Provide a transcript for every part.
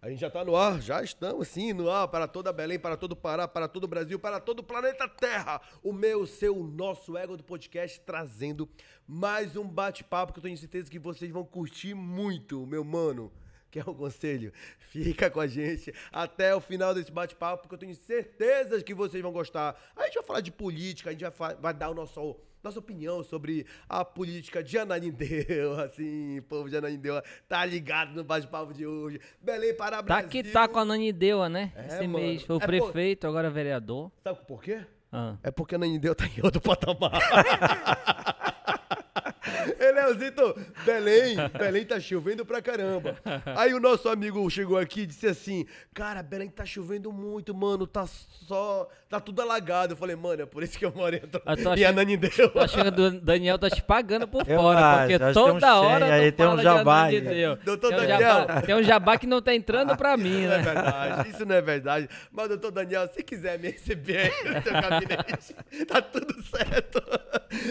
A gente já tá no ar, já estamos sim no ar para toda Belém, para todo Pará, para todo o Brasil, para todo o planeta Terra. O meu, o seu, o nosso ego do podcast trazendo mais um bate-papo que eu tenho certeza que vocês vão curtir muito, meu mano. Quer um conselho? Fica com a gente até o final desse bate-papo, porque eu tenho certeza que vocês vão gostar. A gente vai falar de política, a gente vai, vai dar o nosso nossa opinião sobre a política de Ananindeua, assim, povo de Ananindeua, tá ligado no bate-papo de hoje. Belém para Brasil. Tá que tá com a Ananindeua, né? É, Esse mano. mês. Foi o É, prefeito, agora vereador. Sabe por quê? Ah. É porque a Ananindeua tá em outro patamar. Leozito, Belém, Belém tá chovendo pra caramba. Aí o nosso amigo chegou aqui e disse assim, cara, Belém tá chovendo muito, mano, tá só, tá tudo alagado. Eu falei, mano, é por isso que eu moro em, Eu tô em achando- Ananindeua. Tô achando que o Daniel tá te pagando por Eu fora, acho, porque acho tem um toda hora share aí, tem um jabá. Doutor tem um Daniel. jabá, tem um jabá que não tá entrando pra mim, Isso não é né? verdade, isso não é verdade. Mas, doutor Daniel, se quiser me receber aí no seu gabinete, tá tudo certo.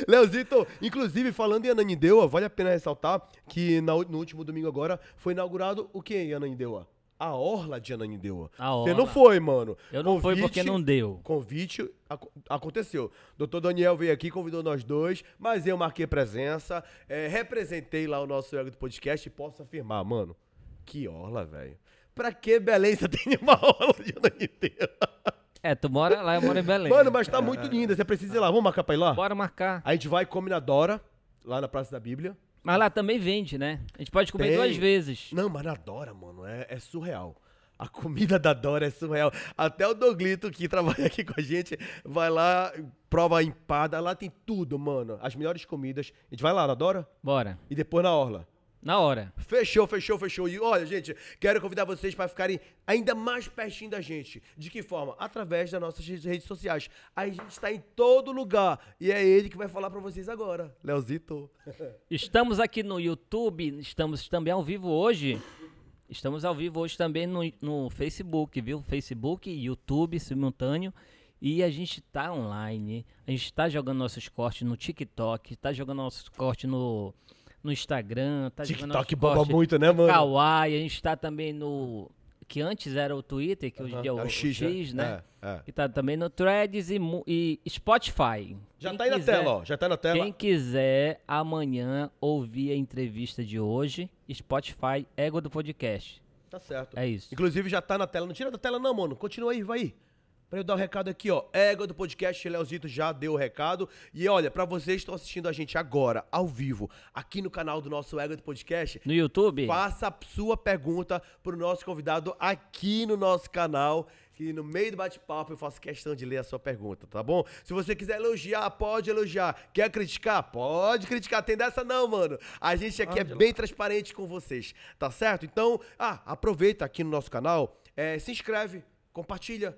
Leozito, inclusive, falando em Ananindeua, vale a pena ressaltar que na no último domingo agora foi inaugurado o que em Ananindeua? A Orla de Ananindeua. A Você não orla. foi, mano. Eu não fui porque não deu. Convite ac- aconteceu. Doutor Daniel veio aqui, convidou nós dois, mas eu marquei presença, eh, representei lá o nosso ego do podcast e posso afirmar, mano, que orla, velho. Pra que Belém você tem uma orla de Ananindeua? É, tu mora lá, eu moro em Belém. Mano, mas tá muito linda, você precisa ir lá. Vamos marcar pra ir lá? Bora marcar. A gente vai come na Dora, lá na Praça da Bíblia. Mas lá também vende, né? A gente pode comer Tem. duas vezes. Não, mas na Dora, mano, é, é surreal. A comida da Dora é surreal. Até o Doglito, que trabalha aqui com a gente, vai lá, prova a empada. Lá tem tudo, mano. As melhores comidas. A gente vai lá na Dora Bora. e depois na Orla. Na hora. Fechou, fechou, fechou. E olha, gente, quero convidar vocês para ficarem ainda mais pertinho da gente. De que forma? Através das nossas redes sociais. A gente está em todo lugar. E é ele que vai falar para vocês agora. Leozito. Estamos aqui no YouTube, estamos também ao vivo hoje. Estamos ao vivo hoje também no, no Facebook, viu? Facebook, YouTube simultâneo. E a gente tá online. A gente tá jogando nossos cortes no TikTok, tá jogando nossos cortes no, no Instagram, tá TikTok bomba muito, né, no mano? Kawaii, a gente tá também no. Que antes era o Twitter, que hoje em dia é o, É o X, né? É, é. E tá também no Threads e, e Spotify. Já Quem tá aí na quiser- tela, ó. Já tá na tela. quem quiser amanhã ouvir a entrevista de hoje, Spotify, Ego do Podcast. Tá certo. É isso. Inclusive já tá na tela. Não tira da tela não, mano. Continua aí, vai aí. Pra eu dar o recado aqui, ó. Égua do podcast, Leozito já deu o recado. E olha, pra vocês que estão assistindo a gente agora, ao vivo, aqui no canal do nosso Égua do podcast, No YouTube, faça a sua pergunta pro nosso convidado aqui no nosso canal. E no meio do bate-papo eu faço questão de ler a sua pergunta, tá bom? Se você quiser elogiar, pode elogiar. Quer criticar? Pode criticar. Tem dessa não, mano. A gente aqui é bem transparente com vocês, tá certo? Então, ah, aproveita aqui no nosso canal, eh, se inscreve, compartilha.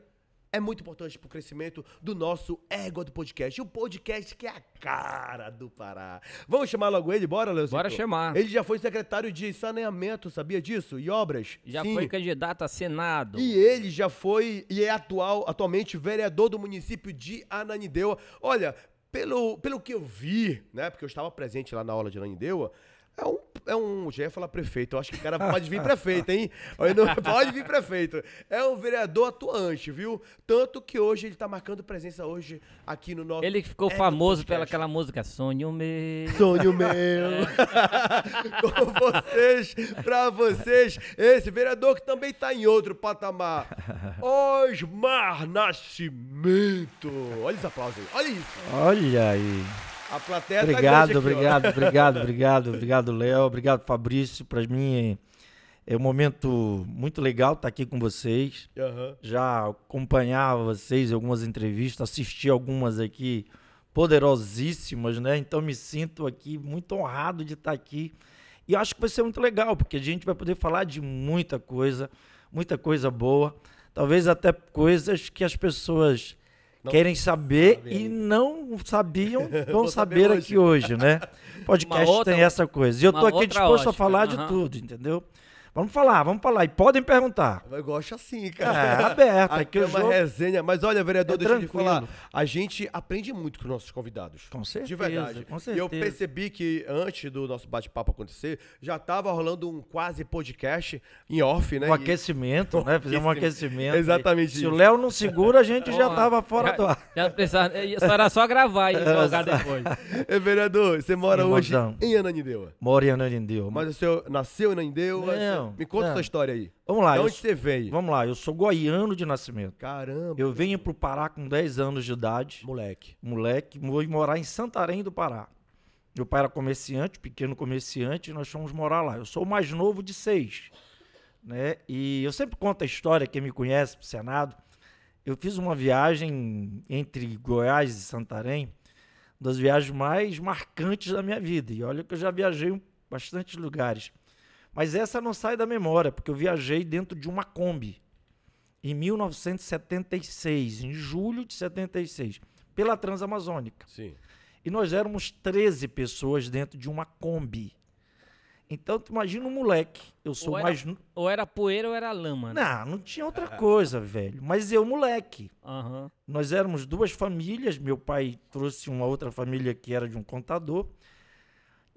É muito importante pro crescimento do nosso ego do podcast. O podcast que é a cara do Pará. Vamos chamar logo ele? Bora, Leozito? Bora chamar. Ele já foi secretário de saneamento, sabia disso? E obras? já Sim. foi candidato a Senado. E ele já foi e é atual, atualmente vereador do município de Ananindeua. Olha, pelo, pelo que eu vi, né? Porque eu estava presente lá na aula de Ananindeua. É um, é um. Já ia falar prefeito. Eu acho que o cara pode vir prefeito, hein? Não pode vir prefeito. É um vereador atuante, viu? Tanto que hoje ele tá marcando presença hoje aqui no nosso. Ele ficou Ego famoso pela aquela música Sonho Meu. Sonho meu. Com vocês, pra vocês, esse vereador que também tá em outro patamar. Osmar Nascimento. Olha esse aplauso aí. Olha isso. Olha aí. A plateia tá Obrigado, aqui, obrigado, obrigado, obrigado, obrigado, Léo. Obrigado, Fabrício. Para mim é um momento muito legal estar aqui com vocês. Aham. Já acompanhava vocês em algumas entrevistas, assisti algumas aqui poderosíssimas, né? Então me sinto aqui muito honrado de estar aqui. E acho que vai ser muito legal, porque a gente vai poder falar de muita coisa, muita coisa boa, talvez até coisas que as pessoas Não querem saber e não sabiam, vão saber hoje. aqui hoje, né? Podcast outra- tem essa coisa. E eu tô aqui disposto a ótica, falar de aham. tudo, entendeu? Vamos falar, vamos falar. E podem perguntar. Eu gosto assim, É, cara. aberto. Aqui Aqui é uma jogo... resenha. Mas olha, vereador, É deixa eu te falar. A gente aprende muito com os nossos convidados. Com certeza, De verdade. com E eu certeza. percebi que antes do nosso bate-papo acontecer, já tava rolando um quase podcast em off, né? Um E- aquecimento, né? Fizemos um aquecimento. Exatamente Se o. Léo não segura, a gente já Ó, tava fora já- do ar. Já precisava, só era só gravar e jogar depois.Ê, vereador, você mora Sim, hoje mozão. em Ananindeua. Moro em Ananindeua. Mas o senhor nasceu em Ananindeua? Não, Você- Me conta não. essa história aí. Vamos lá, de eu onde sou- você veio? Vamos lá, eu sou goiano de nascimento. Caramba. Eu venho pro Pará com 10 anos de idade, Moleque. moleque, fui morar em Santarém do Pará. Meu pai era comerciante, pequeno comerciante, e nós fomos morar lá. Eu sou o mais novo de seis, né? E eu sempre conto a história, quem me conhece pro Senado. Eu fiz uma viagem entre Goiás e Santarém, uma das viagens mais marcantes da minha vida. E olha que eu já viajei em bastantes lugares. Mas essa não sai da memória, porque eu viajei dentro de uma Kombi em 1976, em julho de 76, pela Transamazônica. Sim. E nós éramos 13 pessoas dentro de uma Kombi. Então, tu imagina um moleque. Eu sou Ou era- mais. Ou era poeira ou era lama. né? Não, não tinha outra coisa, velho. Mas eu, moleque. Aham. Nós éramos duas famílias. Meu pai trouxe uma outra família que era de um contador.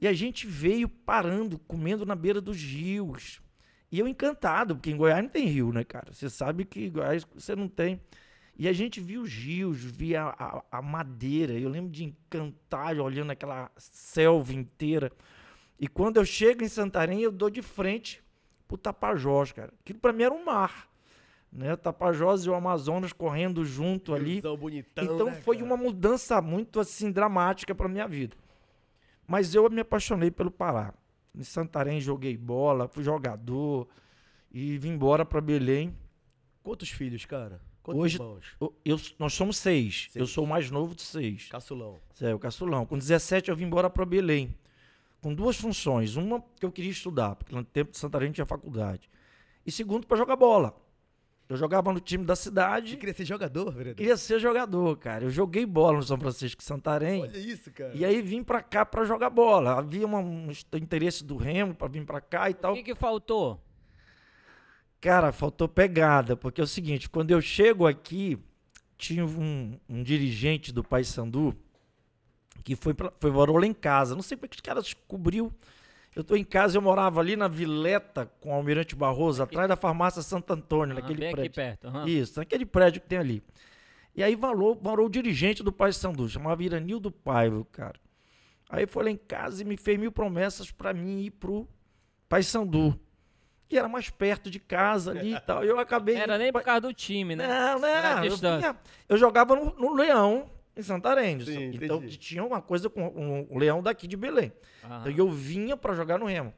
E a gente veio parando, comendo na beira dos rios. E eu encantado, porque em Goiás não tem rio, né, cara? Você sabe que em Goiás você não tem. E a gente viu os rios, via a, a madeira. Eu lembro de encantar olhando aquela selva inteira. E quando eu chego em Santarém, eu dou de frente pro Tapajós, cara. Aquilo pra mim era um mar. Né? Tapajós e o Amazonas correndo junto ali. Bonitão, Então né, foi cara? uma mudança muito assim dramática para minha vida. Mas eu me apaixonei pelo Pará. Em Santarém joguei bola, fui jogador e vim embora para Belém. Quantos filhos, cara? Quantos Hoje- irmãos? Eu- eu- nós somos seis. Eu Seis. sou o mais novo de seis. Caçulão. É, o caçulão. Com 17 eu vim embora para Belém. Com duas funções. Uma que eu queria estudar, porque no tempo de Santarém tinha faculdade. E segundo, para jogar bola. Eu jogava no time da Você cidade. queria ser jogador, vereador? Queria ser jogador, cara. Eu joguei bola no São Francisco de Santarém. Olha isso, cara. E aí vim pra cá pra jogar bola. Havia uma- um interesse do Remo pra vir pra cá e O tal. que, que faltou? Cara, faltou pegada, porque é o seguinte, quando eu chego aqui, tinha um, um dirigente do Paysandu que foi, pra, foi morou lá em casa. Não sei como é que os caras descobriu. Eu tô em casa, eu morava ali na Vileta com o Almirante Barroso, atrás da farmácia Santo Antônio, Ah, naquele bem prédio. aqui perto. aham. Isso, naquele prédio que tem ali. E aí morou, morou o dirigente do Pai Sandu, chamava Iranildo Paiva, cara. Aí foi lá em casa e me fez mil promessas pra mim ir pro Pai Sandu. Que era mais perto de casa ali e tal. Eu acabei. Era nem por causa do time, né? Não, não, Era eu, vinha- eu jogava no, no Leão, em Santarém. Sim, então entendi. tinha uma coisa com o, o Leão daqui de Belém. Aham. Então eu vinha pra jogar no Remo.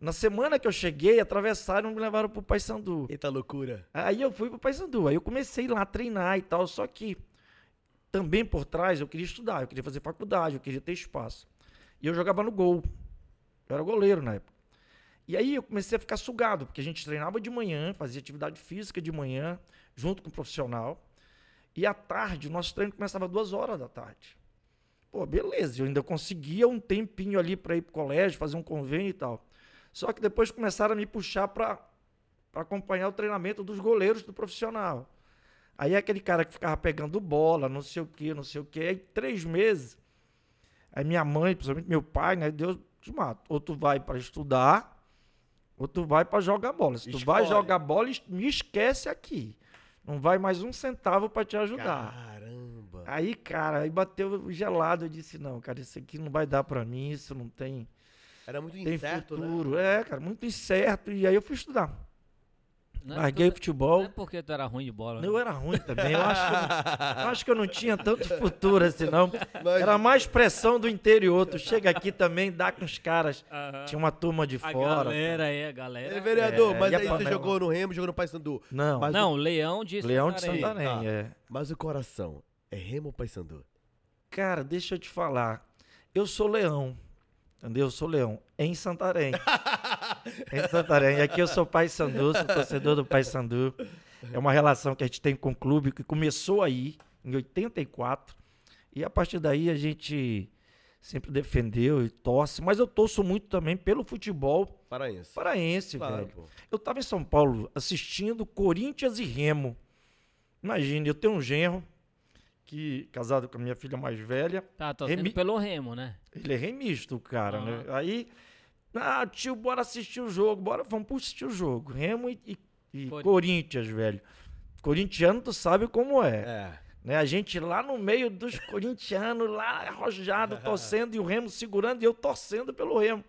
Na semana que eu cheguei, atravessaram e me levaram pro Pai Sandu. Eita loucura. Aí eu fui pro Paysandu. Aí eu comecei lá a treinar e tal. Só que também por trás eu queria estudar, eu queria fazer faculdade, eu queria ter espaço. E eu jogava no gol. Eu era goleiro na época. E aí eu comecei a ficar sugado, porque a gente treinava de manhã, fazia atividade física de manhã, junto com o profissional. E à tarde, o nosso treino começava duas horas da tarde. Pô, beleza, eu ainda conseguia um tempinho ali para ir pro colégio, fazer um convênio e tal. Só que depois começaram a me puxar para acompanhar o treinamento dos goleiros do profissional. Aí é aquele cara que ficava pegando bola, não sei o que, não sei o que. Aí três meses, aí minha mãe, principalmente meu pai, né, Deus te mata. Ou tu vai para estudar, ou tu vai para jogar bola. Se tu vai Escolhe. jogar bola, me esquece aqui. Não vai mais um centavo para te ajudar. Caramba. Aí, cara, aí bateu gelado. Eu disse: não, cara, isso aqui não vai dar para mim, isso não tem Era muito tem incerto, né? futuro. É, cara, muito incerto. E aí eu fui estudar. Não é Larguei tudo- futebol. Não é porque tu era ruim de bola. né? Eu era ruim também. Eu acho, que eu, não- eu acho que eu não tinha tanto futuro assim, não. Mas- Era mais pressão do interior. Tu chega aqui também, dá com os caras. Aham. Tinha uma turma de A fora. galera aí, a galera. É, vereador, É, mas aí você jogou no Remo, jogou no Paysandu. Não, Mas Não, Leão de Leão de Santarém. Santarém, Tá. é. Mas o coração é Remo ou Paysandu? Cara, deixa eu te falar. Eu sou leão. Entendeu? Eu sou leão. Em Santarém. em Santarém. E aqui eu sou pai Sandu, sou torcedor do Pai Sandu. É uma relação que a gente tem com o clube que começou aí, em 84. E a partir daí a gente sempre defendeu e torce, mas eu torço muito também pelo futebol Paraense. paraense, Claro, velho. pô. Eu tava em São Paulo assistindo Corinthians e Remo. Imagine, eu tenho um genro que casado com a minha filha mais velha, Tá torcendo Remi- pelo Remo, né? ele é remista, o cara, Ah. né? Aí, ah, tio, bora assistir o jogo, bora, vamos assistir o jogo. Remo e, e- e Cori- Corinthians, velho. Corintiano, tu sabe como é. É. Né? A gente lá no meio dos corintianos, lá arrojado, torcendo, e o Remo segurando, e eu torcendo pelo Remo.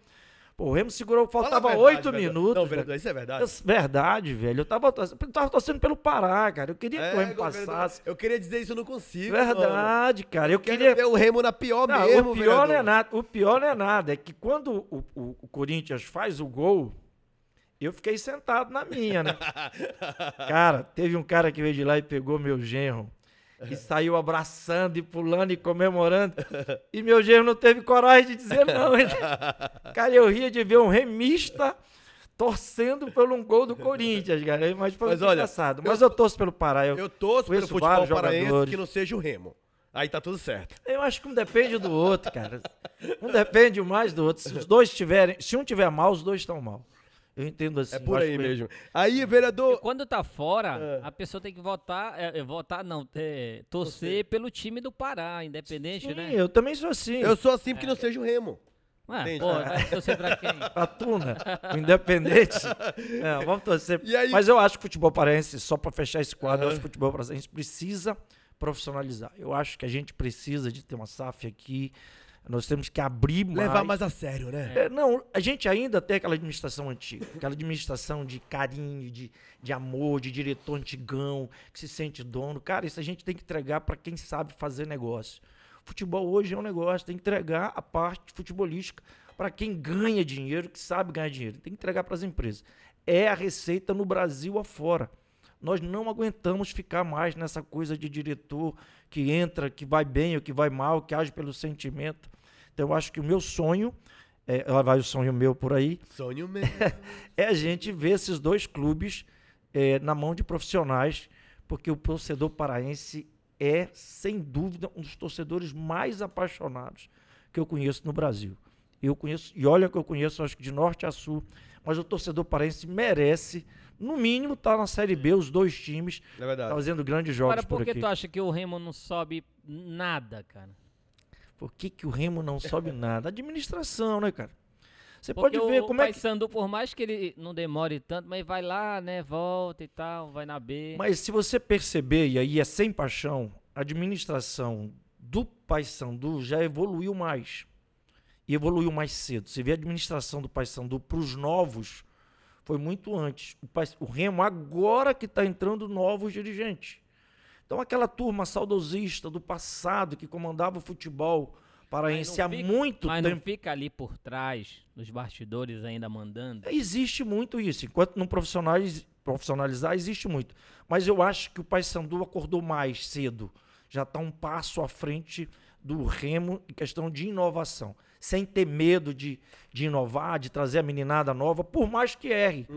Pô, o Remo segurou, faltava oito minutos. Não, velho. vereador, isso é verdade. Eu- verdade, velho. Eu tava, torcendo- eu tava torcendo pelo Pará, cara. Eu queria que o Remo igual, vereador, passasse. Eu queria dizer isso, eu não consigo. Verdade, cara. Eu Mano. queria. Ver o Remo na pior Não, mesmo, o pior não é nada. O pior não é nada. É que quando o, o- o Corinthians faz o gol, eu fiquei sentado na minha, né? cara, teve um cara que veio de lá e pegou meu genro. E saiu abraçando e pulando e comemorando. E meu genro não teve coragem de dizer não. Cara, eu ria de ver um remista torcendo por um gol do Corinthians, cara. Mas foi Mas olha, eu, Mas eu torço pelo Pará. Eu, Eu torço pelo futebol paraense que não seja o Remo. Aí tá tudo certo. Eu acho que um depende do outro, cara. Um depende mais do outro. Se os dois tiverem. Se um tiver mal, os dois estão mal. Eu entendo assim. É por aí que- mesmo. Aí, vereador. Quando tá fora, É. a pessoa tem que votar, é, é, votar não, é, torcer pelo time do Pará, independente, Sim, né? eu também sou assim. Eu sou assim porque não seja o Remo. Ué, Entendi. pô, vai torcer pra quem? Patuna, o independente. É, vamos torcer. Aí- Mas eu acho que o futebol paraense, só para fechar esse quadro, eu acho que o futebol paraense precisa profissionalizar. Eu acho que a gente precisa de ter uma SAF aqui. Nós temos que abrir mais. Levar mais a sério, né? É, não, a gente ainda tem aquela administração antiga, aquela administração de carinho, de, de amor, de diretor antigão, que se sente dono. Cara, isso a gente tem que entregar para quem sabe fazer negócio. Futebol hoje é um negócio, tem que entregar a parte futebolística para quem ganha dinheiro, que sabe ganhar dinheiro. Tem que entregar para as empresas. É a receita no Brasil afora. Nós não aguentamos ficar mais nessa coisa de diretor que entra, que vai bem ou que vai mal, que age pelo sentimento. Então, eu acho que o meu sonho, é, lá vai o sonho meu por aí, Sonho mesmo. é a gente ver esses dois clubes é, na mão de profissionais, porque o torcedor paraense é, sem dúvida, um dos torcedores mais apaixonados que eu conheço no Brasil. Eu conheço, e olha que eu conheço, acho que de norte a sul, mas o torcedor paraense merece, no mínimo, estar na Série B, os dois times, É verdade. fazendo grandes jogos Agora, por por que aqui. tu acha que o Remo não sobe nada, cara? Por que, que o Remo não sobe nada? Administração, né, cara? Você Porque pode ver o como é que Paysandu, por mais que ele não demore tanto, mas vai lá, né, volta e tal, vai na B. Mas se você perceber, e aí é sem paixão, a administração do Paysandu já evoluiu mais. E evoluiu mais cedo. Você vê a administração do Paysandu para os novos, foi muito antes. O, Pay- o Remo agora que está entrando novos dirigentes. Então aquela turma saudosista do passado que comandava o futebol paraense há fica- muito mas tempo. não fica ali por trás, nos bastidores ainda mandando. Existe muito isso. Enquanto não profissionaliz- profissionalizar, existe muito. Mas eu acho que o Paysandu acordou mais cedo. Já está um passo à frente do Remo em questão de inovação. Sem ter medo de, de inovar, de trazer a meninada nova, por mais que erre.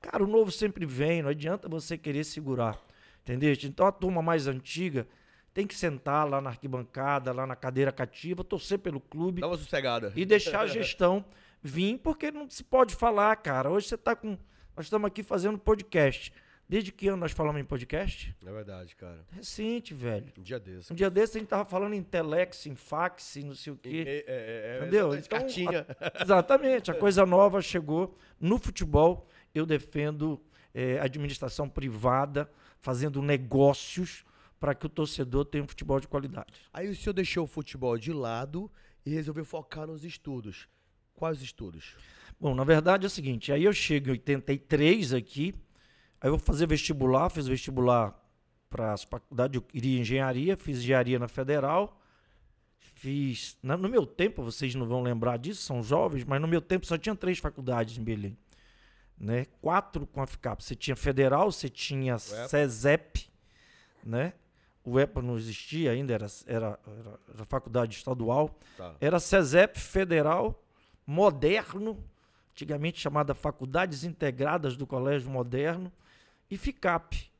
Cara, o novo sempre vem, não adianta você querer segurar. Entendeu? Então a turma mais antiga tem que sentar lá na arquibancada, lá na cadeira cativa, torcer pelo clube Dá uma sossegada. e deixar a gestão vir, porque não se pode falar, cara. Hoje você tá com. Nós estamos aqui fazendo podcast. Desde que ano nós falamos em podcast? É verdade, cara. Recente, velho. Um dia desse. Um dia desse a gente tava falando em telex, em fax, em não sei o É, quê. é, é, é, Entendeu? Então, cartinha. Exatamente, a coisa nova chegou. No futebol, eu defendo eh, administração privada, fazendo negócios para que o torcedor tenha um futebol de qualidade. Aí o senhor deixou o futebol de lado e resolveu focar nos estudos. Quais estudos? Bom, na verdade é o seguinte, aí eu chego em 83 aqui, aí eu vou fazer vestibular, fiz vestibular para as faculdades, eu queria engenharia, fiz engenharia na Federal, fiz, na- no meu tempo, vocês não vão lembrar disso, são jovens, mas no meu tempo só tinha três faculdades em Belém, né? Quatro com a FICAP, você tinha Federal, você tinha CESEP, né? O EPA não existia ainda, era, era, era, era faculdade estadual, Tá. era CESEP Federal, moderno, antigamente chamada Faculdades Integradas do Colégio Moderno, e FICAP.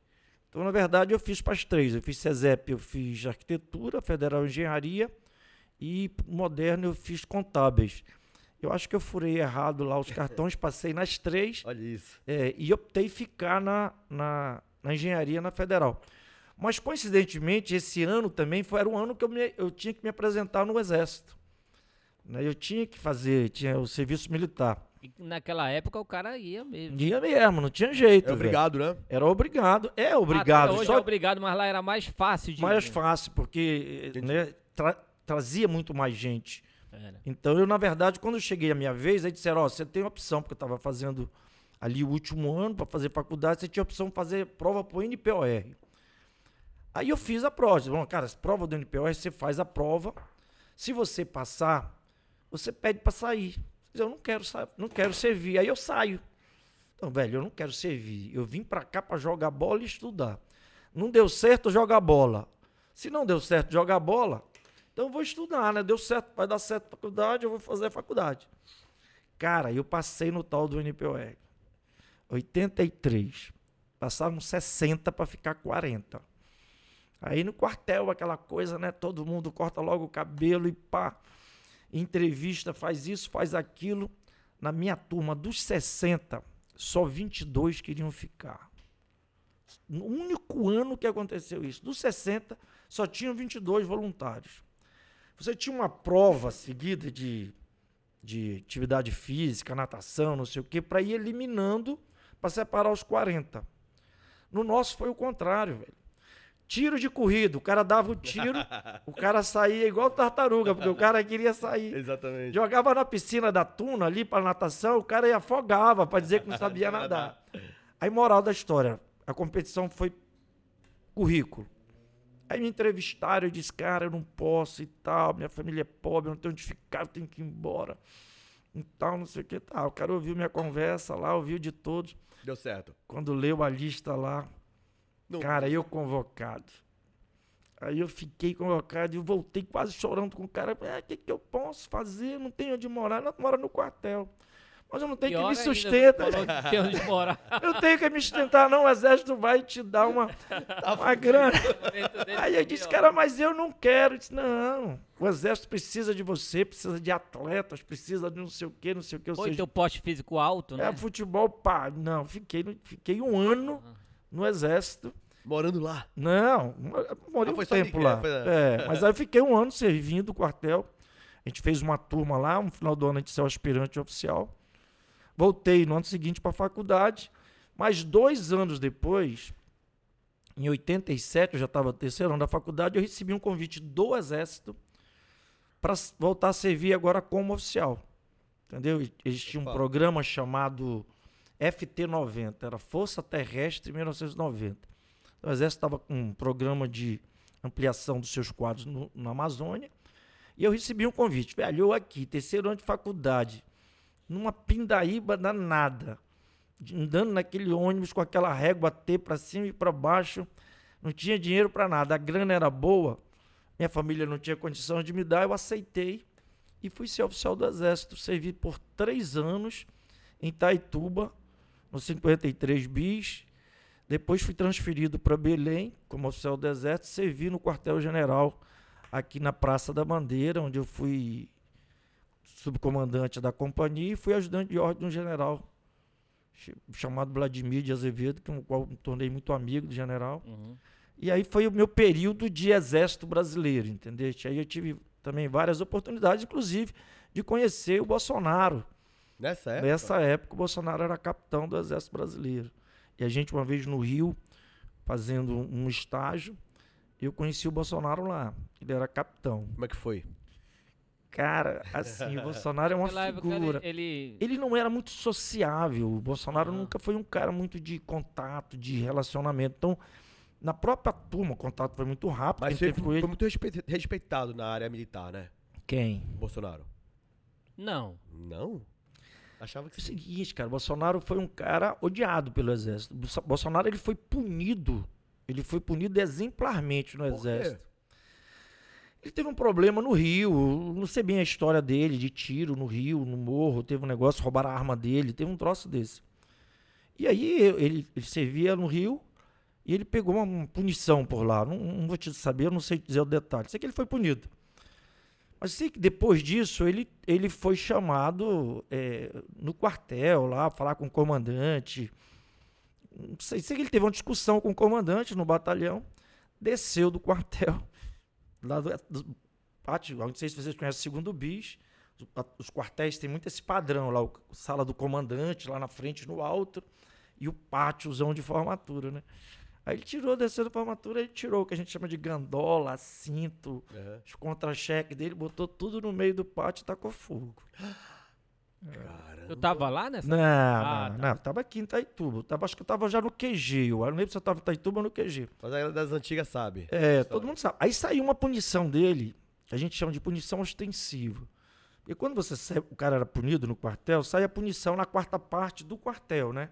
Então, na verdade, eu fiz para as três. Eu fiz CESEP, eu fiz Arquitetura, Federal Engenharia e moderno eu fiz contábeis. Eu acho que eu furei errado lá os cartões, passei nas três Olha isso. é, e optei ficar na, na, na engenharia na federal. Mas coincidentemente, esse ano também foi era um ano que eu, me- eu tinha que me apresentar no exército. né? Eu tinha que fazer, tinha o serviço militar. Naquela época o cara ia mesmo. Dia mesmo, não tinha jeito. É obrigado, né? Era obrigado. É obrigado. Até hoje só é obrigado, mas lá era mais fácil de mais ir. fácil, porque né, tra- trazia muito mais gente. Era. Então, eu, na verdade, quando eu cheguei a minha vez, aí disseram, ó, você tem opção, porque eu estava fazendo ali o último ano para fazer faculdade, você tinha opção de fazer prova pro NPOR. Aí eu fiz a prova. Bom, cara, essa prova do NPOR, você faz a prova. Se você passar, você pede para sair. Eu não quero, não quero servir. Aí eu saio. Então, velho, eu não quero servir. Eu vim para cá para jogar bola e estudar. Não deu certo, joga bola. Se não deu certo jogar bola, então eu vou estudar, né? Deu certo, vai dar certo a faculdade, eu vou fazer a faculdade. Cara, eu passei no tal do NPOR. 83. Passaram 60 para ficar 40. Aí no quartel, aquela coisa, né? Todo mundo corta logo o cabelo e pá. Entrevista, faz isso, faz aquilo. Na minha turma, dos 60, só 22 queriam ficar. No único ano que aconteceu isso. Dos 60, só tinham 22 voluntários. Você tinha uma prova seguida de, de atividade física, natação, não sei o quê, para ir eliminando, para separar os 40. No nosso foi o contrário, velho. Tiro de corrida, o cara dava o tiro, o cara saía igual tartaruga, porque o cara queria sair. Exatamente. Jogava na piscina da Tuna ali para natação, o cara ia afogava para dizer que não sabia nadar. Aí, moral da história, a competição foi currículo. Aí me entrevistaram, eu disse, cara, eu não posso e tal, minha família é pobre, eu não tenho onde ficar, eu tenho que ir embora. E tal, não sei o que tal. O cara ouviu minha conversa lá, ouviu de todos. Deu certo. Quando leu a lista lá, Não- Cara, eu convocado. Aí eu fiquei convocado e voltei quase chorando com o cara. É, o que, que eu posso fazer? Não tenho onde morar. Não mora no quartel. Mas eu não tenho Pior que me sustentar. Eu tenho que me sustentar, não. O exército vai te dar uma, uma grana. Aí eu disse, cara, mas eu não quero. Eu disse, não. O exército precisa de você, precisa de atletas, precisa de não sei o quê, não sei o quê. Ou Foi seja, teu poste físico alto, né? é futebol, pá. Não, fiquei, fiquei um ano no exército. Morando lá. Não, morei Ah, um tempo de- lá. é, foi- É, mas aí eu fiquei um ano servindo o quartel. A gente fez uma turma lá, no final do ano a gente saiu aspirante oficial. Voltei no ano seguinte para a faculdade. Mas dois anos depois, em 87, eu já estava terceiro ano da faculdade, eu recebi um convite do Exército para voltar a servir agora como oficial. Entendeu? Eles tinham um Opa. programa chamado FT90, era Força Terrestre 1990. O Exército estava com um programa de ampliação dos seus quadros no, na Amazônia. E eu recebi um convite. Velho, eu aqui, terceiro ano de faculdade, numa pindaíba danada, andando naquele ônibus com aquela régua T para cima e para baixo, não tinha dinheiro para nada, a grana era boa, minha família não tinha condição de me dar, eu aceitei e fui ser oficial do Exército. Servi por três anos em Taituba, no 53 bis. Depois fui transferido para Belém como oficial do Exército, servi no quartel-general aqui na Praça da Bandeira, onde eu fui subcomandante da companhia e fui ajudante de ordem de um general ch- chamado Vladimir de Azevedo, com o qual me tornei muito amigo do general. Uhum. E aí foi o meu período de exército brasileiro, entendeu? Aí eu tive também várias oportunidades, inclusive de conhecer o Bolsonaro. Nessa época. Nessa época, o Bolsonaro era capitão do Exército Brasileiro. E a gente, uma vez no Rio, fazendo um estágio, eu conheci o Bolsonaro lá. Ele era capitão. Como é que foi? Cara, assim, o Bolsonaro é uma figura. ele, ele- Ele não era muito sociável. O Bolsonaro Ah. nunca foi um cara muito de contato, de relacionamento. Então, na própria turma, o contato foi muito rápido. Mas quem foi, ele... muito respe- respeitado na área militar, né? Quem? Bolsonaro. Não. Não? Achava que É o seguinte, cara, Bolsonaro foi um cara odiado pelo exército. Bolso- Bolsonaro ele foi punido, ele foi punido exemplarmente no Por quê? exército. Ele teve um problema no Rio, não sei bem a história dele, de tiro no Rio, no morro, teve um negócio, roubaram a arma dele, teve um troço desse. E aí ele, ele servia no Rio e ele pegou uma punição por lá. Não, não vou te saber, eu não sei dizer o detalhe. Sei que ele foi punido. Mas sei que depois disso ele, ele foi chamado é, no quartel lá, falar com o comandante. Não sei, sei que ele teve uma discussão com o comandante no batalhão, desceu do quartel, lá do, do pátio, não sei se vocês conhecem o segundo bis. Os, quartéis têm muito esse padrão lá, o, sala do comandante lá na frente, no alto, e o pátiozão de formatura, né? Aí ele tirou, desceu da formatura, ele tirou o que a gente chama de gandola, cinto, Uhum. os contra-cheques dele, botou tudo no meio do pátio e tacou fogo. Caramba. Eu tava lá nessa? Não, Ah, não, tá. não, tava aqui em Itaituba. Tava, acho que eu tava já no QG. Eu não lembro se eu tava em Itaituba ou no QG. Mas a galera das antigas sabe. É, todo mundo sabe. Aí saiu uma punição dele, que a gente chama de punição ostensiva. Porque quando você sai- o cara era punido no quartel, sai a punição na quarta parte do quartel, né?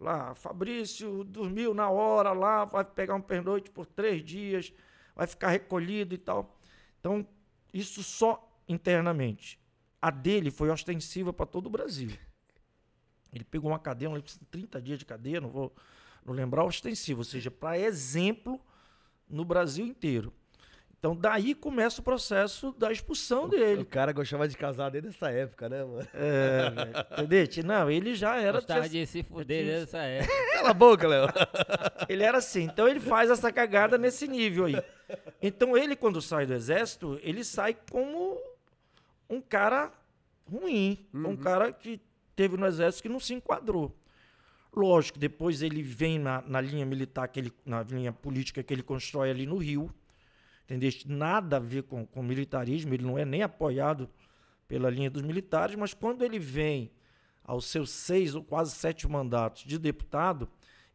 Lá, Fabrício dormiu na hora lá, vai pegar um pernoite por três dias, vai ficar recolhido e tal. Então, isso só internamente. A dele foi ostensiva para todo o Brasil. Ele pegou uma cadeia, não lembro se 30 dias de cadeia, não vou não lembrar, ostensiva, ou seja, para exemplo no Brasil inteiro. Então, daí começa o processo da expulsão O dele. cara gostava de casar desde essa época, né, mano? É, velho, entendeu? Não, ele já era. Gostava tinha- de se fuder tinha- nessa época. Cala a boca, Léo. Ele era assim. Então, ele faz essa cagada nesse nível aí. Então, ele, quando sai do exército, ele sai como um cara ruim. Um cara que teve no exército que não se enquadrou. Lógico, depois ele vem na, na linha militar, que ele, na linha política que ele constrói ali no Rio. Entendeu? Nada a ver com, com militarismo, ele não é nem apoiado pela linha dos militares, mas quando ele vem aos seus seis ou quase sete mandatos de deputado,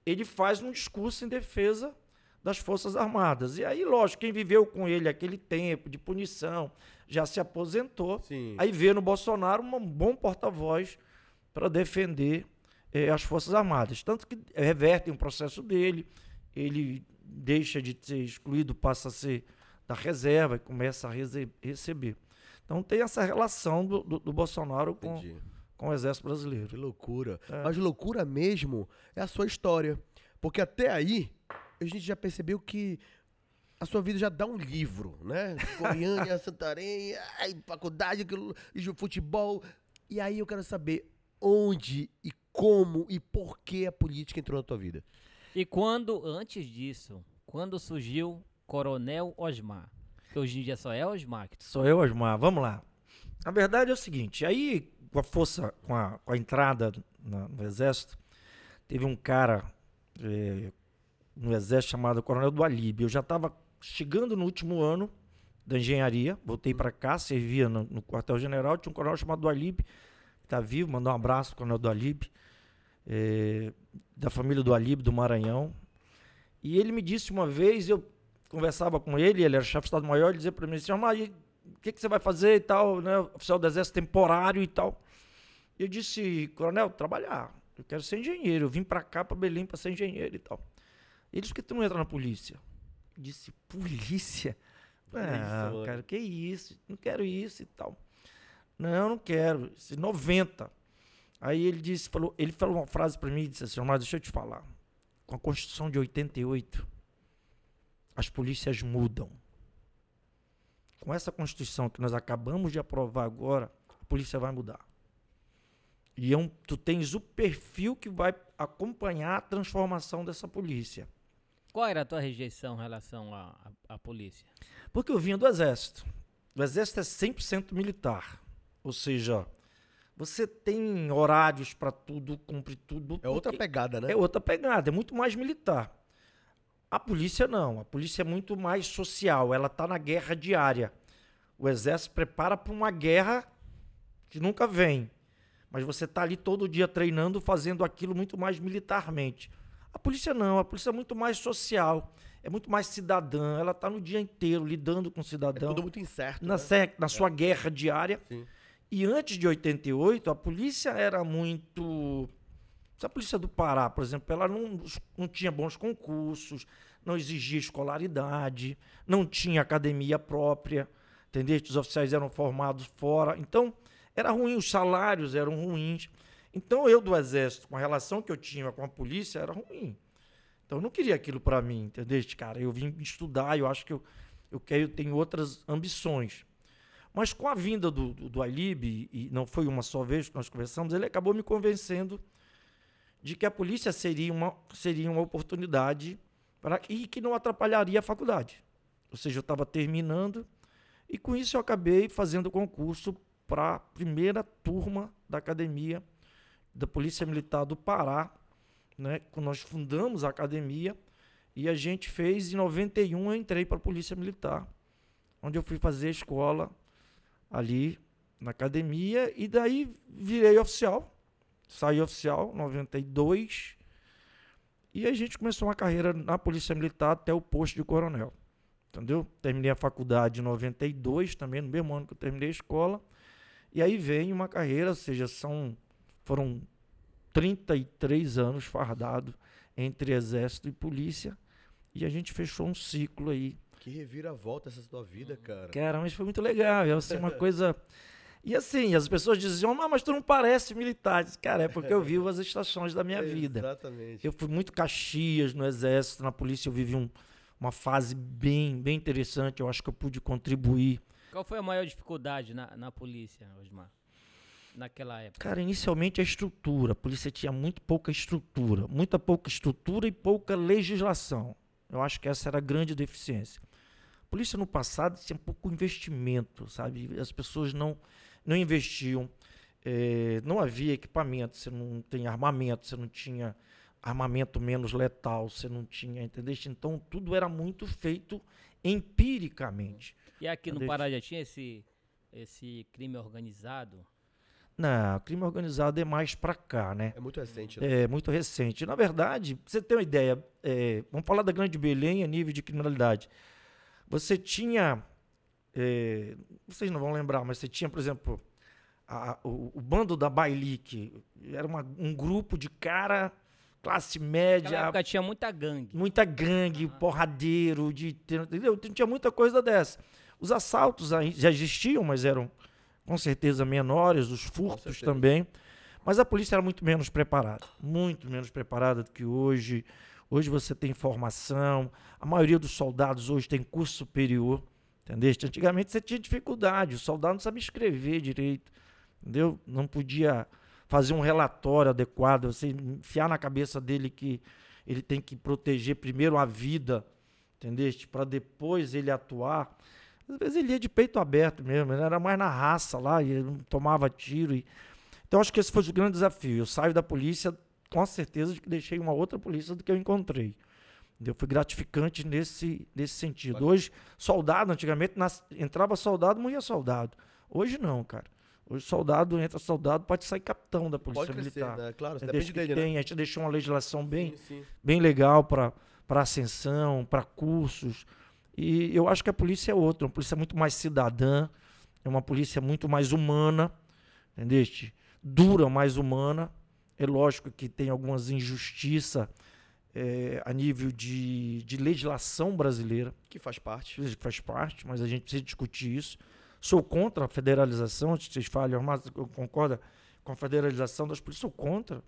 ele faz um discurso em defesa das Forças Armadas. E aí, lógico, quem viveu com ele aquele tempo de punição, já se aposentou, Sim. aí vê no Bolsonaro um bom porta-voz para defender eh, as Forças Armadas. Tanto que revertem o processo dele, ele deixa de ser excluído, passa a ser da reserva e começa a rece- receber. Então tem essa relação do, do- do Bolsonaro com, Entendi. com o Exército Brasileiro. Que loucura. É. Mas loucura mesmo é a sua história. Porque até aí, a gente já percebeu que a sua vida já dá um livro, né? Goiânia, Santarém, ai, faculdade, futebol. E aí eu quero saber onde e como e por que a política entrou na tua vida. E quando, antes disso, quando surgiu Coronel Osmar? Que hoje em dia só é Osmar. que tu- Sou eu, Osmar. Vamos lá. A verdade é o seguinte: aí, com a força, com a, com a entrada no Exército, teve um cara eh, no Exército chamado Coronel do Alibe. Eu já estava chegando no último ano da engenharia, voltei para cá, servia no, no quartel-general. Tinha um coronel chamado do Alibe, que está vivo, mandou um abraço pro Coronel do Alibe, eh, da família do Alibe, do Maranhão. E ele me disse uma vez, eu conversava com ele, ele era chefe de Estado-Maior, ele dizia para mim assim, "Omar, e o que, que você vai fazer e tal, né? Oficial do Exército temporário e tal. Eu disse, coronel, trabalhar. Eu quero ser engenheiro. Eu vim para cá, para Belém, para ser engenheiro e tal. Ele disse, por que tu não entra na polícia? Eu disse, polícia? Não, mano. cara, que isso? Não quero isso e tal. Não, não quero. Disse, 90. Aí ele disse, falou, ele falou uma frase para mim e disse assim, mas deixa eu te falar. Com a Constituição de 88, as polícias mudam. Com essa Constituição que nós acabamos de aprovar agora, a polícia vai mudar. E é um, tu tens o perfil que vai acompanhar a transformação dessa polícia. Qual era a tua rejeição em relação à, à, à polícia? Porque eu vinha do Exército. O Exército é 100% militar. Ou seja, você tem horários para tudo, cumpre tudo. É outra pegada, né? É outra pegada, é muito mais militar. A polícia não, a polícia é muito mais social, ela está na guerra diária. O exército prepara para uma guerra que nunca vem, mas você está ali todo dia treinando, fazendo aquilo muito mais militarmente. A polícia não, a polícia é muito mais social, é muito mais cidadã, ela está no dia inteiro lidando com o É cidadão tudo muito incerto. na, né? na sua guerra diária. Sim. E antes de 88, a polícia era muito. A polícia do Pará, por exemplo, ela não, não tinha bons concursos, não exigia escolaridade, não tinha academia própria, entendeu? Os oficiais eram formados fora. Então, era ruim, os salários eram ruins. Então, eu do Exército, com a relação que eu tinha com a polícia, era ruim. Então, eu não queria aquilo para mim, entendeu? Cara, eu vim estudar, eu acho que eu, eu quero, eu tenho outras ambições. Mas com a vinda do, do, do Ailib, e não foi uma só vez que nós conversamos, ele acabou me convencendo de que a polícia seria uma, seria uma oportunidade para, e que não atrapalharia a faculdade. Ou seja, eu estava terminando e com isso eu acabei fazendo concurso para a primeira turma da academia da Polícia Militar do Pará, né? Nós fundamos a academia e a gente fez em 91 eu entrei para a Polícia Militar, onde eu fui fazer escola ali na academia e daí virei oficial. Saí oficial 92 e a gente começou uma carreira na Polícia Militar até o posto de coronel. Entendeu? Terminei a faculdade em 92 também, no mesmo ano que eu terminei a escola. E aí vem uma carreira, ou seja, são foram 33 anos fardado entre exército e polícia. E a gente fechou um ciclo aí. Que reviravolta essa tua vida, cara. Cara, mas foi muito legal. É assim, uma coisa. E assim, as pessoas diziam, ah, mas tu não parece militar. Disse, Cara, é porque eu vivo as estações da minha vida. Exatamente. Eu fui muito Caxias no exército, na polícia eu vivi um, uma fase bem, bem interessante. Eu acho que eu pude contribuir. Qual foi a maior dificuldade na, na polícia, Osmar? Naquela época? Cara, inicialmente a estrutura. A polícia tinha muito pouca estrutura. Muita pouca estrutura e pouca legislação. Eu acho que essa era a grande deficiência. A polícia no passado tinha pouco investimento, sabe? As pessoas não, não investiam. É, não havia equipamento, você não tem armamento, você não tinha armamento menos letal, você não tinha, entendeu? Então tudo era muito feito empiricamente. E aqui no Pará já tinha esse, esse crime organizado? Não, crime organizado é mais para cá, né? É muito recente. Né? É muito recente. Na verdade, pra você ter uma ideia, é, vamos falar da Grande Belém a nível de criminalidade. Você tinha, é, vocês não vão lembrar, mas você tinha, por exemplo, a, o, o, bando da Bailique. Era uma, um grupo de cara classe média. Naquela época tinha muita gangue. Muita gangue, ah. porradeiro, de, entendeu? Tinha muita coisa dessa. Os assaltos já existiam, mas eram com certeza menores, os furtos também. Mas a polícia era muito menos preparada, muito menos preparada do que hoje. Hoje você tem formação, a maioria dos soldados hoje tem curso superior, entendeu? Antigamente você tinha dificuldade, o soldado não sabia escrever direito, entendeu? Não podia fazer um relatório adequado, você enfiar na cabeça dele que ele tem que proteger primeiro a vida, entendeu? Para depois ele atuar. Às vezes ele ia de peito aberto mesmo, ele era mais na raça lá, ele tomava tiro. E... Então acho que esse foi o grande desafio. Eu saio da polícia com a certeza de que deixei uma outra polícia do que eu encontrei. Entendeu? Foi gratificante nesse, nesse sentido. Hoje, soldado, antigamente nas... entrava soldado, morria soldado. Hoje não, cara. Hoje soldado entra soldado, pode sair capitão da polícia pode crescer, militar. Né? Claro, é depende dele, tem, né? A gente deixou uma legislação bem, sim, sim. bem legal para ascensão, para cursos. E eu acho que a polícia é outra, uma polícia muito mais cidadã, é uma polícia muito mais humana, entendeste? Dura, mais humana. É lógico que tem algumas injustiças é, a nível de, de legislação brasileira. Que faz parte. Que faz parte, mas a gente precisa discutir isso. Sou contra a federalização, vocês falam, mas concorda com a federalização das polícias? Sou contra.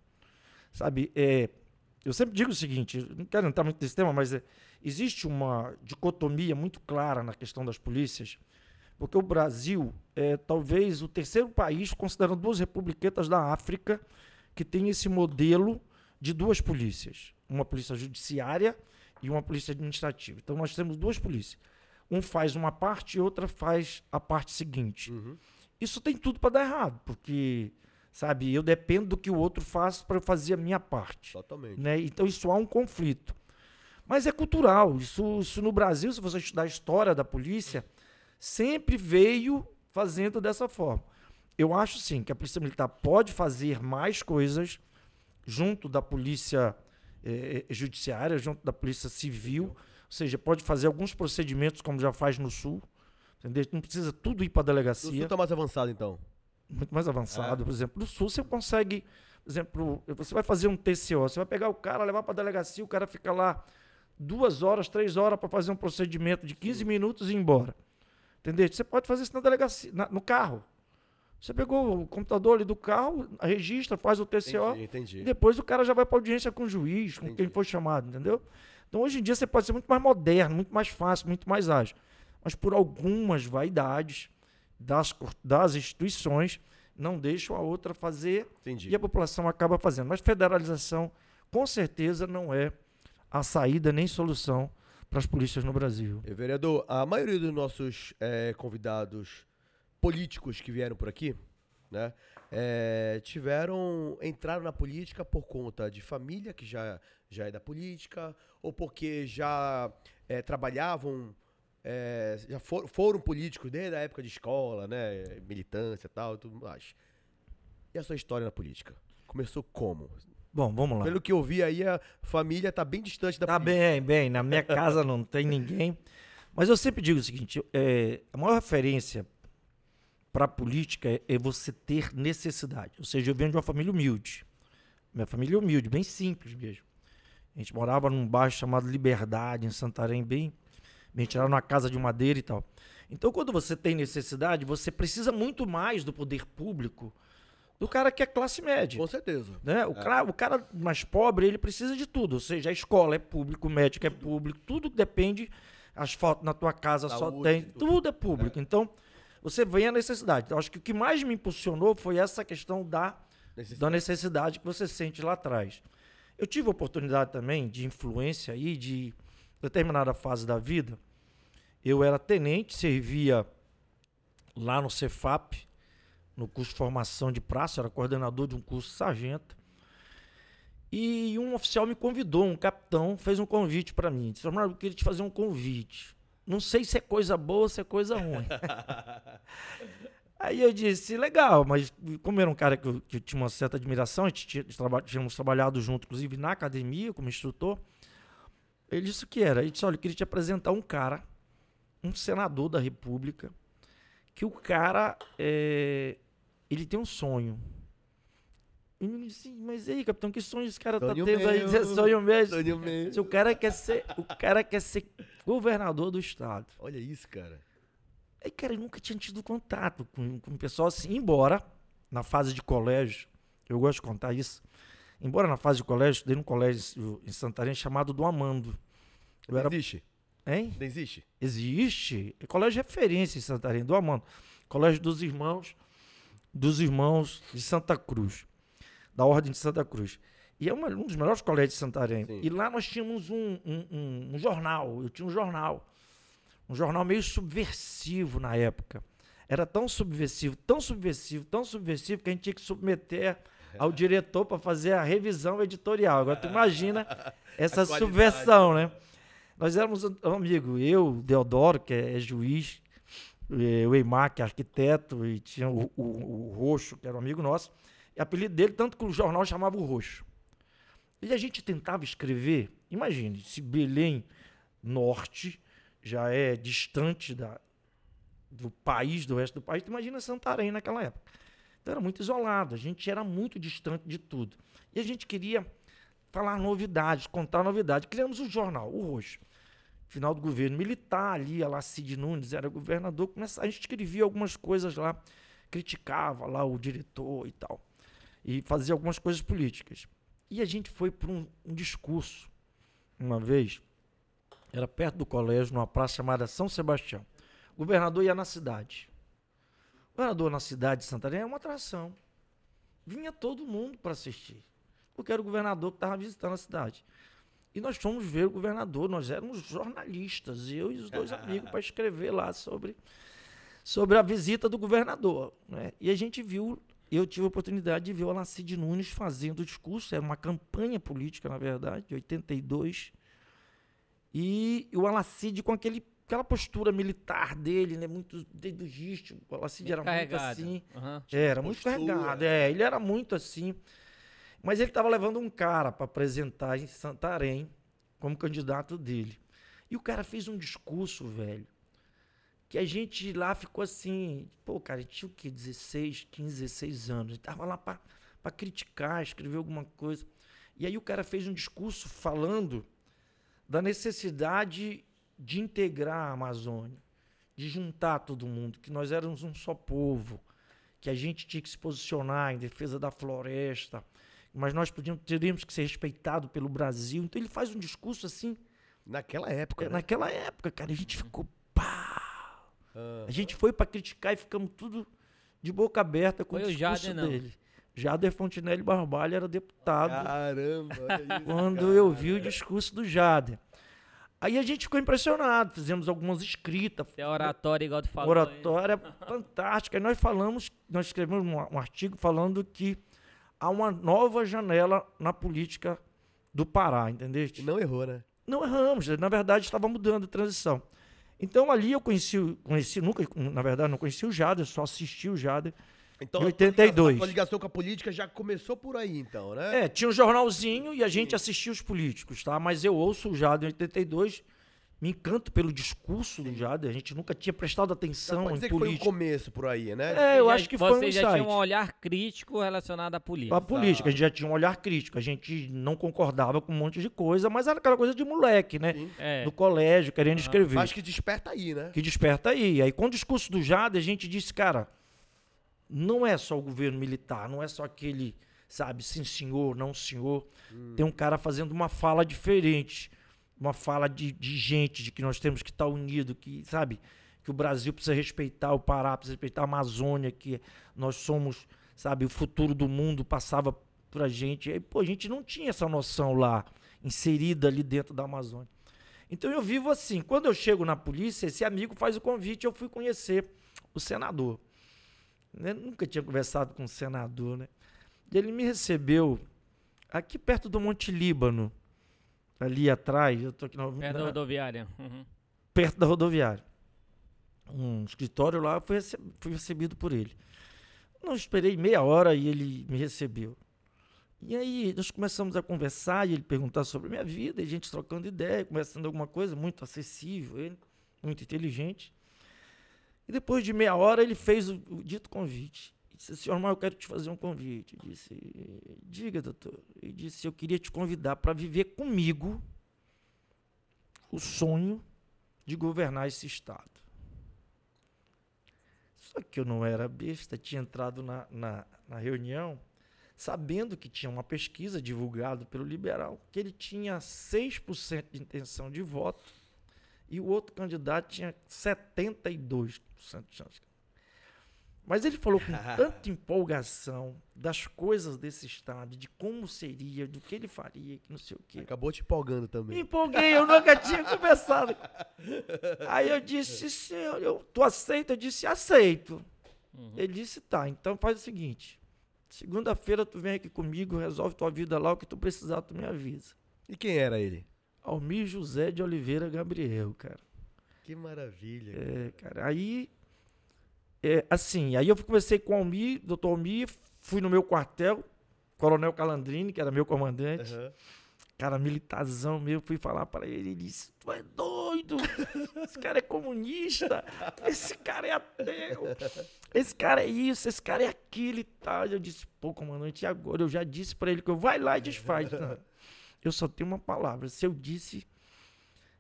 Sabe, é, eu sempre digo o seguinte, não quero entrar muito nesse tema, mas é, existe uma dicotomia muito clara na questão das polícias, porque o Brasil é talvez o terceiro país, considerando duas republiquetas da África, que tem esse modelo de duas polícias, uma polícia judiciária e uma polícia administrativa. Então nós temos duas polícias. Um faz uma parte e outra faz a parte seguinte. Uhum. Isso tem tudo para dar errado, porque sabe, eu dependo do que o outro faz para fazer a minha parte. Totalmente. Né? Então isso há um conflito. Mas é cultural. Isso, isso no Brasil, se você estudar a história da polícia, sempre veio fazendo dessa forma. Eu acho sim que a Polícia Militar pode fazer mais coisas junto da Polícia eh, Judiciária, junto da Polícia Civil. Ou seja, pode fazer alguns procedimentos como já faz no Sul. Entendeu? Não precisa tudo ir para a delegacia. O Sul está mais avançado, então? Muito mais avançado. É. Por exemplo, no Sul você consegue. Por exemplo, você vai fazer um TCO, você vai pegar o cara, levar para a delegacia, o cara fica lá duas horas, três horas para fazer um procedimento de 15 minutos e ir embora. Entendeu? Você pode fazer isso na delegacia, na, no carro. Você pegou o computador ali do carro, registra, faz o TCO. Entendi, entendi. E depois o cara já vai para audiência com o juiz, com entendi. quem foi chamado, entendeu? Então hoje em dia você pode ser muito mais moderno, muito mais fácil, muito mais ágil. Mas por algumas vaidades, das, das instituições não deixam a outra fazer Entendi. e a população acaba fazendo. Mas federalização, com certeza, não é a saída nem solução para as polícias no Brasil. Eh, Vereador, a maioria dos nossos eh, convidados políticos que vieram por aqui, né, eh, tiveram, entraram na política por conta de família, que já, já é da política, ou porque já eh, trabalhavam, eh, já for- foram políticos desde a época de escola, né, militância e tal, tudo mais. E a sua história na política? Começou como? Bom, vamos lá. Pelo que eu vi aí, a família tá bem distante da Tá política. bem, bem. Na minha casa não tem ninguém. Mas eu sempre digo o seguinte: é, a maior referência para a política é, é você ter necessidade. Ou seja, eu venho de uma família humilde. Minha família é humilde, bem simples mesmo. A gente morava num bairro chamado Liberdade, em Santarém, bem. A gente era numa casa de madeira e tal. Então, quando você tem necessidade, você precisa muito mais do poder público do cara que é classe média Com certeza. né? O, cara, o cara mais pobre, ele precisa de tudo. Ou seja, a escola é público, o médico é público, tudo depende. As fotos na tua casa só Saúde, tem. tudo. Tudo é público. Então, você vem a necessidade. Eu acho que o que mais me impulsionou foi essa questão da, da necessidade que você sente lá atrás. Eu tive a oportunidade também de influência aí, de determinada fase da vida. Eu era tenente, servia lá no Cefap, no curso de formação de praça, era coordenador de um curso sargento. E um oficial me convidou, um capitão, fez um convite para mim. Disse, eu queria te fazer um convite. Não sei se é coisa boa ou se é coisa ruim. Aí eu disse, legal, mas como era um cara que eu, que eu tinha uma certa admiração, a gente tinha, traba- tínhamos trabalhado junto, inclusive na academia, como instrutor, ele disse o que era. Ele disse, olha, eu queria te apresentar um cara, um senador da república, que o cara, é, ele tem um sonho. E eu disse, mas aí, capitão, que sonho esse cara Sonho tá tendo aí? meu. Dizer, sonho mesmo. Sonho mesmo. Se o cara quer ser, o cara quer ser governador do estado. Olha isso, cara. Aí, cara, eu nunca tinha tido contato com, com o pessoal assim, embora na fase de colégio, eu gosto de contar isso, embora na fase de colégio, estudei num colégio em Santarém chamado do Amando. Eu era, Existe? hein? Não existe? Existe. É colégio de referência em Santarém, do Amando. Colégio dos Irmãos, dos Irmãos de Santa Cruz, da Ordem de Santa Cruz. E é uma- um dos melhores colégios de Santarém. Sim. E lá nós tínhamos um, um- um- um jornal, eu tinha um jornal. Um jornal meio subversivo na época. Era tão subversivo, tão subversivo, tão subversivo que a gente tinha que submeter ao diretor para fazer a revisão editorial. Agora tu imagina essa subversão, né? Nós éramos um amigo, eu, o Deodoro, que é, é juiz, eh, o Eimar, que é arquiteto, e tinha o, o, o Roxo, que era um amigo nosso. E apelido dele, tanto que o jornal chamava o Roxo. E a gente tentava escrever, imagine, se Belém Norte já é distante da, do país, do resto do país, imagina Santarém naquela época. Então era muito isolado, a gente era muito distante de tudo. E a gente queria falar novidades, contar novidades. Criamos um jornal, o Roxo. Final do governo militar, ali, a lá Cid Nunes era governador, começa, a gente escrevia algumas coisas lá, criticava lá o diretor e tal, e fazia algumas coisas políticas. E a gente foi para um, um discurso, uma vez, era perto do colégio, numa praça chamada São Sebastião. O governador ia na cidade. O governador na cidade de Santarém é uma atração. Vinha todo mundo para assistir. Porque era o governador que estava visitando a cidade. E nós fomos ver o governador, nós éramos jornalistas, eu e os dois amigos, para escrever lá sobre, sobre a visita do governador. né? E a gente viu, eu tive a oportunidade de ver o Alacide Nunes fazendo o discurso, era uma campanha política, na verdade, de 82. E o Alacide com aquele, aquela postura militar dele, né? Muito desde o Alacide era muito Carregado. assim. Era muito postura. carregado, é, ele era muito assim. Mas ele estava levando um cara para apresentar em Santarém como candidato dele. E o cara fez um discurso, velho, que a gente lá ficou assim, pô, cara, tinha o quê? 16, 15, 16 anos. Gente tava lá para criticar, escrever alguma coisa. E aí o cara fez um discurso falando da necessidade de integrar a Amazônia, de juntar todo mundo, que nós éramos um só povo, que a gente tinha que se posicionar em defesa da floresta, mas nós podíamos, teríamos que ser respeitados pelo Brasil. Então ele faz um discurso assim, Naquela época, é, né? naquela época, cara, a gente ficou. Ah. A gente foi para criticar e ficamos tudo de boca aberta com Foi o o discurso Jader, não? dele. Jader Fontinelli Barbalho era deputado Caramba, isso, quando eu vi o cara. discurso do Jader. Aí a gente ficou impressionado, fizemos algumas escritas, Tem oratória igual tu falou. oratória fantástica. E nós falamos, nós escrevemos um, um artigo falando que há uma nova janela na política do Pará, entendeu? E não errou, né? Não erramos, na verdade estava mudando a transição. Então ali eu conheci, conheci nunca, na verdade não conheci o Jader, só assisti o Jader. Então, Em a tua ligação- 82. A tua ligação com a política já começou por aí, então, né? É, tinha um jornalzinho e a gente assistia os políticos, tá? Mas eu ouço o Jader em 82, me encanto pelo discurso do Jader, a gente nunca tinha prestado atenção em dizer que foi um política. começo por aí, né? É, eu acho que foi um Você já tinha um olhar crítico relacionado à política. A política, a gente já tinha um olhar crítico, a gente não concordava com um monte de coisa, mas era aquela coisa de moleque, né? Sim. É. No colégio, querendo escrever. Acho que desperta aí, né? que desperta aí. Aí com o discurso do Jader, a gente disse, cara, não é só o governo militar, não é só aquele, sabe, sim senhor, não senhor. Tem um cara fazendo uma fala diferente, uma fala de, de gente, de que nós temos que estar unido, que, sabe, que o Brasil precisa respeitar o Pará, precisa respeitar a Amazônia, que nós somos, sabe, o futuro do mundo passava por a gente. Aí, pô, a gente não tinha essa noção lá, inserida ali dentro da Amazônia. Então eu vivo assim. Quando eu chego na polícia, esse amigo faz o convite, eu fui conhecer o senador. Né? Nunca tinha conversado com o senador, né? E ele me recebeu aqui perto do Monte Líbano, ali atrás. Eu tô aqui na, Perto da na- rodoviária. Uhum. perto da rodoviária. Um escritório lá, fui, rece- fui recebido por ele. Não esperei meia hora e ele me recebeu. E aí nós começamos a conversar e ele perguntar sobre a minha vida, e a gente trocando ideia, conversando alguma coisa, muito acessível, ele, muito inteligente. E depois de meia hora ele fez o, o dito convite. Disse, senhor Armar, eu quero te fazer um convite. Eu disse, diga, doutor. Ele disse, eu queria te convidar para viver comigo o sonho de governar esse estado. Só que eu não era besta, tinha entrado na, na, na reunião sabendo que tinha uma pesquisa divulgada pelo Liberal, que ele tinha 6% de intenção de voto e o outro candidato tinha 72% de chance. Mas ele falou com tanta empolgação das coisas desse estado, de como seria, do que ele faria, que não sei o quê. Acabou te empolgando Me também. empolguei, eu nunca tinha conversado. Aí eu disse, senhor, eu, tu aceita? Eu disse, aceito. Ele disse, tá, então faz o seguinte. Segunda-feira tu vem aqui comigo, resolve tua vida lá, o que tu precisar tu me avisa. E quem era ele? Almir José de Oliveira Gabriel, cara. Que maravilha. É, cara, aí, é, assim, aí eu conversei com o Almir, doutor Almir, fui no meu quartel, Coronel Calandrini, que era meu comandante, Aham. cara, militarzão meu, fui falar para ele, ele disse, tu é doido, esse cara é comunista, esse cara é ateu, esse cara é isso, esse cara é aquilo e tal. Eu disse, pô, comandante, e agora? Eu já disse para ele que eu vai lá e desfaz. Não, eu só tenho uma palavra, se eu disse,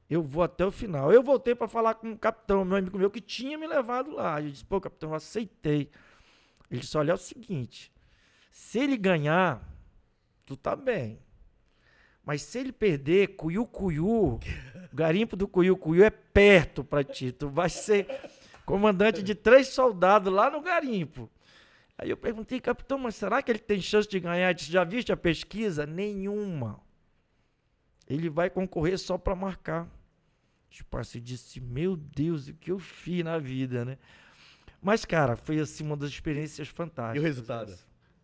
eu vou até o final. Eu voltei para falar com o capitão, meu amigo meu, que tinha me levado lá. Eu disse, pô, capitão, eu aceitei. Ele disse, olha, é o seguinte, se ele ganhar, tu tá bem. Mas se ele perder, Cuiu Cuiu, o garimpo do Cuiu Cuiu é perto pra ti. Tu vai ser comandante de três soldados lá no garimpo. Aí eu perguntei, capitão, mas será que ele tem chance de ganhar? Disse, já viste a pesquisa? Nenhuma. Ele vai concorrer só pra marcar. Eu disse, meu Deus, o que eu fiz na vida, né? Mas, cara, foi assim uma das experiências fantásticas. E o resultado?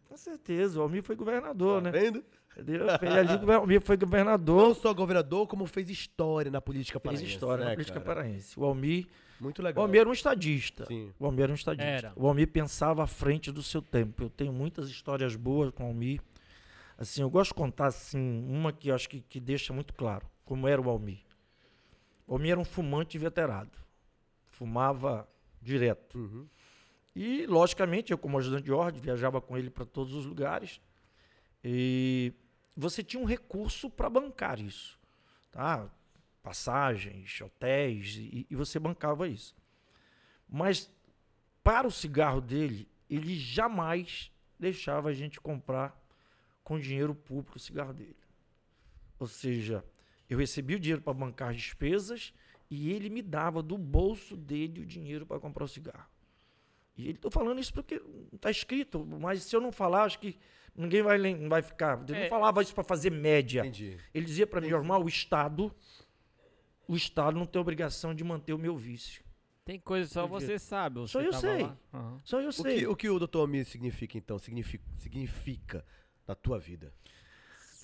Com certeza, o Almir foi governador, Tá né? vendo? Entendeu? Fez ali, o Almir foi governador. Não só governador, como fez história na política Fez paraense. história né, na política cara? paraense. O Almir, Muito o legal. Almir era um estadista. Sim. O Almir era um estadista. Era. O Almir pensava à frente do seu tempo. Eu tenho muitas histórias boas com o Almir. Assim, eu gosto de contar assim, uma que eu acho que, que deixa muito claro como era o Almir. O Almir era um fumante veterado. Fumava direto. Uhum. E, logicamente, eu, como ajudante de ordem, viajava com ele para todos os lugares. E você tinha um recurso para bancar isso. Tá? Passagens, hotéis, e, e você bancava isso. Mas, para o cigarro dele, ele jamais deixava a gente comprar com dinheiro público o cigarro dele. Ou seja, eu recebia o dinheiro para bancar as despesas E ele me dava do bolso dele o dinheiro para comprar o cigarro. E ele tô falando isso porque está escrito, mas se eu não falar, acho que ninguém vai, vai ficar. Ele É. não falava isso para fazer média. Entendi. Ele dizia para mim, irmão, o Estado, o Estado não tem obrigação de manter o meu vício. Tem coisa que só Entendi. você sabe. Você Só eu sei. Aham. Só eu O sei. que, o que o Dr. Almir significa, então? Significa, significa na tua vida?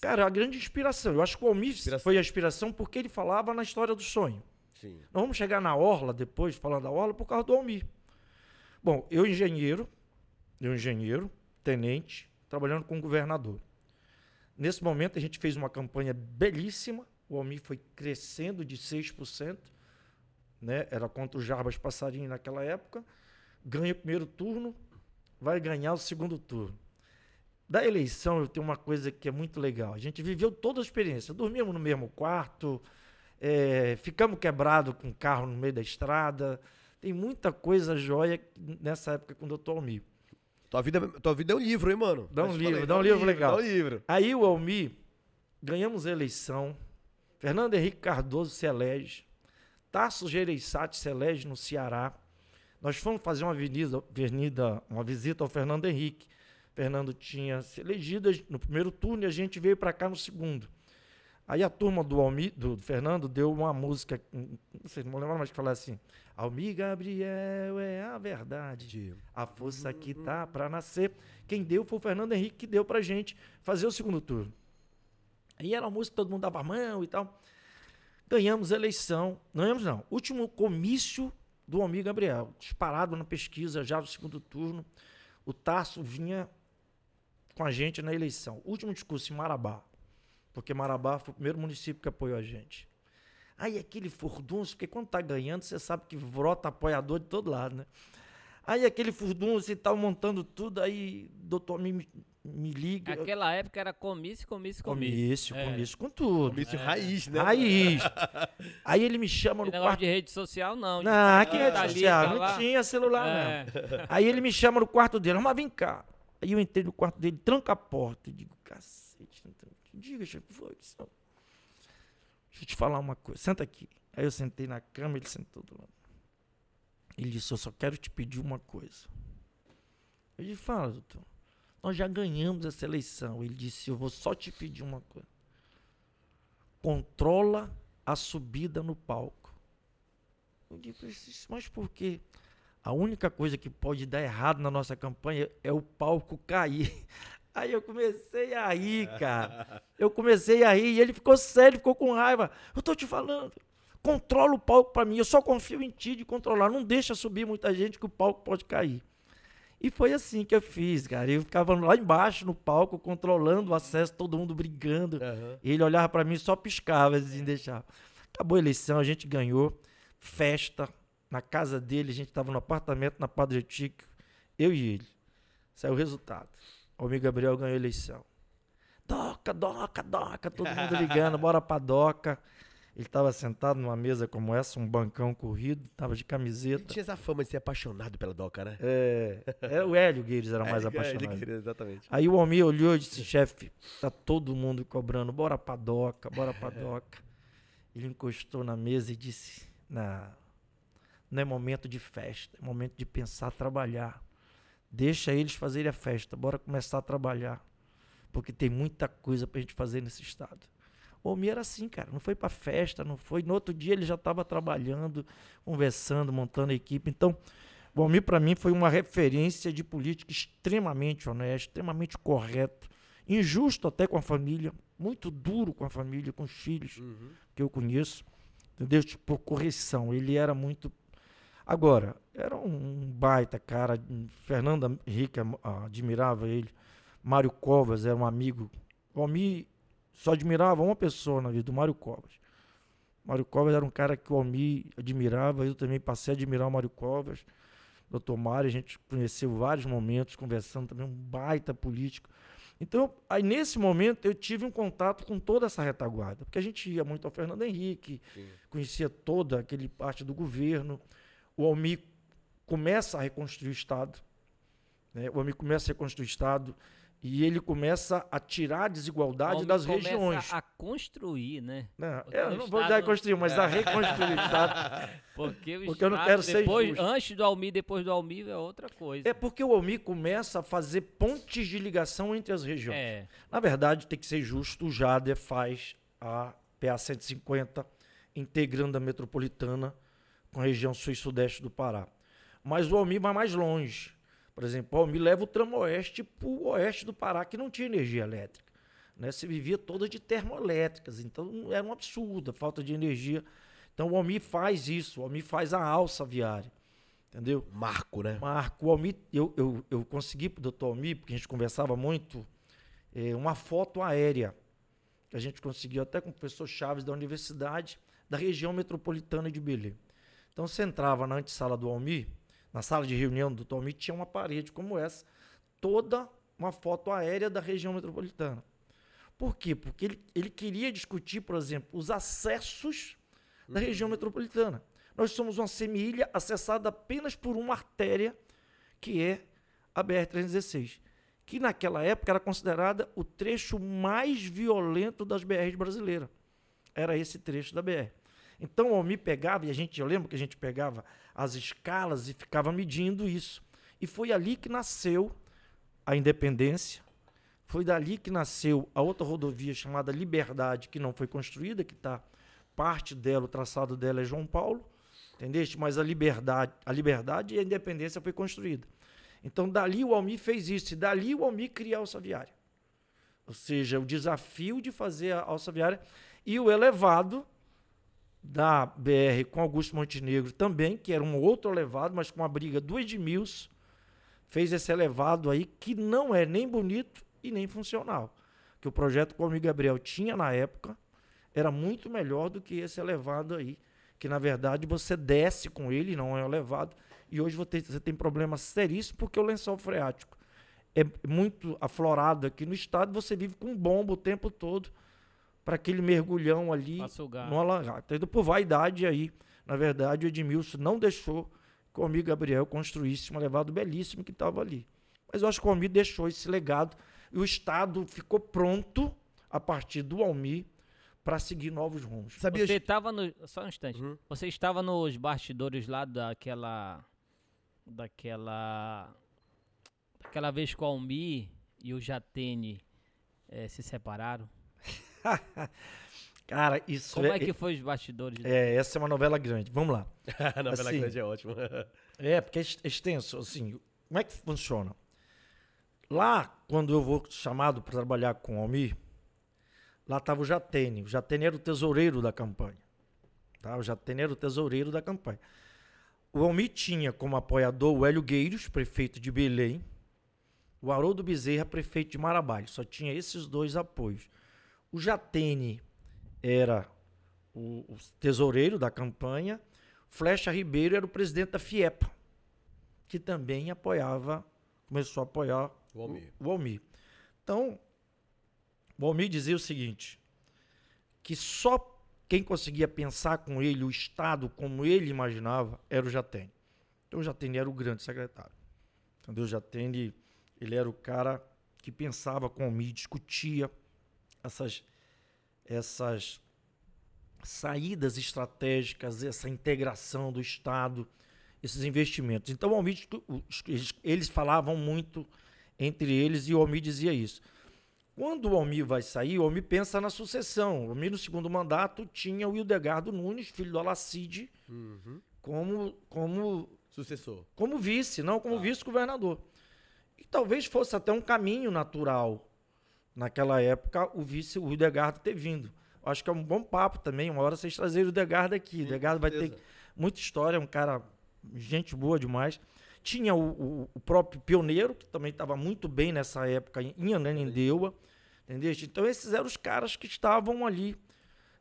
Cara, a grande inspiração. Eu acho que o Almir Inspiração. foi a inspiração porque ele falava na história do sonho. Sim. Nós vamos chegar na Orla depois, falando da Orla, por causa do Almir. Bom, eu engenheiro, eu engenheiro, tenente, trabalhando com o governador. Nesse momento a gente fez uma campanha belíssima, o Almir foi crescendo de 6%, né? era contra o Jarbas Passarinho naquela época, ganha o primeiro turno, vai ganhar o segundo turno. Da eleição eu tenho uma coisa que é muito legal, a gente viveu toda a experiência, dormimos no mesmo quarto, é, ficamos quebrados com o carro no meio da estrada. Tem muita coisa jóia nessa época com o Dr. Almir. Tua vida, tua vida é um livro, hein, mano? Dá um livro, falei, dá um livro legal. Dá um livro. Aí o Almir, ganhamos a eleição. Fernando Henrique Cardoso se elege. Tasso Gereissati se elege no Ceará. Nós fomos fazer uma avenida, avenida, uma visita ao Fernando Henrique. Fernando tinha se elegido no primeiro turno e a gente veio para cá no segundo. Aí a turma do, Almir, do Fernando deu uma música, hum, não sei, não lembro mais que falar assim. Almir Gabriel é a verdade. A força que tá para nascer. Quem deu foi o Fernando Henrique que deu pra gente fazer o segundo turno. Aí era uma música que todo mundo dava a mão e tal. Ganhamos a eleição. Não ganhamos, não. Último comício do Almir Gabriel. Disparado na pesquisa já no segundo turno. O Tarso vinha com a gente na eleição. Último discurso em Marabá. Porque Marabá foi o primeiro município que apoiou a gente. Aí aquele furdunço, porque quando tá ganhando, você sabe que brota apoiador de todo lado, né? Aí aquele furdunço e tal, montando tudo, aí o doutor me, me, liga. Aquela época era comício, comício, comício. Comício, É. comício com tudo. Comício raiz, né? Raiz. Aí ele me chama no quarto. de rede social, não. Não, Ah, é tá social, tá não tinha celular, É. não. Aí ele me chama no quarto dele, mas vem cá. Aí eu entrei no quarto dele, tranca a porta. E digo, cacete, diga, chefe, foi isso. Deixa eu te falar uma coisa, senta aqui. Aí eu sentei na cama, ele sentou do lado. Ele disse, eu só quero te pedir uma coisa. Eu disse, fala, doutor. Nós já ganhamos essa eleição. Ele disse, eu vou só te pedir uma coisa. Controla a subida no palco. Eu disse, mas por quê? A única coisa que pode dar errado na nossa campanha é o palco cair. Aí eu comecei a rir, cara. Eu comecei a rir e ele ficou sério, ficou com raiva. Eu tô te falando, controla o palco pra mim. Eu só confio em ti de controlar. Não deixa subir muita gente que o palco pode cair. E foi assim que eu fiz, cara. Eu ficava lá embaixo no palco, controlando o acesso, todo mundo brigando. Aham. E ele olhava pra mim e só piscava, assim, deixava. Acabou a eleição, a gente ganhou. Festa na casa dele, a gente tava no apartamento na Padre Tico, eu e ele. Saiu o resultado. O amigo Gabriel ganhou a eleição. Doca, doca, doca, todo mundo ligando, bora pra doca. Ele tava sentado numa mesa como essa, um bancão corrido, tava de Ele camiseta. tinha essa fama de ser apaixonado pela Doca, né? É, é, o Hélio Guedes era mais É, ele- apaixonado. ele queria, exatamente. Aí o Almir olhou e disse, chefe, tá todo mundo cobrando, bora pra doca, bora pra doca. Ele encostou na mesa e disse, não, não é momento de festa, é momento de pensar, trabalhar. Deixa eles fazerem a festa, bora começar a trabalhar. Porque tem muita coisa pra gente fazer nesse estado. O Almir era assim, cara, não foi pra festa, não foi. No outro dia ele já estava trabalhando, conversando, montando a equipe. Então, o Almir, para mim, foi uma referência de política extremamente honesto, extremamente correto, injusto até com a família, muito duro com a família, com os filhos Uhum. que eu conheço, entendeu? Tipo, correção. Ele era muito. Agora, era um baita cara. Fernando Henrique am- admirava ele. Mário Covas era um amigo. O Almir só admirava uma pessoa na vida, do Mário Covas. Mário Covas era um cara que o Almir admirava, eu também passei a admirar o Mário Covas. Doutor Mário, a gente conheceu vários momentos, conversando também, um baita político. Então, aí nesse momento eu tive um contato com toda essa retaguarda, porque a gente ia muito ao Fernando Henrique, Sim. conhecia toda aquele parte do governo. O Almir começa a reconstruir o Estado. né? O Almir começa a reconstruir o Estado. e ele começa a tirar a desigualdade das regiões. a construir, né? Não, Porque eu não vou dar construir, mas a reconstruir o Estado. Porque, o Porque eu não quero ser depois, injusto. Antes do Almir, depois do Almir, é outra coisa. É porque o Almir começa a fazer pontes de ligação entre as regiões. É. Na verdade, tem que ser justo, o Jader faz a PA 150, integrando a metropolitana com a região sul e sudeste do Pará. Mas o Almir vai mais longe. Por exemplo, o Almir leva o tramo oeste para o oeste do Pará, que não tinha energia elétrica. Né? Se vivia toda de termoelétricas, então era um absurdo a falta de energia. Então o Almir faz isso, o Almir faz a alça viária. Entendeu? Marco, né? Marco, o Almir, eu, eu, eu consegui pro doutor Almir, porque a gente conversava muito, eh, uma foto aérea que a gente conseguiu até com o professor Chaves da universidade da região metropolitana de Belém. Então você entrava na antessala do Almir, na sala de reunião do Almir, tinha uma parede como essa, toda uma foto aérea da região metropolitana. Por quê? Porque ele, ele queria discutir, por exemplo, os acessos da região metropolitana. Nós somos uma semilha acessada apenas por uma artéria, que é a BR-316, que naquela época era considerada o trecho mais violento das BRs brasileiras. Era esse trecho da BR. Então o Almir pegava, e a gente, eu lembro que a gente pegava as escalas e ficava medindo isso. E foi ali que nasceu a independência, foi dali que nasceu a outra rodovia chamada Liberdade, que não foi construída, que está parte dela, o traçado dela é João Paulo, entendeste? Mas a liberdade, a liberdade e a independência foi construída. Então dali o Almir fez isso, e dali o Almir cria a alça viária. Ou seja, o desafio de fazer a alça viária e o elevado da BR com Augusto Montenegro também, que era um outro elevado, mas com a briga do Edmilson, fez esse elevado aí que não é nem bonito e nem funcional. Que o projeto que o Almir Gabriel tinha na época era muito melhor do que esse elevado aí, que na verdade você desce com ele, não é elevado, e hoje você tem, problemas seríssimos porque o lençol freático é muito aflorado aqui no estado, você vive com bomba o tempo todo para aquele mergulhão ali no alagar. Então, por vaidade aí, na verdade, o Edmilson não deixou que o Almir Gabriel construísse um elevado belíssimo que estava ali. Mas eu acho que o Almir deixou esse legado e o Estado ficou pronto, a partir do Almir, para seguir novos rumos. Sabia? Você estava no. Só um instante. Uhum. Você estava nos bastidores lá daquela. Daquela. Daquela vez que o Almir e o Jatene eh, se separaram. Cara, isso Como é, é que foi os bastidores? é, essa é uma novela grande. Vamos lá. A novela Assim. grande é ótima. É, porque é ex- extenso, assim, como é que funciona? Lá, quando eu vou chamado para trabalhar com o Almir, lá estava o Jatene. O Jatene era o tesoureiro da campanha. Tá? O Jatene era o tesoureiro da campanha. O Almir tinha como apoiador o Hélio Gueiros, prefeito de Belém, o Haroldo Bezerra, prefeito de Marabá. Só tinha esses dois apoios. O Jatene era o, o tesoureiro da campanha, Flecha Ribeiro era o presidente da FIEPA, que também apoiava, começou a apoiar O Almir. o Almir. Então, o Almir dizia o seguinte, que só quem conseguia pensar com ele o Estado como ele imaginava era o Jatene. Então o Jatene era o grande secretário. Entendeu? O Jatene, ele era o cara que pensava com o Almir, discutia essas, essas saídas estratégicas, essa integração do Estado, esses investimentos. Então, o Almir, eles, falavam muito entre eles e o Almir dizia isso. Quando o Almir vai sair, o Almir pensa na sucessão. O Almir, no segundo mandato, tinha o Hildegardo Nunes, filho do Alacide, Uhum. como, como Sucessor. como vice, não como vice-governador. E talvez fosse até um caminho natural, naquela época, o vice, o Hildegardo ter vindo. Acho que é um bom papo também, uma hora vocês trazerem o Hildegardo aqui. O Hildegardo vai ter muita história, é um cara, gente boa demais. Tinha o, o- o próprio Pioneiro, que também estava muito bem nessa época em em Ananindeua, entendeu? Então esses eram os caras que estavam ali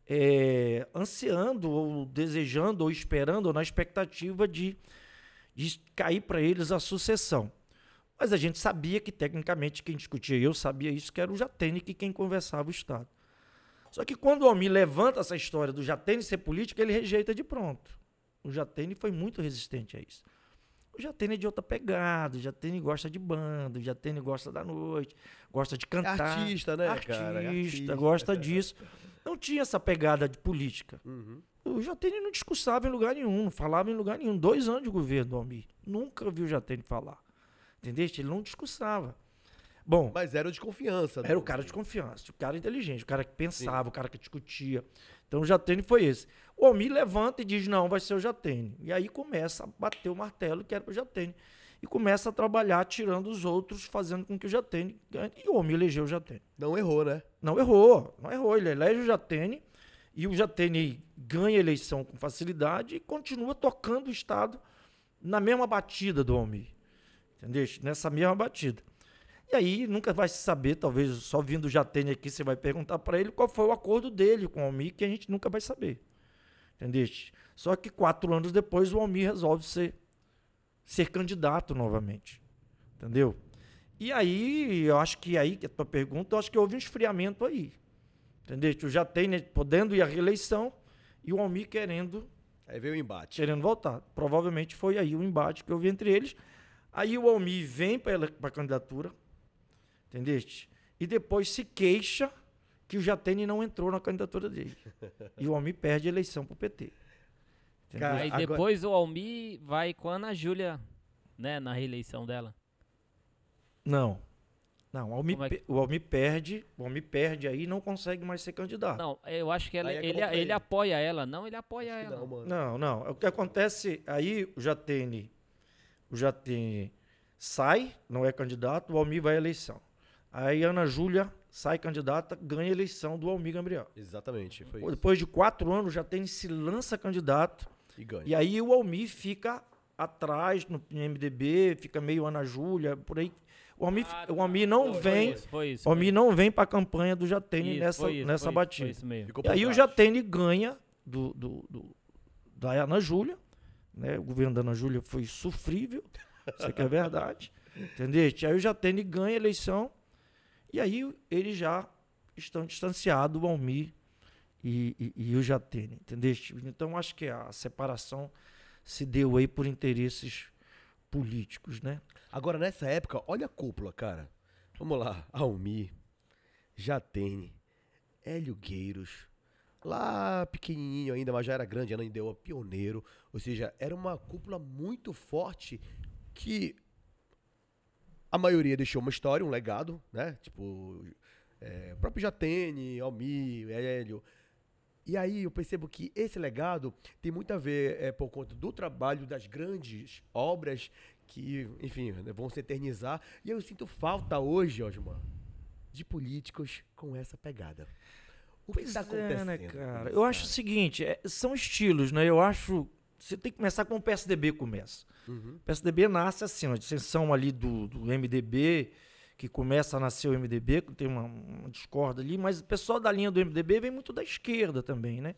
é, ansiando, ou desejando, ou esperando, ou na expectativa de, de cair para eles a sucessão. Mas a gente sabia que, tecnicamente, quem discutia, eu sabia isso, que era o Jatene que quem conversava o Estado. Só que quando o Almir levanta essa história do Jatene ser político, ele rejeita de pronto. O Jatene foi muito resistente a isso. O Jatene é de outra pegada, o Jatene gosta de banda, o Jatene gosta da noite, gosta de cantar. artista, né, artista, cara? Artista. gosta disso. Não tinha essa pegada de política. Uhum. O Jatene não discursava em lugar nenhum, não falava em lugar nenhum. Dois anos de governo do Almir. Nunca vi o Jatene falar. Entendeste? Ele não discursava. Bom, Mas era o de confiança. era o cara de confiança, o cara inteligente, o cara que pensava, o cara que discutia. Então o Jatene foi esse. O Almir levanta e diz: não, vai ser o Jatene. E aí começa a bater o martelo que era o Jatene. E começa a trabalhar tirando os outros, fazendo com que o Jatene ganhe. E o Almir elegeu o Jatene. Não errou, né? Não errou, não errou. Ele elege o Jatene e o Jatene ganha a eleição com facilidade e continua tocando o Estado na mesma batida do Almir. Entendeu? Nessa mesma batida. E aí nunca vai se saber, talvez só vindo o Jatene aqui você vai perguntar para ele qual foi o acordo dele com o Almir, que a gente nunca vai saber. Entendeste? Só que quatro anos depois o Almir resolve ser, ser candidato novamente. Entendeu? E aí, eu acho que aí, que é a tua pergunta, eu acho que houve um esfriamento aí. Entendeu? O Jatene podendo ir à reeleição e o Almir querendo, Aí veio o embate. querendo voltar. Provavelmente foi aí o embate que houve entre eles. Aí o Almir vem para a candidatura, entendeste? E depois se queixa que o Jatene não entrou na candidatura dele. e o Almir perde a eleição para o PT. Cara, Aí agora- depois o Almir vai com a Ana Júlia, né, na reeleição dela. Não. Não, o Almir, Como é que- o Almir perde, o Almir perde aí e não consegue mais ser candidato. Não, eu acho que ela- acabou ele, ele ele. apoia ela. Não, ele apoia Acho ela. não. Não, não. O que acontece aí, o Jatene, o Jatene sai, não é candidato, o Almir vai à eleição. Aí a Ana Júlia sai candidata, ganha a eleição do Almir Gabriel. Exatamente, foi isso. Depois de quatro anos, o Jatene se lança candidato. E ganha. E aí o Almir fica atrás no MDB, fica meio Ana Júlia, por aí. O Almir, Ah, o Almir não Foi vem, isso, foi isso. o Almir não vem para a campanha do foi Jatene nessa, foi isso, nessa foi isso, batida. Foi isso mesmo. Ficou E aí o. Jatene ganha do, do, do- da Ana Júlia, né? O governo da Ana Júlia foi sofrível, isso é verdade, entendeste? Aí o Jatene ganha a eleição e aí eles já estão distanciados, o Almir e, e, e o Jatene, entendeste? Então acho que a separação se deu aí por interesses políticos, né? Agora, nessa época, olha a cúpula, cara. Vamos lá. Almir, Jatene, Hélio Gueiros. Lá pequenininho ainda, mas já era grande, ainda deu a pioneiro. Ou seja, era uma cúpula muito forte que a maioria deixou uma história, um legado, né? Tipo, é, o próprio Jatene, Almir, Hélio. E aí eu percebo que esse legado tem muito a ver é, por conta do trabalho das grandes obras que, enfim, né, vão se eternizar. E eu sinto falta hoje, Osman, de políticos com essa pegada. O que está acontecendo? é, né, com cara? Eu acho o seguinte, é, são estilos, né? Eu acho. Você tem que começar como o PSDB começa. Uhum. O PSDB nasce assim, uma dissenção ali do, do MDB, que começa a nascer o MDB, tem uma, uma discorda ali, mas o pessoal da linha do MDB vem muito da esquerda também, né?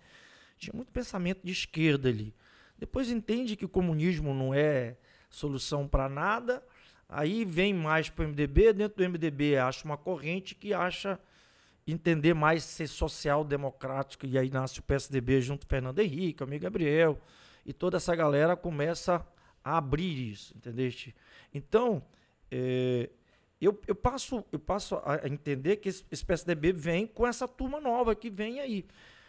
Tinha muito pensamento de esquerda ali. Depois entende que o comunismo não é solução para nada, aí vem mais para o MDB, dentro do MDB acha uma corrente que acha entender mais ser social-democrático, e aí nasce o PSDB junto com Fernando Henrique, o amigo Gabriel, e toda essa galera começa a abrir isso, entendeste? Então, é, eu, eu, passo, eu passo a entender que esse, esse PSDB vem com essa turma nova que vem aí.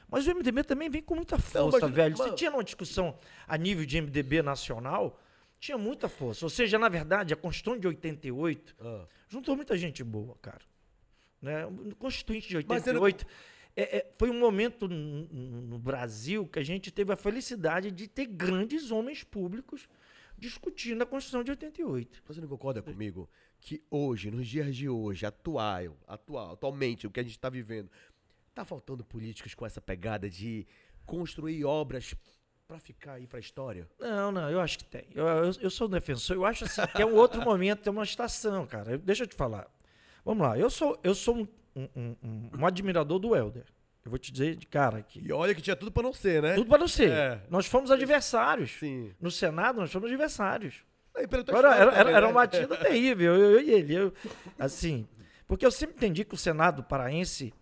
Mas o MDB também vem com muita força, velho. Você tinha uma discussão a nível de MDB nacional, tinha muita força. Ou seja, na verdade, a Constituição de 88 Ah. juntou muita gente boa, cara. Né? O Constituinte de Mas você não- 88 é- é, foi um momento n- n- no Brasil que a gente teve a felicidade de ter grandes homens públicos discutindo a Constituição de 88. Você não concorda comigo que hoje, nos dias de hoje, atual, atual atualmente, o que a gente está vivendo, tá faltando políticos com essa pegada de construir obras para ficar aí para a história? Não, não, eu acho que tem. Eu, eu, eu sou defensor, eu acho assim, que é um outro momento, é uma estação, cara. Deixa eu te falar. Vamos lá, eu sou, eu sou um, um- um- um- admirador do Helder. Eu vou te dizer de cara aqui. E olha que tinha tudo para não ser, né? Tudo para não ser. É. Nós fomos adversários. Sim. No Senado, nós fomos adversários. Aí, tua Era, era, era, era né? uma batida terrível, eu, eu e ele. eu- assim, porque eu sempre entendi que o Senado paraense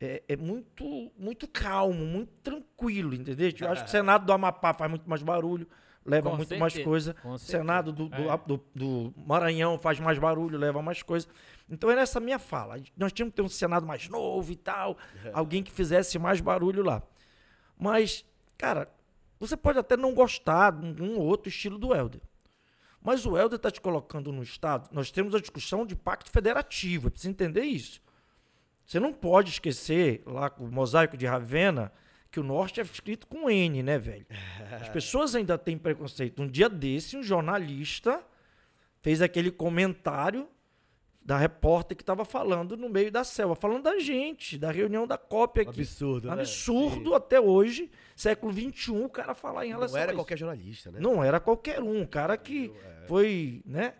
é, é muito, muito calmo, muito tranquilo, entendeu? Eu acho que o Senado do Amapá faz muito mais barulho, leva Com muito mais certeza, coisa. com. Senado do, do, É. do- do Maranhão faz mais barulho, leva mais coisa. Então era essa a minha fala. Nós tínhamos que ter um Senado mais novo e tal, alguém que fizesse mais barulho lá. Mas, cara, você pode até não gostar de um ou outro estilo do Helder. Mas o Helder está te colocando no Estado. Nós temos a discussão de pacto federativo. É preciso entender isso. Você não pode esquecer, lá com o mosaico de Ravenna, que o norte é escrito com N, né, velho? As pessoas ainda têm preconceito. Um dia desse, um jornalista fez aquele comentário da repórter que estava falando no meio da selva, falando da gente, da reunião da COP aqui. Absurdo, né? Absurdo até hoje, século XXI, o cara falar em relação Não era a qualquer jornalista, né? Não era qualquer um, um cara que foi, né,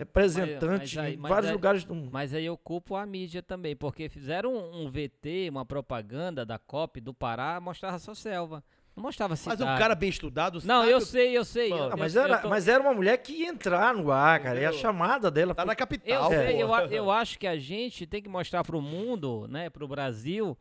representante Mas- mas aí- em mas vários aí- lugares do mundo. Mas aí eu culpo a mídia também, porque fizeram um, um VT, uma propaganda da COP do Pará, mostrava só selva. Não mostrava Mas cidade. um cara bem estudado Não, eu sei, eu sei. Mano, eu- Ah, mas, eu- era, eu tô- mas era uma mulher que ia entrar no ar, cara. E a chamada dela Tá foi- na Eu capital, sei, eu, eu acho que a gente tem que mostrar pro mundo, né, pro Brasil,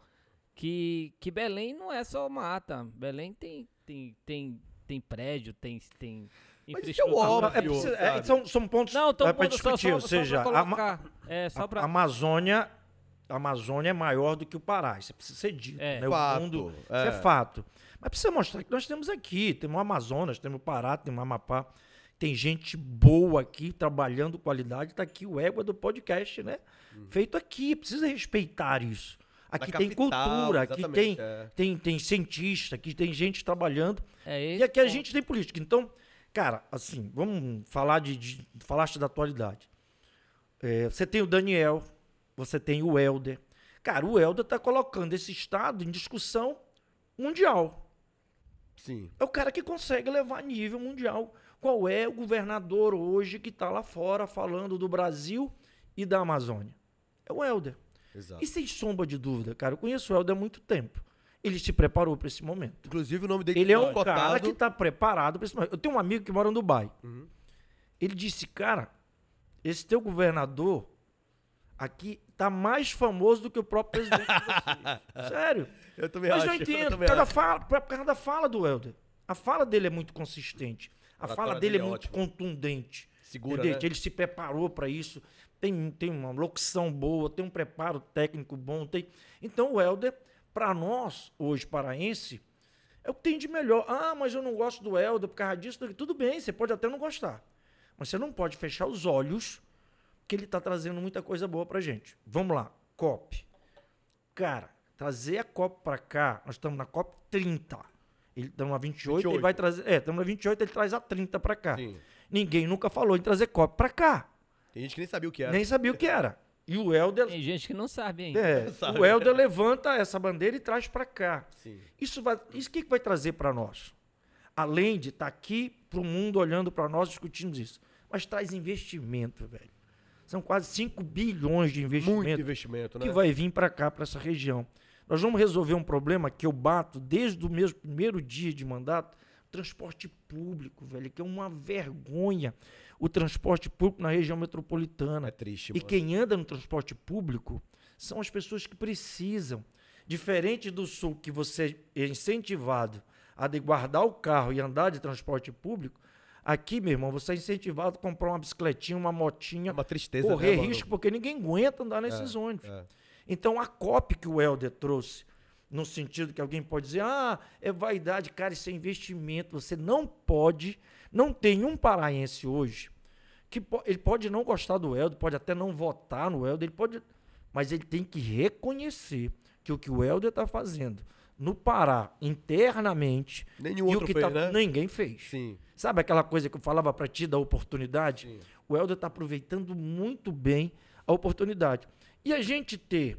que, que Belém não é só mata. Belém tem, tem, tem, tem prédio, tem, tem Mas isso é o óbvio. É, é, são, são pontos Não, é, para só- discutir. só, ou só seja, pra a, Ma- colocar. É, só pra... a Amazônia, a Amazônia é maior do que o Pará. Isso precisa ser dito. É. né? O Fato, mundo, é. Isso é fato. Mas precisa mostrar que nós temos aqui. Temos o Amazonas, temos o Pará, temos o Amapá. Tem gente boa aqui, trabalhando qualidade. Está aqui o égua do podcast, né? Feito aqui. Precisa respeitar isso. Aqui tem capital, cultura, aqui tem, é. tem, tem cientista, aqui tem gente trabalhando. É E aqui a gente tem política. Então, cara, assim, vamos falar de. de falaste da atualidade. É, você tem o Daniel, você tem o Helder. Cara, o Helder tá colocando esse Estado em discussão mundial. Sim. É o cara que consegue levar a nível mundial. Qual é o governador hoje que está lá fora falando do Brasil e da Amazônia? É o Helder. Exato. E sem sombra de dúvida, cara, eu conheço o Helder há muito tempo. Ele se preparou para esse momento. Inclusive o nome dele Ele é um cara cotado. que está preparado para esse momento. Eu tenho um amigo que mora em Dubai. Uhum. Ele disse, cara, esse teu governador aqui tá mais famoso do que o próprio presidente de vocês. Sério. Eu também Mas acho. eu entendo, por causa, fala, por causa da fala do Helder. A fala dele é muito consistente. A A fala dele é é muito ótima. contundente. Segura, né? Ele se preparou para isso. Tem, tem uma locução boa, tem um preparo técnico bom. Tem... Então o Helder, para nós, hoje paraense, é o que tem de melhor. Ah, mas eu não gosto do Helder por causa disso. Tudo bem, você pode até não gostar. Mas você não pode fechar os olhos que ele está trazendo muita coisa boa pra gente. Vamos lá, COP. Cara, trazer a COP para cá, nós estamos na COP 30. Ele estamos na 28, 28. ele vai trazer. É, estamos na 28, ele traz a 30 para cá. Sim. Ninguém nunca falou em trazer COP para cá. Tem gente que nem sabia o que era. Nem sabia o que era. E o Helder, Tem gente que não sabe ainda. é, Sabe. o Helder levanta essa bandeira e traz para cá. Sim. Isso vai, isso que que vai trazer para nós? Além de estar aqui para o mundo olhando para nós discutindo isso, mas traz investimento, velho. São quase 5 bilhões de Muito investimento investimento, né? que vai vir para cá, para essa região. Nós vamos resolver um problema que eu bato desde o meu primeiro dia de mandato, transporte público, velho, que é uma vergonha o transporte público na região metropolitana. É triste, E mano. quem anda no transporte público são as pessoas que precisam. Diferente do sul, que você é incentivado a de guardar o carro e andar de transporte público, aqui, meu irmão, você é incentivado a comprar uma bicicletinha, uma É motinha, uma tristeza, correr né, risco, porque ninguém aguenta andar nesses ônibus. é. Então, a COP que o Helder trouxe, no sentido que alguém pode dizer, ah, é vaidade, cara, isso é investimento. Você não pode, não tem um paraense hoje que po- ele pode não gostar do Helder, pode até não votar no Helder, ele pode, mas ele tem que reconhecer que o que o Helder está fazendo no Pará, internamente, Nenhum e o outro que fez, tá- né? ninguém fez. Sim. Sabe aquela coisa que eu falava para ti da oportunidade? Sim. O Helder está aproveitando muito bem a oportunidade. E a gente ter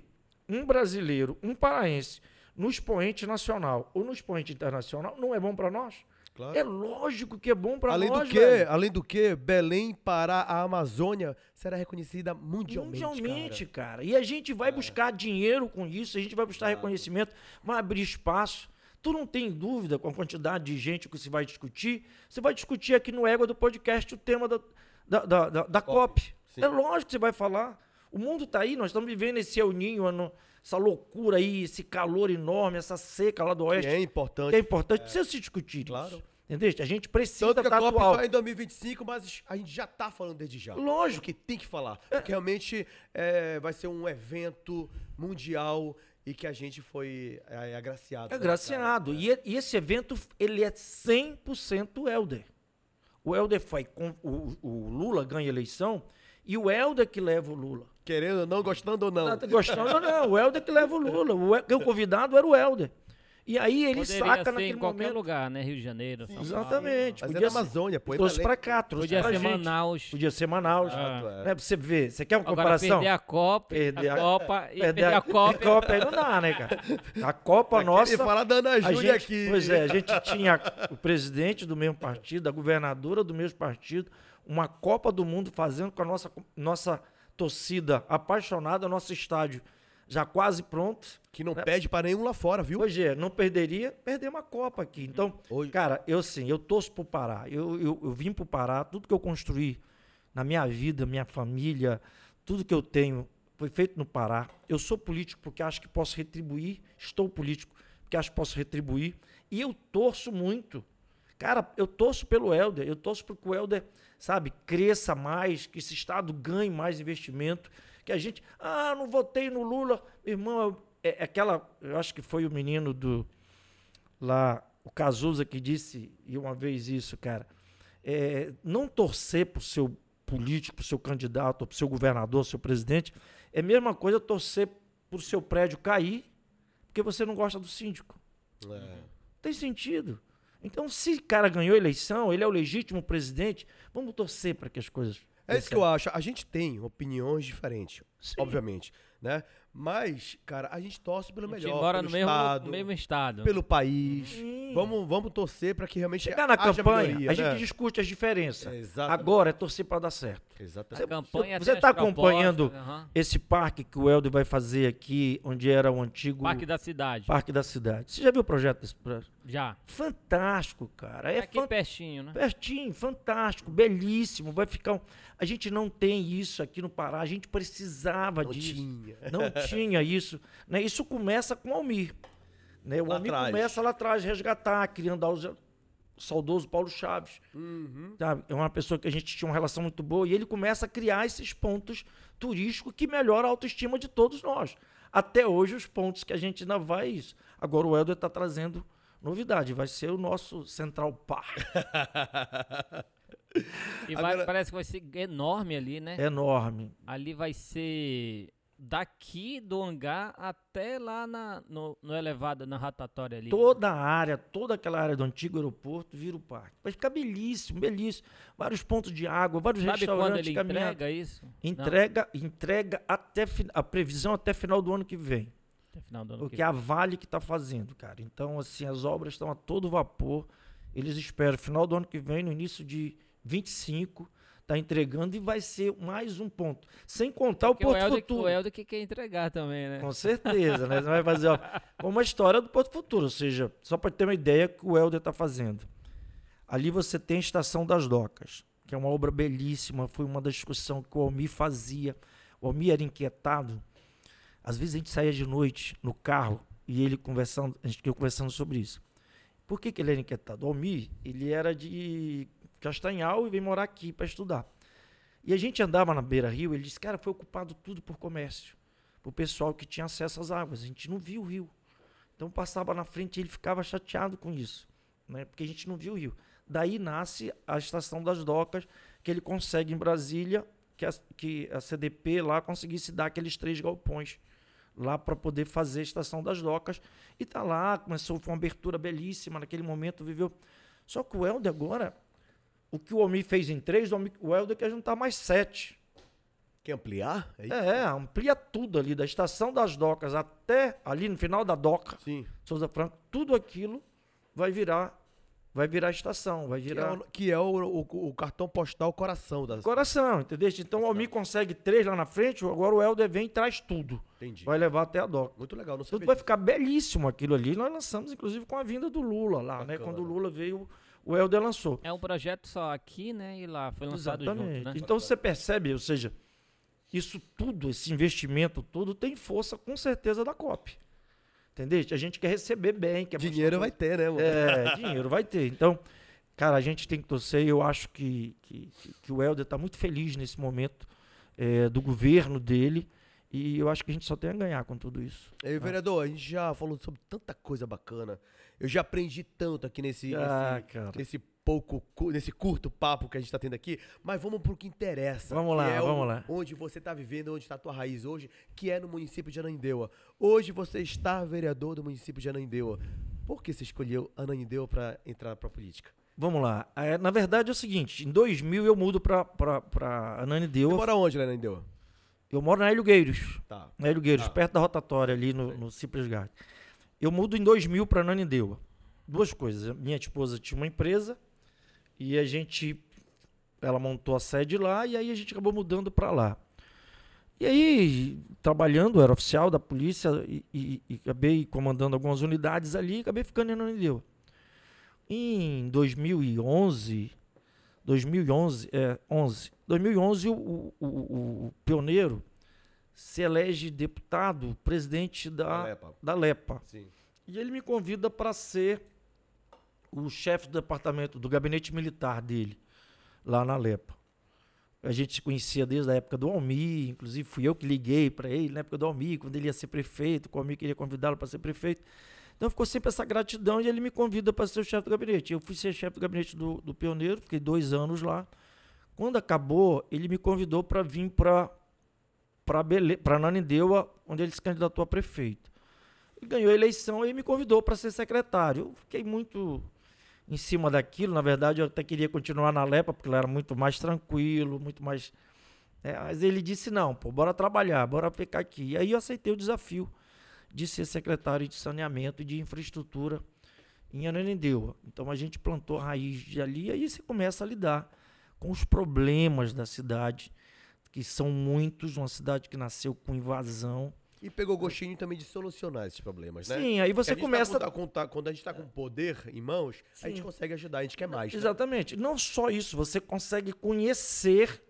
um brasileiro, um paraense, no expoente nacional ou no expoente internacional, não é bom para nós? Claro. É lógico que é bom para Além nós, do que, velho. além do que, Belém, Pará, a Amazônia será reconhecida mundialmente, Mundialmente, cara. cara. E a gente vai buscar dinheiro com isso, a gente vai buscar reconhecimento, vai abrir espaço. Tu não tem dúvida com a quantidade de gente que você vai discutir. Você vai discutir aqui no Égua do podcast o tema da, da, da, da- da COP. Sim. É lógico que você vai falar. O mundo tá aí, nós estamos vivendo esse El Ninho, essa loucura aí, esse calor enorme, essa seca lá do Que oeste. é Que importante. é importante, precisa se discutir Claro. isso. Entendeu? A gente precisa Tanto que a estar Copa atual. vai em 2025, mas a gente já tá falando desde já. Lógico. Que tem que falar. Porque realmente é, vai ser um evento mundial e que a gente foi é, agraciado. É né, graciado. E, e esse evento, ele é 100% Helder. O Helder foi com o, o Lula ganha a eleição e o Helder que leva o Lula. Querendo ou não, gostando ou não. Gostando ou não? O Helder que leva o Lula. O, o convidado era o Helder. E aí ele Poderia saca ser naquele em qualquer momento. lugar, né? Rio de Janeiro, São Paulo. Exatamente. Mas é Podia da ser- Amazônia, pô. trouxe Belém. pra cá, trouxe Podia pra ser gente. Manaus. Podia ser Manaus. Ah. é. Né, pra você ver. Você quer uma Agora comparação? perder a Copa, Perder a a- Copa e Perder perder a Copa. aí não dá, né, cara? A Copa Vai nossa. falar da Ana A Júlia gente, aqui. Pois é, a gente tinha o presidente do mesmo partido, a governadora do mesmo partido, uma Copa do Mundo fazendo com a nossa, nossa torcida apaixonada, nosso estádio já quase pronto. Que não pede pra nenhum lá fora, viu? Hoje é, não perderia, perder uma Copa aqui. Então, Hoje- cara, eu sim, eu torço pro Pará. Eu, eu, eu vim pro Pará, tudo que eu construí na minha vida, minha família, tudo que eu tenho foi feito no Pará. Eu sou político porque acho que posso retribuir, estou político porque acho que posso retribuir. E eu torço muito. Cara, eu torço pelo Helder, eu torço para que o Helder, sabe, cresça mais, que esse Estado ganhe mais investimento, que a gente, ah, não votei no Lula. Irmão, é, é aquela, eu acho que foi o menino do, lá, o Cazuza que disse e uma vez isso, cara, é, não torcer pro seu político, pro seu candidato, pro seu governador, seu presidente, é a mesma coisa torcer pro seu prédio cair porque você não gosta do síndico. É. Tem sentido. Então, se o cara ganhou a eleição, ele é o legítimo presidente, vamos torcer para que as coisas. É isso que eu acho. A gente tem opiniões diferentes, Sim. obviamente, né? Mas, cara, a gente torce pelo A gente melhor, mora pelo no mesmo, estado, no mesmo estado. pelo país. Sim. Vamos, vamos torcer pra que realmente Chegar na haja campanha, melhoria, a gente né? discute as diferenças. É, exatamente. Agora é torcer para dar certo. Exatamente. A campanha você tá propostas, acompanhando aham. Esse parque que o Helder vai fazer aqui, onde era o antigo Parque da Cidade. Parque da Cidade. Você já viu o projeto desse projeto? Já. Fantástico, cara. É aqui fan- pertinho, né? Pertinho, fantástico, belíssimo. Vai ficar. um- A gente não tem isso aqui no Pará. A gente precisava Não disso. tinha. Não tinha isso. Né? Isso começa com o Almir. Né? O Lá atrás. começa lá atrás, resgatar, criando o saudoso Paulo Chaves. Uhum. sabe? É uma pessoa que a gente tinha uma relação muito boa. E ele começa a criar esses pontos turísticos que melhoram a autoestima de todos nós. Até hoje, os pontos que a gente ainda vai é isso. Agora o Helder está trazendo novidade. Vai ser o nosso Central Park. E vai- Agora- parece que vai ser enorme ali, né? Enorme. Ali vai ser daqui do hangar até lá na, no, no elevado, na ratatória ali. Toda a área, toda aquela área do antigo aeroporto vira o parque. Vai ficar belíssimo, belíssimo. Vários pontos de água, vários Sabe quando restaurantes ele entrega isso? Não, Entrega, entrega até a previsão até final do ano que vem. até final do ano Porque que é a Vale que está fazendo, cara. Então, assim, as obras estão a todo vapor. Eles esperam final do ano que vem, no início de 25, tá entregando e vai ser mais um ponto. Sem contar Porque o o Porto Helder, Futuro. o Helder que quer entregar também, né? Com certeza, né? Você vai fazer ó, como a história do Porto Futuro, ou seja, só para ter uma ideia que o Helder está fazendo. Ali você tem a Estação das Docas, que é uma obra belíssima, foi uma das discussões que o Almir fazia. O Almir era inquietado. Às vezes a gente saía de noite no carro e ele conversando, a gente conversando sobre isso. Por que, que ele era inquietado? O Almir, ele era de Castanhal e veio morar aqui para estudar. E a gente andava na beira rio, ele disse, cara, foi ocupado tudo por comércio o pessoal que tinha acesso às águas. A gente não via o rio. Então passava na frente e ele ficava chateado com isso, né? Porque a gente não viu o rio. Daí nasce a estação das docas, que ele consegue em Brasília, que a, que a CDP lá conseguisse dar aqueles três galpões lá para poder fazer a estação das docas. E tá lá, começou, foi uma abertura belíssima naquele momento, viveu. Só que o Helder agora, o que o Almir fez em três, o, Helder quer juntar mais sete. Quer ampliar? É? É, amplia tudo ali, da estação das docas até ali no final da doca, Sim. Souza Franco, tudo aquilo vai virar, vai virar estação, vai Que é, virar o, que é o, o- o cartão postal coração das. coração, entendeu? Então o Almir consegue três lá na frente, agora o Helder vem e traz tudo, Entendi. vai levar até a doca. Muito legal, não Tudo vai ficar belíssimo aquilo ali. Nós lançamos, inclusive, com a vinda do Lula lá, né? Bacana. Quando o Lula veio, o Helder lançou. É um projeto só aqui, né? E lá foi lançado junto, Exatamente. né? Então você percebe, ou seja, isso tudo, esse investimento todo, tem força com certeza da COP. Entendeu? A gente quer receber bem. Quer Dinheiro vai ter, né, mano? É, dinheiro vai ter. Então, cara, a gente tem que torcer. Eu acho que, que, que o Helder está muito feliz nesse momento é, do governo dele. E eu acho que a gente só tem a ganhar com tudo isso. E, vereador, a gente já falou sobre tanta coisa bacana. Eu já aprendi tanto aqui nesse, Ah, cara. nesse pouco, nesse curto papo que a gente tá tendo aqui. Mas vamos pro que interessa. Vamos que lá, é o- vamos lá. Onde você tá vivendo, onde está a tua raiz hoje, que é no município de Ananindeua. Hoje você está vereador do município de Ananindeua. Por que você escolheu Ananindeua para entrar pra política? Vamos lá. É, na verdade é o seguinte: em 2000 eu mudo para Você Ananindeua. mora onde Ananindeua? Eu moro na Hélio Gueiros. Tá. Na Hélio Gueiros, Ah. perto da rotatória ali no, no Cipres Gard. Eu mudo em 2000 para Ananindeua. Duas coisas. Minha esposa tinha uma empresa e a gente. Ela montou a sede lá e aí a gente acabou mudando para lá. E aí, trabalhando, era oficial da polícia e, e- e acabei comandando algumas unidades ali acabei ficando em Ananindeua. Em 2011, 2011, é, 11, 2011 o, o, o, o pioneiro se elege deputado, presidente da, Alepa. da LEPA. Sim. E ele me convida para ser o chefe do departamento, do gabinete militar dele, lá na LEPA. A gente se conhecia desde a época do Almir, inclusive fui eu que liguei para ele na época do Almir, quando ele ia ser prefeito, o Almir queria convidá-lo para ser prefeito. Então ficou sempre essa gratidão e ele me convida para ser o chefe do gabinete. Eu fui ser chefe do gabinete do, do Pioneiro, fiquei dois anos lá. Quando acabou, ele me convidou para vir para para Nanindeua, onde ele se candidatou a prefeito. Ganhou a eleição e me convidou para ser secretário. Eu fiquei muito em cima daquilo. Na verdade, eu até queria continuar na Lepa, porque lá era muito mais tranquilo, muito mais. É, mas ele disse: não, pô, bora trabalhar, bora ficar aqui. E aí eu aceitei o desafio de ser secretário de saneamento e de infraestrutura em Ananindeua. Então a gente plantou a raiz de ali e aí você começa a lidar com os problemas da cidade, que são muitos, uma cidade que nasceu com invasão. E pegou gostinho também de solucionar esses problemas, né? Sim, aí você gente começa. Tá com- tá- quando a gente tá com poder em mãos, a gente Sim. consegue ajudar, a gente quer mais. né? Exatamente. Não só isso, você consegue conhecer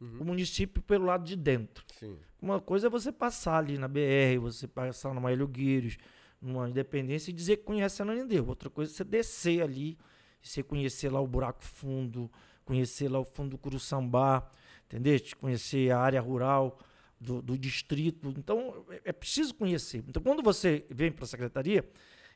Uhum. o município pelo lado de dentro. Sim. Uma coisa é você passar ali na BR, você passar numa Hélio Gueiros, numa Independência e dizer que conhece a Ananindeu. Outra coisa é você descer ali, e você conhecer lá o Buraco Fundo, conhecer lá o Fundo do Curuçambá, entendeu? Conhecer a área rural do, do distrito. Então, é, é preciso conhecer. Então, quando você vem para a secretaria,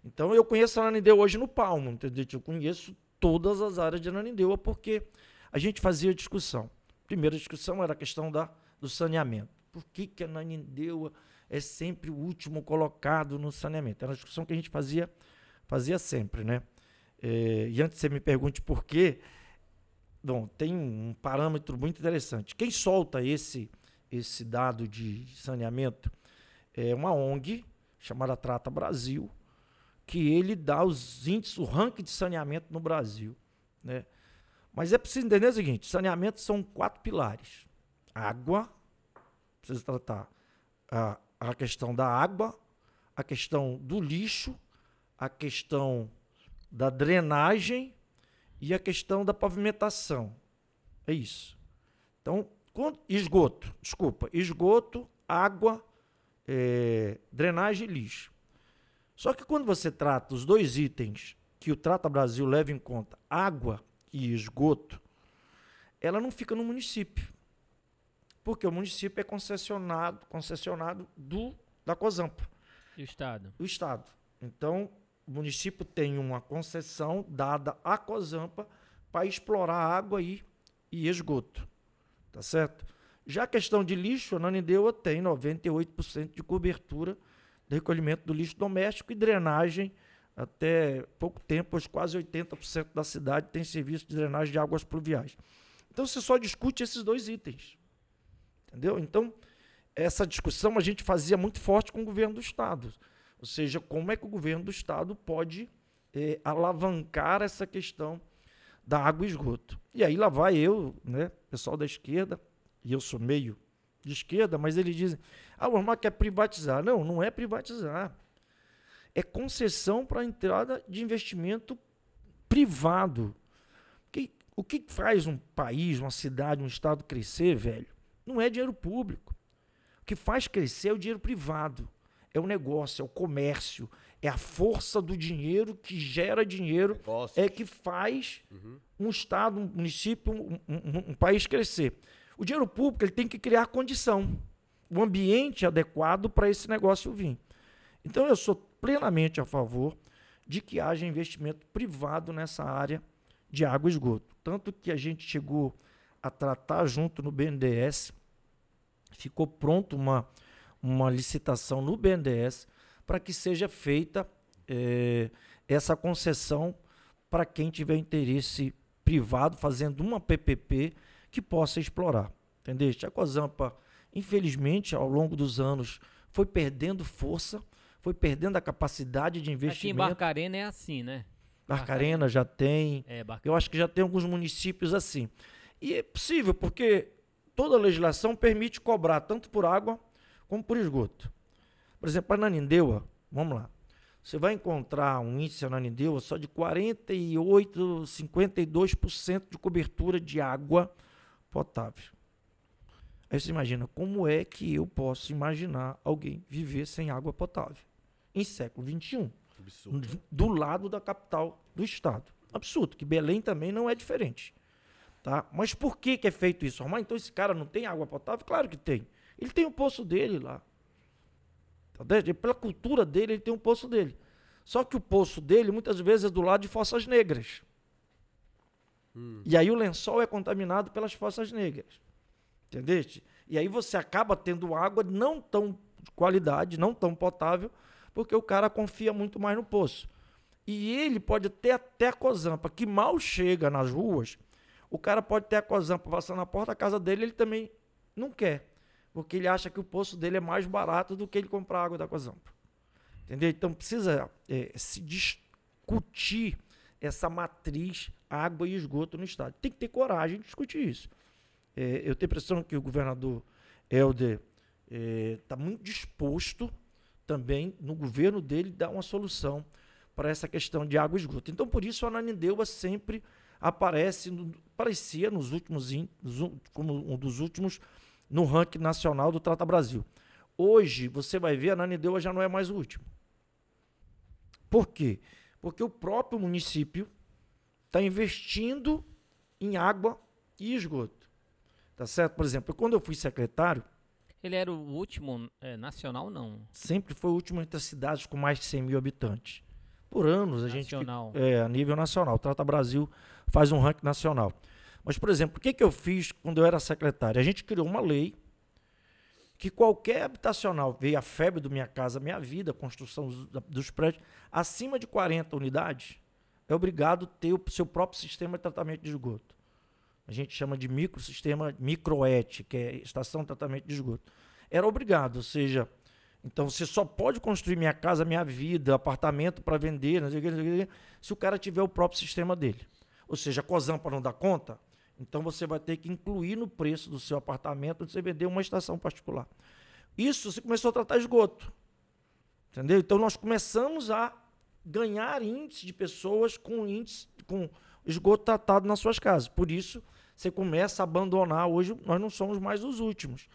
então eu conheço a Ananindeu hoje no Palmo, entendeu? Eu conheço todas as áreas de Ananindeua porque a gente fazia discussão. Primeira discussão era a questão da, do saneamento. Por que, que a Ananindeua é sempre o último colocado no saneamento? Era uma discussão que a gente fazia, fazia sempre, né? É, e antes você me pergunte por quê, bom, tem um parâmetro muito interessante. Quem solta esse, esse dado de saneamento é uma ONG chamada Trata Brasil, que ele dá os índices, o ranking de saneamento no Brasil, né? Mas é preciso entender o seguinte: saneamento são quatro pilares: água, precisa tratar a, a questão da água, a questão do lixo, a questão da drenagem e a questão da pavimentação. É isso. Então, esgoto, desculpa, esgoto, água, eh, drenagem e lixo. Só que quando você trata os dois itens que o Trata Brasil leva em conta, água e esgoto, ela não fica no município. Porque o município é concessionado, concessionado do, da COSAMPA, E o Estado? do Estado. Então, o município tem uma concessão dada à COSAMPA para explorar água e, e esgoto. Tá certo? Já a questão de lixo, a Nanindeua tem 98% de cobertura de recolhimento do lixo doméstico e drenagem. Até pouco tempo, hoje quase 80% da cidade tem serviço de drenagem de águas pluviais. Então você só discute esses dois itens. Entendeu? Então, essa discussão a gente fazia muito forte com o governo do Estado. Ou seja, como é que o governo do Estado pode eh, alavancar essa questão da água e esgoto. E aí lá vai eu, né, pessoal da esquerda, e eu sou meio de esquerda, mas eles dizem, ah, o Ormar quer privatizar. Não, não é privatizar. É concessão para a entrada de investimento privado. Que, o que faz um país, uma cidade, um estado crescer, velho? Não é dinheiro público. O que faz crescer é o dinheiro privado. É o negócio, é o comércio, é a força do dinheiro que gera dinheiro, é que faz um estado, um município, um, um- um país crescer. O dinheiro público ele tem que criar condição, o ambiente adequado para esse negócio vir. Então eu sou plenamente a favor de que haja investimento privado nessa área de água e esgoto. Tanto que a gente chegou a tratar junto no BNDES, ficou pronto uma, uma licitação no BNDES para que seja feita eh, essa concessão para quem tiver interesse privado fazendo uma PPP que possa explorar. Entendeu? A Cozampa, infelizmente, ao longo dos anos, foi perdendo força, foi perdendo a capacidade de Aqui em investimento. Barcarena é assim, né? Barcarena já tem, É, Barcarena. eu acho que já tem alguns municípios assim. E é possível, porque toda legislação permite cobrar tanto por água como por esgoto. Por exemplo, a Nanindeua, vamos lá. Você vai encontrar um índice na Nanindeua só de 48, 52% de cobertura de água potável. Aí você imagina, como é que eu posso imaginar alguém viver sem água potável? Em século XXI Absurdo. do lado da capital do estado. Absurdo, que Belém também não é diferente. Tá? Mas por que, que é feito isso? Mas então esse cara não tem água potável? Claro que tem. Ele tem o poço dele lá. Tá? Pela cultura dele, ele tem um poço dele. Só que o poço dele, muitas vezes, é do lado de fossas negras. E aí o lençol é contaminado pelas fossas negras. Entendeste? E aí você acaba tendo água não tão de qualidade, não tão potável, porque o cara confia muito mais no poço. E ele pode ter até a cozampa, que mal chega nas ruas, o cara pode ter a cozampa passando na porta da casa dele, ele também não quer. Porque ele acha que o poço dele é mais barato do que ele comprar água da cozampa. Entendeu? Então precisa eh, se discutir essa matriz água e esgoto no estado. Tem que ter coragem de discutir isso. Eh, eu tenho a impressão que o governador Helder está muito disposto também no governo dele dar uma solução para essa questão de água e esgoto. Então, por isso, a Ananindeua sempre aparece, no, aparecia nos últimos, in- nos como um dos últimos no ranking nacional do Trata Brasil. Hoje, você vai ver, a Ananindeua já não é mais o último. Por quê? Porque o próprio município está investindo em água e esgoto. Tá certo? Por exemplo, quando eu fui secretário, Ele era o último é, nacional, não. sempre foi o último entre as cidades com mais de 100 mil habitantes. Por anos a gente Nacional. é a nível nacional. O Trata Brasil faz um ranking nacional. Mas, por exemplo, o que, que eu fiz quando eu era secretário? A gente criou uma lei que qualquer habitacional, veio a febre do Minha Casa Minha Vida, construção dos, prédios, acima de 40 unidades, é obrigado a ter o seu próprio sistema de tratamento de esgoto. A gente chama de microsistema microet, que é estação de tratamento de esgoto. Era obrigado, ou seja, então você só pode construir minha casa, minha vida, apartamento para vender, não sei o que, não sei o que, se o cara tiver o próprio sistema dele. Ou seja, a Cozampa não dá conta, então você vai ter que incluir no preço do seu apartamento onde você vender uma estação particular. Isso você começou a tratar esgoto. Entendeu? Então nós começamos a ganhar índice de pessoas com índice com esgoto tratado nas suas casas. Por isso, você começa a abandonar. Hoje nós não somos mais os últimos.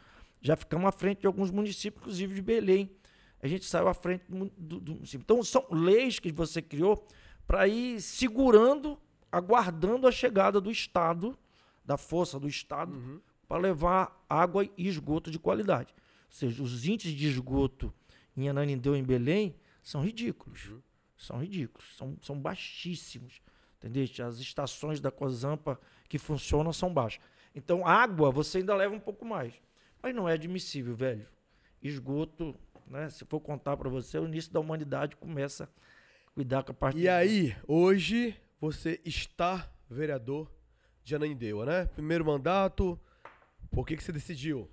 Já ficamos à frente de alguns municípios, inclusive de Belém. A gente saiu à frente do, do- município. Então, são leis que você criou para ir segurando, aguardando a chegada do Estado, da força do Estado, para levar água e esgoto de qualidade. Ou seja, os índices de esgoto em Ananindeu e em Belém são ridículos. São ridículos, são, são baixíssimos. Entendeu? As estações da Cozampa que funcionam são baixas. Então, água você ainda leva um pouco mais. Mas não é admissível, velho. Esgoto, né? Se for contar para você, o início da humanidade começa a cuidar com a parte E aí, hoje você está vereador de Ananindeua, né? Primeiro mandato. Por que, que você decidiu?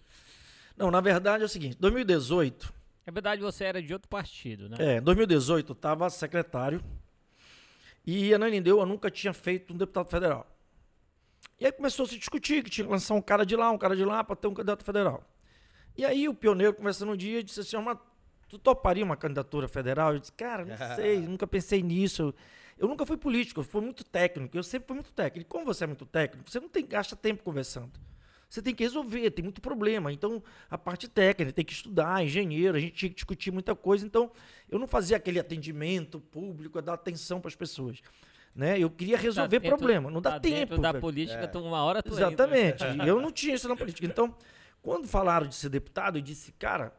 Não, na verdade é o seguinte, 2018, Na verdade, você era de outro partido, né? É, em 2018 eu estava secretário e Ananindeua nunca tinha feito um deputado federal. E aí começou a se discutir que tinha que lançar um cara de lá, um cara de lá para ter um candidato federal. E aí o pioneiro conversando um dia disse assim, mas tu toparia uma candidatura federal? Eu disse, cara, não sei, nunca pensei nisso. Eu nunca fui político, eu fui muito técnico, eu sempre fui muito técnico. Como você é muito técnico, você não tem, gasta tempo conversando. Você tem que resolver, tem muito problema. Então, a parte técnica, tem que estudar, engenheiro, a gente tinha que discutir muita coisa. Então, eu não fazia aquele atendimento público, dar atenção para as pessoas. Né? Eu queria resolver dentro- problema. Não dá tá tempo. Dentro da velho. política, É. tu uma hora tu. Exatamente. Eu não tinha isso na política. Então, quando falaram de ser deputado, eu disse, cara,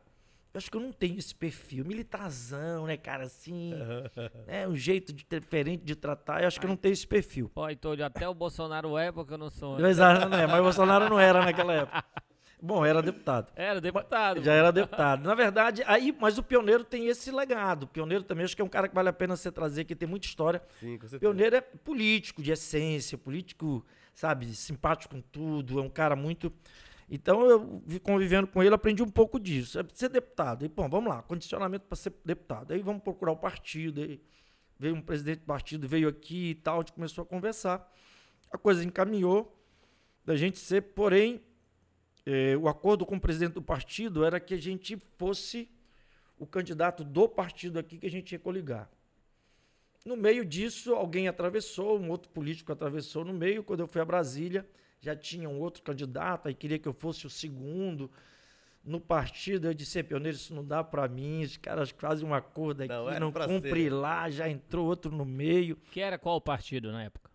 eu acho que eu não tenho esse perfil. Militarzão, né, cara, assim. né, um jeito diferente de tratar. Eu acho que eu não tenho esse perfil. Pô, então até o Bolsonaro é, porque eu não sou. Mas, ah, não é, mas o Bolsonaro não era naquela época. Bom, era deputado. Era deputado. Já era deputado. Na verdade, aí, mas o pioneiro tem esse legado. O pioneiro também acho que é um cara que vale a pena você trazer, que tem muita história. Sim, com certeza. Pioneiro é político, de essência, político, sabe, simpático com tudo, é um cara muito. Então, eu vi- convivendo com ele, aprendi um pouco disso. É ser deputado. E, bom, vamos lá, condicionamento para ser deputado. Aí vamos procurar o partido. Aí veio um presidente do partido, veio aqui e tal, a gente começou a conversar. A coisa encaminhou da gente ser, porém, eh, o acordo com o presidente do partido era que a gente fosse o candidato do partido aqui que a gente ia coligar. No meio disso, alguém atravessou, um outro político atravessou no meio. Quando eu fui a Brasília, já tinha um outro candidato, aí queria que eu fosse o segundo. No partido, eu disse, "É, pioneiro, isso não dá pra mim, os caras fazem um acordo aqui, Não não, cumpre ser. lá, já entrou outro no meio, Que era qual partido na época?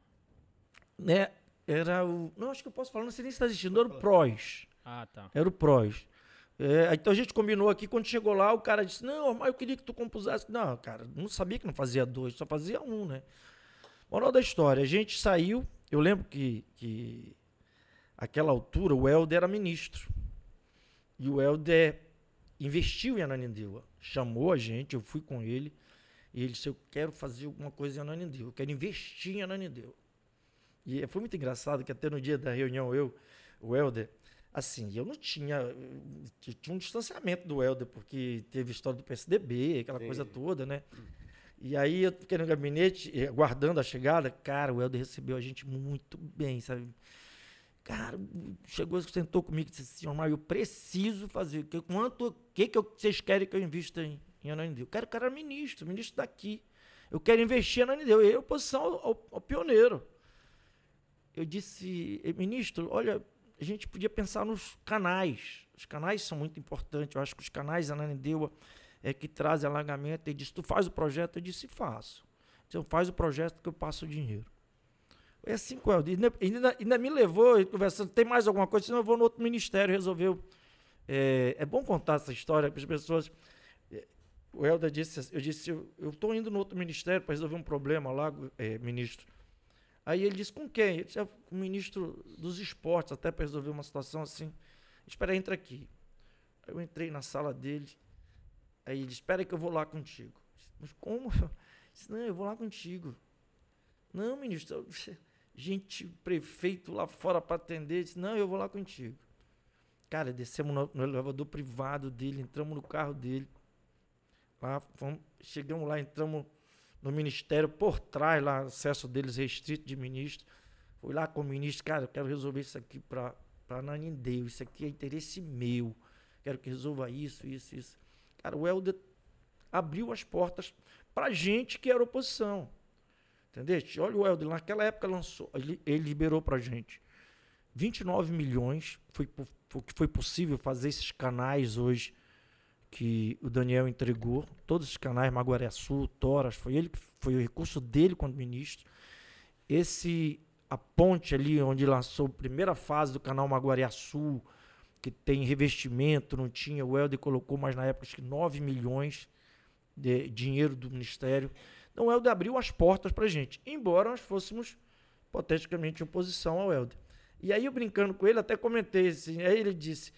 né? Era o... Não, acho que eu posso falar, não sei nem se está existindo, era o PROS. Ah, tá. Era o PROS. É, então a gente combinou aqui, quando chegou lá, o cara disse, não, mas eu queria que tu compusesse. Não, cara, não sabia que não fazia dois, só fazia um, né? Moral da história, a gente saiu, eu lembro que, que aquela altura o Helder era ministro. E o Helder investiu em Ananindeua. Chamou a gente, eu fui com ele, e ele disse, eu quero fazer alguma coisa em Ananindeua, eu quero investir em Ananindeua. E foi muito engraçado que até no dia da reunião, eu, o Helder, assim, eu não tinha. eu Tinha um distanciamento do Helder, porque teve história do PSDB, aquela Sim. coisa toda, né? E aí eu fiquei no gabinete, eh, aguardando a chegada. Cara, o Helder recebeu a gente muito bem, sabe? Cara, chegou, sentou comigo e disse assim: eu preciso fazer. que- Quanto, que, que eu- vocês querem que eu invista em, em Ananindeua? Eu quero que era ministro, ministro daqui. Eu quero investir em Ananindeua. E eu, oposição ao, ao- pioneiro. Eu disse, "Eh, ministro, olha, a gente podia pensar nos canais. Os canais são muito importantes. Eu acho que os canais Ananindeua é que trazem alagamento. Ele disse, tu faz o projeto? Eu disse, faço. Então faz o projeto que eu passo o dinheiro. Foi assim com ele. Ainda, ainda, ainda me levou, conversando, tem mais alguma coisa? Senão eu vou no outro ministério, resolveu. É, é bom contar essa história para as pessoas. É, O Helder disse, assim- eu disse, eu estou indo no outro ministério para resolver um problema lá, é, ministro. Aí ele disse, com quem? Eu disse, "É o ministro dos esportes, até para resolver uma situação assim. Espera entra aqui. Aí eu entrei na sala dele. Aí ele disse, espera que eu vou lá contigo. Disse, Mas como? Eu disse, não, eu vou lá contigo. Não, ministro, eu- gente, prefeito lá fora para atender. Disse, não, eu vou lá contigo. Cara, descemos no, no elevador privado dele, entramos no carro dele. Lá, fomos, chegamos lá, entramos no ministério por trás, lá, acesso deles restrito de ministro. Fui lá com o ministro, cara, eu quero resolver isso aqui para Nanindeu, isso aqui é interesse meu. Quero que resolva isso, isso, isso. Cara, o Helder abriu as portas pra gente que era oposição. Entendeste? Olha o Helder, naquela época lançou, ele, ele liberou pra gente 29 milhões, foi o que foi possível fazer esses canais hoje que o Daniel entregou, todos os canais, Maguaré Sul, Toras, foi ele que foi o recurso dele quando ministro. Esse a ponte ali onde lançou a primeira fase do canal Maguaré Sul, que tem revestimento, não tinha, o Helder colocou mais na época acho que 9 milhões de dinheiro do ministério. Então o Helder abriu as portas pra gente, embora nós fôssemos hipoteticamente em oposição ao Helder. E aí eu brincando com ele, até comentei assim, aí ele disse,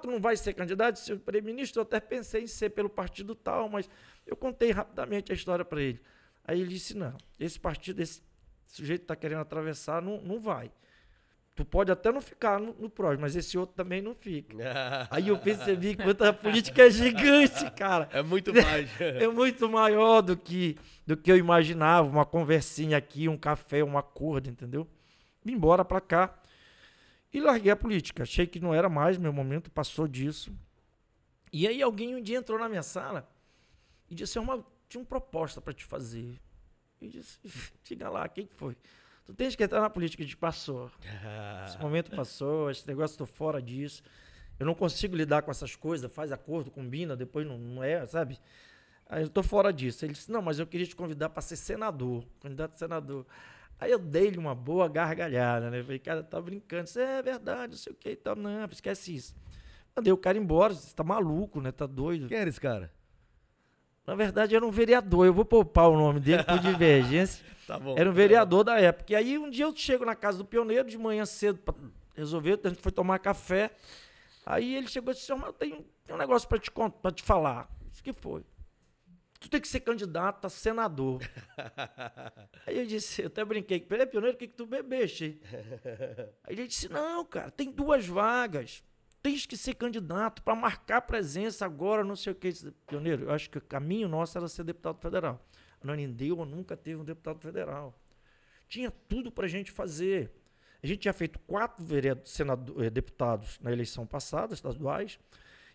tu não vai ser candidato? Eu falei, ministro, eu até pensei em ser pelo partido tal, mas eu contei rapidamente a história para ele. Aí ele disse, não, esse partido, esse sujeito está querendo atravessar, não, não vai. Tu pode até não ficar no, no PROS, mas esse outro também não fica. Aí eu percebi que a política é gigante, cara. É muito mais. É muito maior do que, do que eu imaginava. Uma conversinha aqui, um café, um acordo, entendeu? Vim embora pra cá e larguei a política. Achei que não era mais meu momento, passou disso. E aí alguém um dia entrou na minha sala e disse, uma, tinha uma proposta para te fazer. Eu disse, diga lá, quem que foi? Tu tens que entrar na política. Gente passou. Esse momento passou, esse negócio, tô fora disso. Eu não consigo lidar com essas coisas, faz acordo, combina, depois não, não é, sabe? Aí eu tô fora disso. Ele disse, não, mas eu queria te convidar para ser senador, candidato a senador. Aí eu dei-lhe uma boa gargalhada, né? Falei, cara, tá brincando. Disse, é verdade, não sei o que e tal. Não, esquece isso. Mandei o cara embora, você tá maluco, né? Tá doido. Quem era esse cara? Na verdade, era um vereador. Eu vou poupar o nome dele por divergência. Tá bom. Era um vereador da época. E aí um dia eu chego na casa do pioneiro de manhã cedo para resolver, a gente foi tomar café. Aí ele chegou e disse: "Mas eu tenho, um negócio para te contar, para te falar". Isso que foi. Tu tem que ser candidato a senador. aí eu disse, eu até brinquei, peraí, pioneiro, o que, que tu bebeste? Aí ele disse: "Não, cara, tem duas vagas. Tens que ser candidato para marcar presença agora, não sei o que. Pioneiro, eu acho que o caminho nosso era ser deputado federal. Nanindeua nunca teve um deputado federal. Tinha tudo para a gente fazer. A gente tinha feito quatro senador, eh, deputados na eleição passada, estaduais,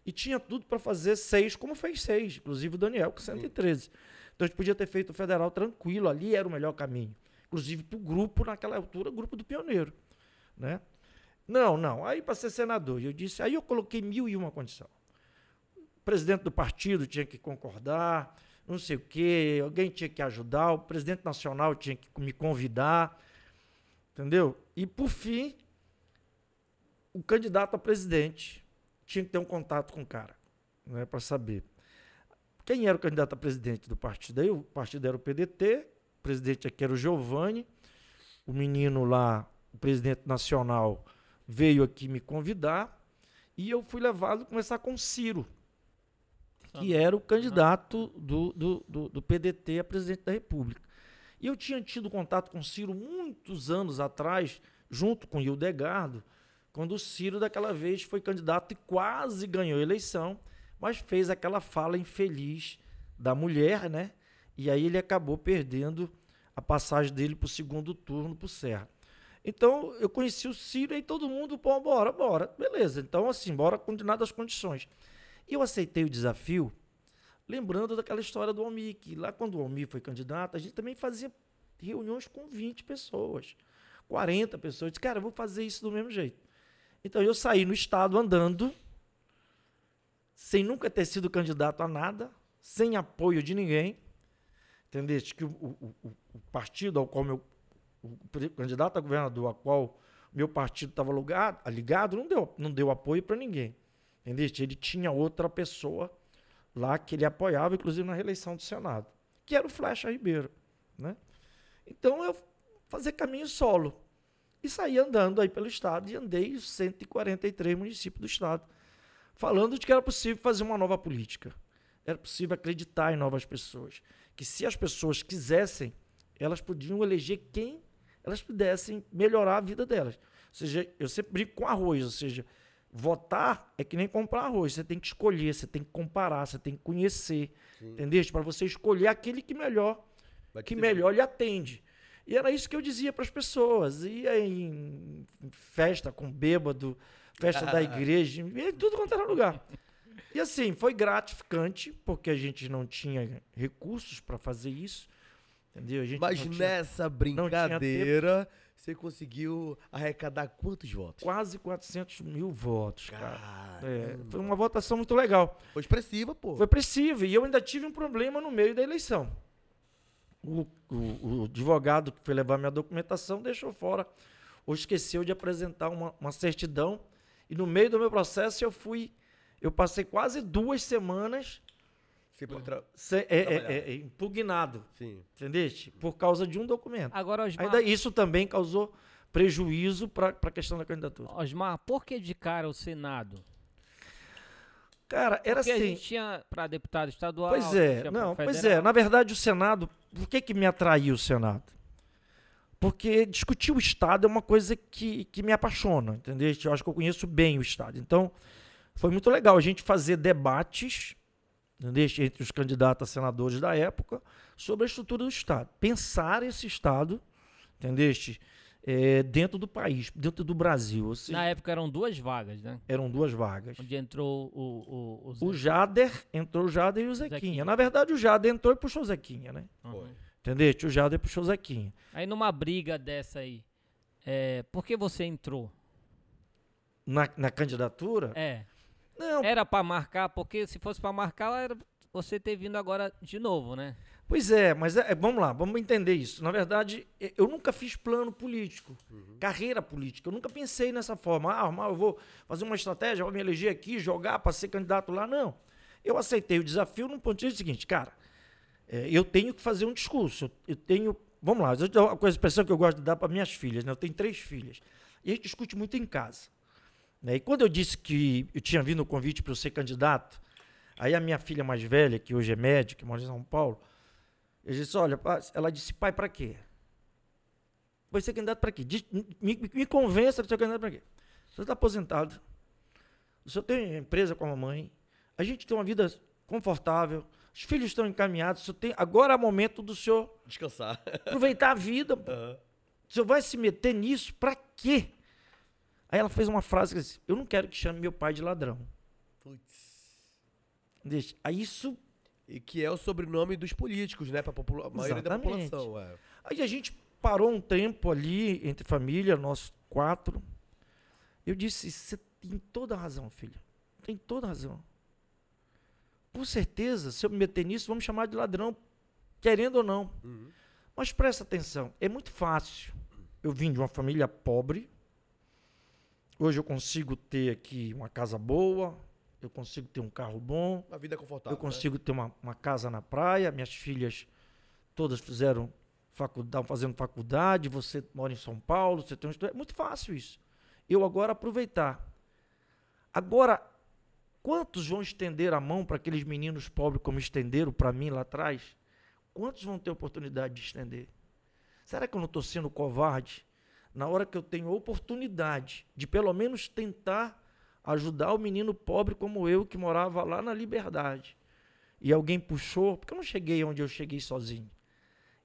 e tinha tudo para fazer seis, como fez seis, inclusive o Daniel, com 113. Então a gente podia ter feito o federal tranquilo, ali era o melhor caminho. Inclusive para o grupo, naquela altura, o grupo do pioneiro. Né? Não, não. Aí para ser senador, eu disse, aí eu coloquei mil e uma condição. O presidente do partido tinha que concordar, não sei o quê, alguém tinha que ajudar, o presidente nacional tinha que me convidar, entendeu? E por fim, o candidato a presidente tinha que ter um contato com o cara, né, para saber. Quem era o candidato a presidente do partido? Aí o partido era o PDT, o presidente aqui era o Giovanni, o menino lá, o presidente nacional, veio aqui me convidar e eu fui levado a conversar com o Ciro, que era o candidato do, do, do, do, PDT a presidente da República. E eu tinha tido contato com o Ciro muitos anos atrás, junto com o Hildegardo, quando o Ciro daquela vez foi candidato e quase ganhou a eleição, mas fez aquela fala infeliz da mulher, né? E aí ele acabou perdendo a passagem dele para o segundo turno para o Serra. Então eu conheci o Ciro e todo mundo, pô, bora, bora. Beleza, então assim, bora continuar das condições. E eu aceitei o desafio, lembrando daquela história do Almi, que lá quando o Almi foi candidato, a gente também fazia reuniões com 20 pessoas, 40 pessoas. Eu disse, cara, eu vou fazer isso do mesmo jeito. Então eu saí no estado andando, sem nunca ter sido candidato a nada, sem apoio de ninguém. Entendeste? Que o, o, o partido ao qual meu o candidato a governador a qual meu partido estava ligado, não deu, não deu apoio para ninguém. Entendeu? Ele tinha outra pessoa lá que ele apoiava, inclusive na reeleição do Senado, que era o Flecha Ribeiro. Né? Então eu fazer caminho solo. E saí andando aí pelo estado e andei os 143 municípios do estado, falando de que era possível fazer uma nova política. Era possível acreditar em novas pessoas. Que se as pessoas quisessem, elas podiam eleger quem elas pudessem melhorar a vida delas. Ou seja, eu sempre brinco com arroz, ou seja, votar é que nem comprar arroz. Você tem que escolher, você tem que comparar, você tem que conhecer, entendeu? Para você escolher aquele que melhor, que melhor lhe atende. E era isso que eu dizia para as pessoas. Ia em festa com bêbado, festa da igreja, em tudo quanto era lugar. E assim, foi gratificante, porque a gente não tinha recursos para fazer isso. Entendeu? Mas tinha, nessa brincadeira, você conseguiu arrecadar quantos votos? Quase 400 mil votos, cara. É, foi uma votação muito legal. Foi expressiva, pô. Foi expressiva. E eu ainda tive um problema no meio da eleição. O, o, o advogado que foi levar minha documentação deixou fora ou esqueceu de apresentar uma, uma certidão. E no meio do meu processo eu fui. Eu passei quase duas semanas Tra... é, é, é, é, impugnado. Sim. Entendeste? Por causa de um documento. Agora, Osmar... Ainda isso também causou prejuízo para a questão da candidatura. Osmar, por que de cara o Senado? Cara, era Porque assim. a gente tinha para deputado estadual. Pois é, não, pois é. Na verdade, o Senado. Por que, que me atraiu o Senado? Porque discutir o Estado é uma coisa que, que me apaixona, entendeu? Eu acho que eu conheço bem o Estado. Então, foi muito legal a gente fazer debates entre os candidatos a senadores da época, sobre a estrutura do Estado. Pensar esse Estado, entendeste? É, dentro do país, dentro do Brasil. Seja, Na época eram duas vagas, né? Eram duas vagas. Onde entrou o. O, o, o Jader, entrou o Jader e o Zequinha. Zequinha. Na verdade, o Jader entrou e puxou o Zequinha, né? Uhum. Entendeu? Tio Jader puxou o Zequinha. Aí numa briga dessa aí, é, por que você entrou? Na, na candidatura? É. Não, Era pra marcar, porque se fosse pra marcar, era você ter vindo agora de novo, né? Pois é, mas é- é- vamos lá, vamos entender isso. Na verdade, eu nunca fiz plano político, carreira política. Eu nunca pensei nessa forma. Ah, eu vou fazer uma estratégia, vou me eleger aqui, jogar para ser candidato lá. Não. Eu aceitei o desafio num ponto de vista seguinte, cara, é, eu tenho que fazer um discurso. Eu, tenho. Vamos lá, uma coisa, expressão que eu gosto de dar para minhas filhas, né? Eu tenho três filhas. E a gente discute muito em casa. Né? E quando eu disse que eu tinha vindo o convite para eu ser candidato, aí a minha filha mais velha, que hoje é médica, mora em São Paulo, eu disse, olha, ela disse, pai, para quê? Vai ser candidato para quê? Diz- me, me- convença de ser candidato para quê? O senhor está aposentado, o senhor tem empresa com a mamãe, a gente tem uma vida confortável, os filhos estão encaminhados, o senhor tem, agora é o momento do senhor Descansar. aproveitar a vida. Aham. O senhor vai se meter nisso para quê? Aí ela fez uma frase que disse, eu não quero que chame meu pai de ladrão. Putz. Deixa. Aí isso E que é o sobrenome dos políticos, né? Pra popula- a maioria da população. É. Aí a gente parou um tempo ali entre família, nós quatro. Eu disse: você tem toda a razão, filha. Tem toda a razão. Com certeza, se eu me meter nisso, vamos chamar de ladrão, querendo ou não. Uhum. Mas presta atenção: é muito fácil. Eu vim de uma família pobre. Hoje eu consigo ter aqui uma casa boa, eu consigo ter um carro bom, Uma vida confortável. eu consigo ter uma, uma casa na praia, minhas filhas todas fizeram faculdade, fazendo faculdade, você mora em São Paulo, você tem um estudo. É muito fácil isso. Eu agora aproveitar. Agora, quantos vão estender a mão para aqueles meninos pobres como estenderam para mim lá atrás? Quantos vão ter oportunidade de estender? Será que eu não estou sendo covarde? Na hora que eu tenho oportunidade de pelo menos tentar ajudar o menino pobre como eu, que morava lá na Liberdade. E alguém puxou, porque eu não cheguei onde eu cheguei sozinho.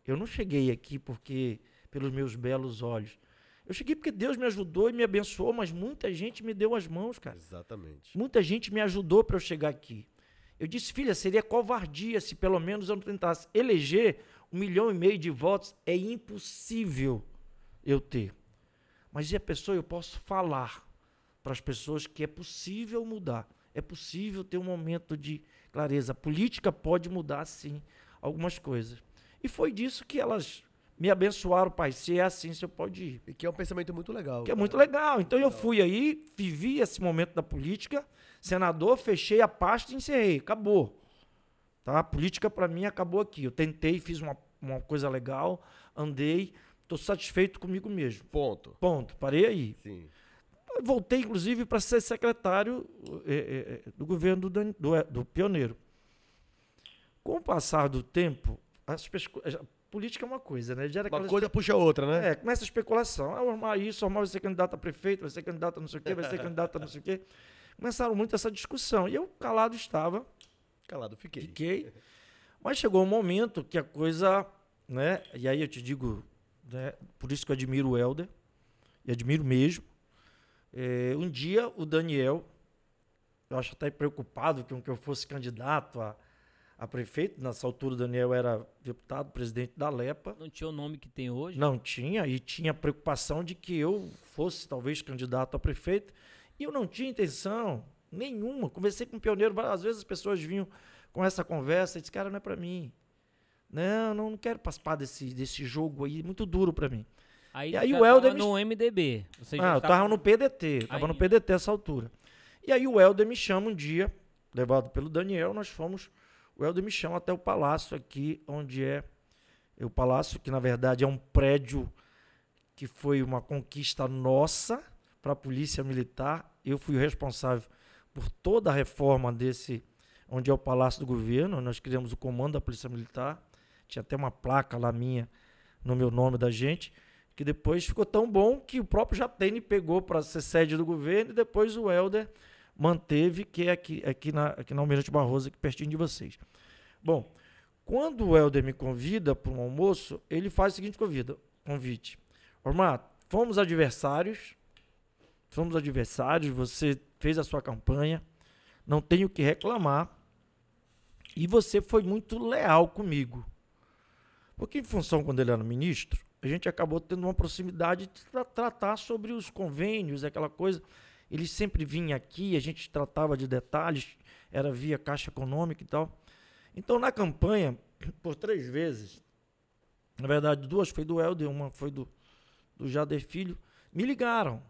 Eu não cheguei aqui porque pelos meus belos olhos. Eu cheguei porque Deus me ajudou e me abençoou, mas muita gente me deu as mãos, cara. Exatamente. Muita gente me ajudou para eu chegar aqui. Eu disse, filha, seria covardia se pelo menos eu não tentasse eleger um milhão e meio de votos. É impossível eu ter. Mas e a pessoa, eu posso falar para as pessoas que é possível mudar. É possível ter um momento de clareza. A política pode mudar, sim, algumas coisas. E foi disso que elas me abençoaram, pai. Se é assim, você pode ir. E que é um pensamento muito legal. Que é cara. muito legal. Então eu fui aí, vivi esse momento da política, senador, fechei a pasta e encerrei. Acabou. Tá? A política para mim acabou aqui. Eu tentei, fiz uma, uma coisa legal, andei, estou satisfeito comigo mesmo. Ponto. Ponto. Parei aí. Sim. Voltei, inclusive, para ser secretário eh, eh, do governo do, Dan- do, do Pioneiro. Com o passar do tempo, as política é uma coisa, né? Gera Uma coisa puxa outra, né? é, começa a especulação. Ah, o isso, o Armar vai ser candidato a prefeito, vai ser candidato a não sei o quê, vai ser candidato a não sei o quê. Começaram muito essa discussão. E eu calado estava, Calado, fiquei. fiquei. Mas chegou um momento que a coisa, né? E aí eu te digo, né, por isso que eu admiro o Helder, e admiro mesmo. É, um dia o Daniel, eu acho até preocupado com que eu fosse candidato a, a prefeito. Nessa altura o Daniel era deputado, presidente da LEPA. Não tinha o nome que tem hoje. Não tinha, e tinha preocupação de que eu fosse talvez candidato a prefeito. E eu não tinha intenção nenhuma. Conversei com o pioneiro várias vezes, as pessoas vinham com essa conversa e disse, cara, não é para mim. Não, não, quero participar desse, desse jogo aí, muito duro para mim. Aí, E aí o Helder me- no MDB. Ah, eu tava- no PDT, tava no Aí- PDT essa altura. E aí o Helder me chama um dia, levado pelo Daniel, nós fomos, o Helder me chama até o palácio aqui, onde é o palácio, que na verdade é um prédio que foi uma conquista nossa para a Polícia Militar. Eu fui o responsável por toda a reforma desse, onde é o Palácio do Governo. Nós criamos o comando da Polícia Militar. Tinha até uma placa lá minha, no meu nome da gente, que depois ficou tão bom que o próprio Jatene pegou para ser sede do governo e depois o Helder manteve, que é aqui, aqui, na, aqui na Almirante Barroso, aqui pertinho de vocês. Bom, quando o Helder me convida para um almoço, ele faz o seguinte convida, convite. Ormar, fomos adversários, fomos adversários, você fez a sua campanha, não tenho o que reclamar, e você foi muito leal comigo. Porque, em função, quando ele era ministro, a gente acabou tendo uma proximidade de tra tratar sobre os convênios, aquela coisa. Ele sempre vinha aqui, a gente tratava de detalhes, era via Caixa Econômica e tal. Então, na campanha, por três vezes, na verdade, duas foi do Helder, uma foi do, do Jader Filho, me ligaram,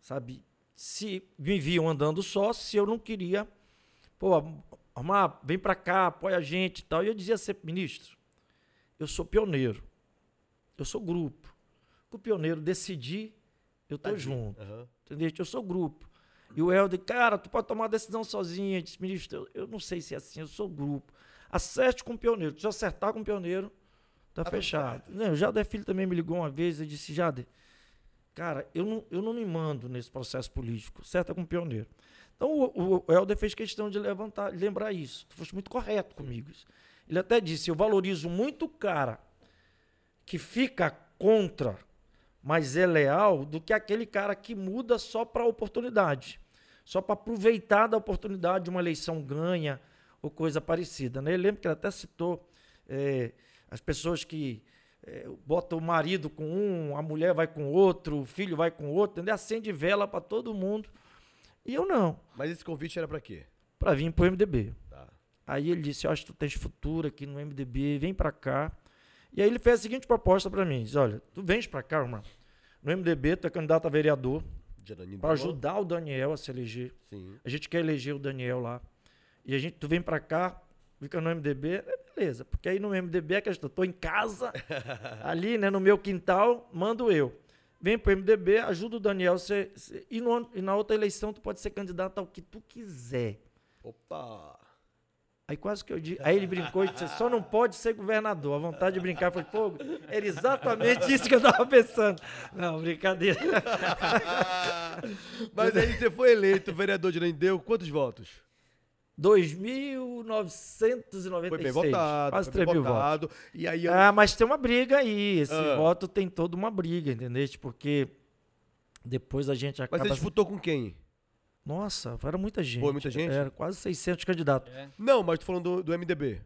sabe? Se me viam andando só, se eu não queria, pô, Armar, vem para cá, apoia a gente e tal. E eu dizia sempre, ministro, eu sou pioneiro, eu sou grupo. Com o pioneiro decidir, eu tô junto. Uhum. Entendeu? Eu sou grupo. E o Helder, cara, tu pode tomar a decisão sozinho. Eu disse, ministro, eu, eu, não sei se é assim, eu sou grupo. Acerte com o pioneiro. Se eu acertar com o pioneiro, tá, tá fechado. Não, o Jader Filho também me ligou uma vez e disse, Jader, cara, eu não, eu não me mando nesse processo político. Acerta com o pioneiro. Então o, o Helder fez questão de levantar, lembrar isso. Tu foste muito correto comigo. Ele até disse: eu valorizo muito o cara que fica contra, mas é leal, do que aquele cara que muda só para a oportunidade, só para aproveitar da oportunidade de uma eleição ganha ou coisa parecida. Né? Eu lembro que ele até citou é, as pessoas que é, botam o marido com um, a mulher vai com outro, o filho vai com outro, entendeu? acende vela para todo mundo e eu não. Mas esse convite era para quê? Para vir pro MDB. Aí ele disse: Eu acho que tu tens futuro aqui no MDB, vem para cá. E aí ele fez a seguinte proposta para mim: diz, Olha, tu vens para cá, irmão. No MDB, tu é candidato a vereador. Para ajudar o Daniel a se eleger. Sim. A gente quer eleger o Daniel lá. E a gente, tu vem para cá, fica no MDB, é beleza. Porque aí no MDB é questão, tô em casa, ali, né, no meu quintal, mando eu vem pro MDB, ajuda o Daniel. Você, você, e, no, e, na outra eleição tu pode ser candidato ao que tu quiser. Opa! Aí quase que eu disse. Aí ele brincou e disse: só não pode ser governador. A vontade de brincar foi, pô, era exatamente isso que eu tava pensando. Não, brincadeira. Mas aí você foi eleito vereador de Nendeu, quantos votos? 2.996. Foi bem votado. Quase 3 mil votado. votos. E aí eu... Ah, mas tem uma briga aí. Esse ah. voto tem toda uma briga, entendeu? Porque depois a gente acaba... Mas você disputou com quem? Nossa, era muita gente. Foi muita gente? Era quase 600 candidatos. É. Não, mas tô falando do, do MDB.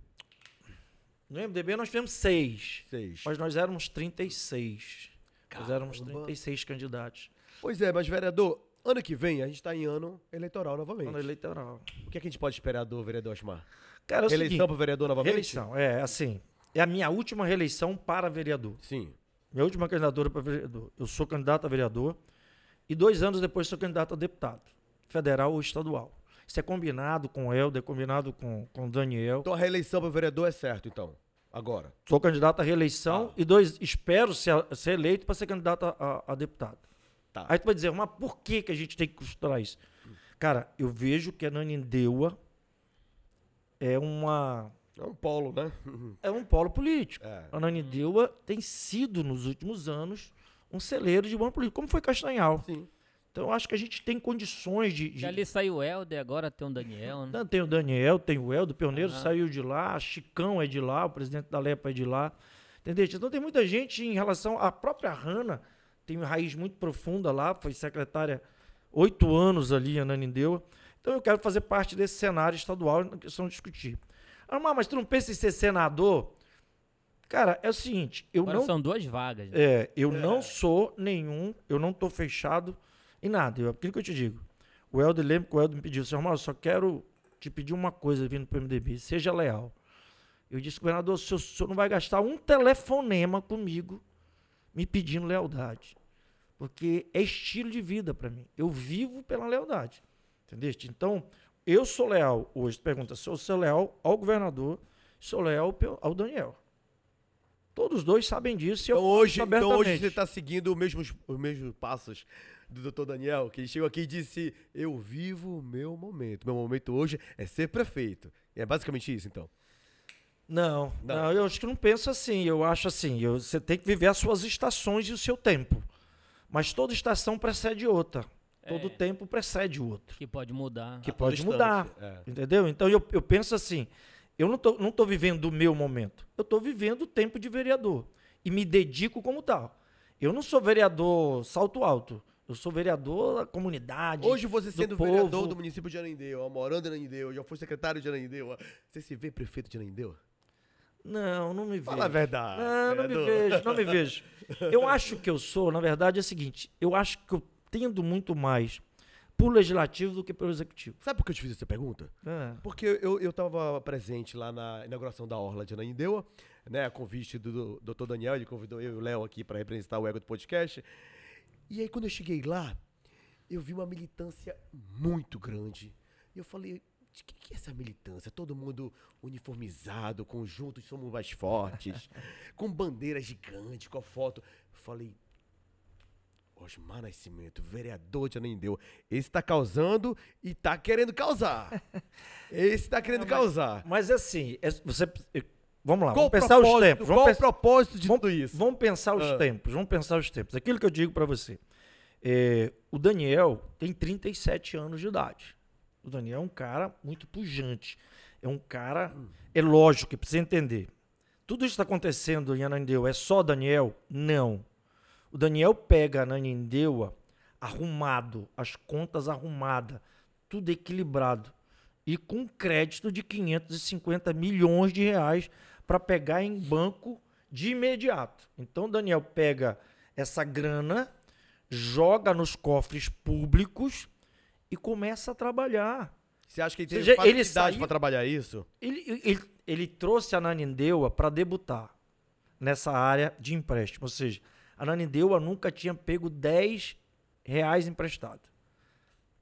No MDB nós tivemos seis. Seis. Mas nós éramos 36. Caramba. Nós éramos 36 candidatos. Pois é, mas vereador, Ano que vem, a gente está em ano eleitoral novamente. Ano eleitoral. O que, é que a gente pode esperar do vereador Osmar? Cara, é Reeleição para vereador novamente? Reeleição, é, assim. É a minha última reeleição para vereador. Sim. Minha última candidatura para vereador. Eu sou candidato a vereador e dois anos depois sou candidato a deputado, federal ou estadual. Isso é combinado com o Helder, combinado com, com o Daniel. Então a reeleição para vereador é certo, então? Agora. Sou candidato à reeleição ah. e dois, espero ser, ser eleito para ser candidato a, a, a deputado. Tá. Aí tu vai dizer, mas por que, que a gente tem que costurar isso? Cara, eu vejo que a Nanindeua é uma. É um polo, né? é um polo político. É. A Nanindeua tem sido, nos últimos anos, um celeiro de bom político, como foi Castanhal. Sim. Então, acho que a gente tem condições de. de... ali saiu o Helder, agora tem o Daniel, né? Tem o Daniel, tem o Helder, o Pioneiro uhum. saiu de lá, Chicão é de lá, o presidente da Lepa é de lá. Entendeu? Então, tem muita gente em relação à própria Rana tem uma raiz muito profunda lá, foi secretária oito anos ali em Ananindeua. Então eu quero fazer parte desse cenário estadual na questão de discutir. Ah, mas tu não pensa em ser senador? Cara, é o seguinte, eu Agora não são duas vagas. Né? É, eu é. não sou nenhum, eu não tô fechado em nada. Eu, aquilo que eu te digo. O Helder lembra que o Helder me pediu, senhor eu só quero te pedir uma coisa vindo para o MDB, seja leal. Eu disse, governador, o senhor, o senhor não vai gastar um telefonema comigo me pedindo lealdade. Porque é estilo de vida para mim. Eu vivo pela lealdade. Entendeu? Então, eu sou leal hoje. Pergunta se eu sou leal ao governador, sou leal ao Daniel. Todos os dois sabem disso. Então hoje, então hoje você está seguindo os mesmos, os mesmos passos do doutor Daniel, que ele chegou aqui e disse: Eu vivo o meu momento. Meu momento hoje é ser prefeito. E é basicamente isso, então. Não, não, não, eu acho que não penso assim. Eu acho assim, eu, você tem que viver as suas estações e o seu tempo. Mas toda estação precede outra. É. Todo tempo precede o outro. Que pode mudar. Que pode mudar. É. Entendeu? Então eu, eu penso assim, eu não tô, não tô vivendo o meu momento. Eu estou vivendo o tempo de vereador. E me dedico como tal. Eu não sou vereador salto alto. Eu sou vereador da comunidade. Hoje você sendo vereador do município de Ananindeua, morando em Ananindeua, já foi secretário de Ananindeua, você se vê prefeito de Ananindeua? Não, não me vejo. Fala a verdade. Não, não me vereador. vejo, não me vejo. Eu acho que eu sou, na verdade, é o seguinte: eu acho que eu tendo muito mais pro legislativo do que pelo executivo. Sabe por que eu te fiz essa pergunta? É. Porque eu, eu tava presente lá na inauguração da Orla de Ananindeua, né? A convite do, do Dr. Daniel, ele convidou eu e o Léo aqui para representar o Ego do Podcast. E aí, quando eu cheguei lá, eu vi uma militância muito grande. E eu falei, de que, que é essa militância? Todo mundo uniformizado, com juntos somos mais fortes, com bandeira gigante, com a foto. Eu falei, Osmar Nascimento, vereador de Ananindeua. Esse tá causando e tá querendo causar. Esse tá querendo causar. Mas assim, é- você. Vamos lá, Qual vamos pensar os tempos. Qual Vamos, o propósito de vamos- tudo isso? vamos pensar os Ah. tempos, vamos pensar os tempos. Aquilo que eu digo pra você. É, o Daniel tem 37 anos de idade. O Daniel é um cara muito pujante. É um cara. É lógico que precisa entender. Tudo isso está acontecendo em Ananindeua é só Daniel? Não. O Daniel pega Ananindeua arrumado, as contas arrumadas, tudo equilibrado. E com crédito de 550 milhões de reais para pegar em banco de imediato. Então, o Daniel pega essa grana, joga nos cofres públicos e começa a trabalhar. Você acha que ele ele facilidade pra trabalhar isso? Ele, ele, ele trouxe a Nanindeua para debutar nessa área de empréstimo. Ou seja, a Nanindeua nunca tinha pego 10 reais emprestado.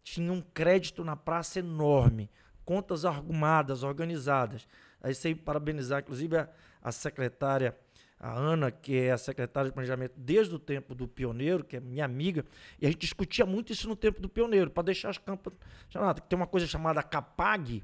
Tinha um crédito na praça enorme, contas arrumadas, organizadas. Aí sei parabenizar, inclusive, a, a secretária, a Ana, que é a secretária de planejamento desde o tempo do pioneiro, que é minha amiga, e a gente discutia muito isso no tempo do pioneiro, para deixar as campas. Tem uma coisa chamada CAPAG,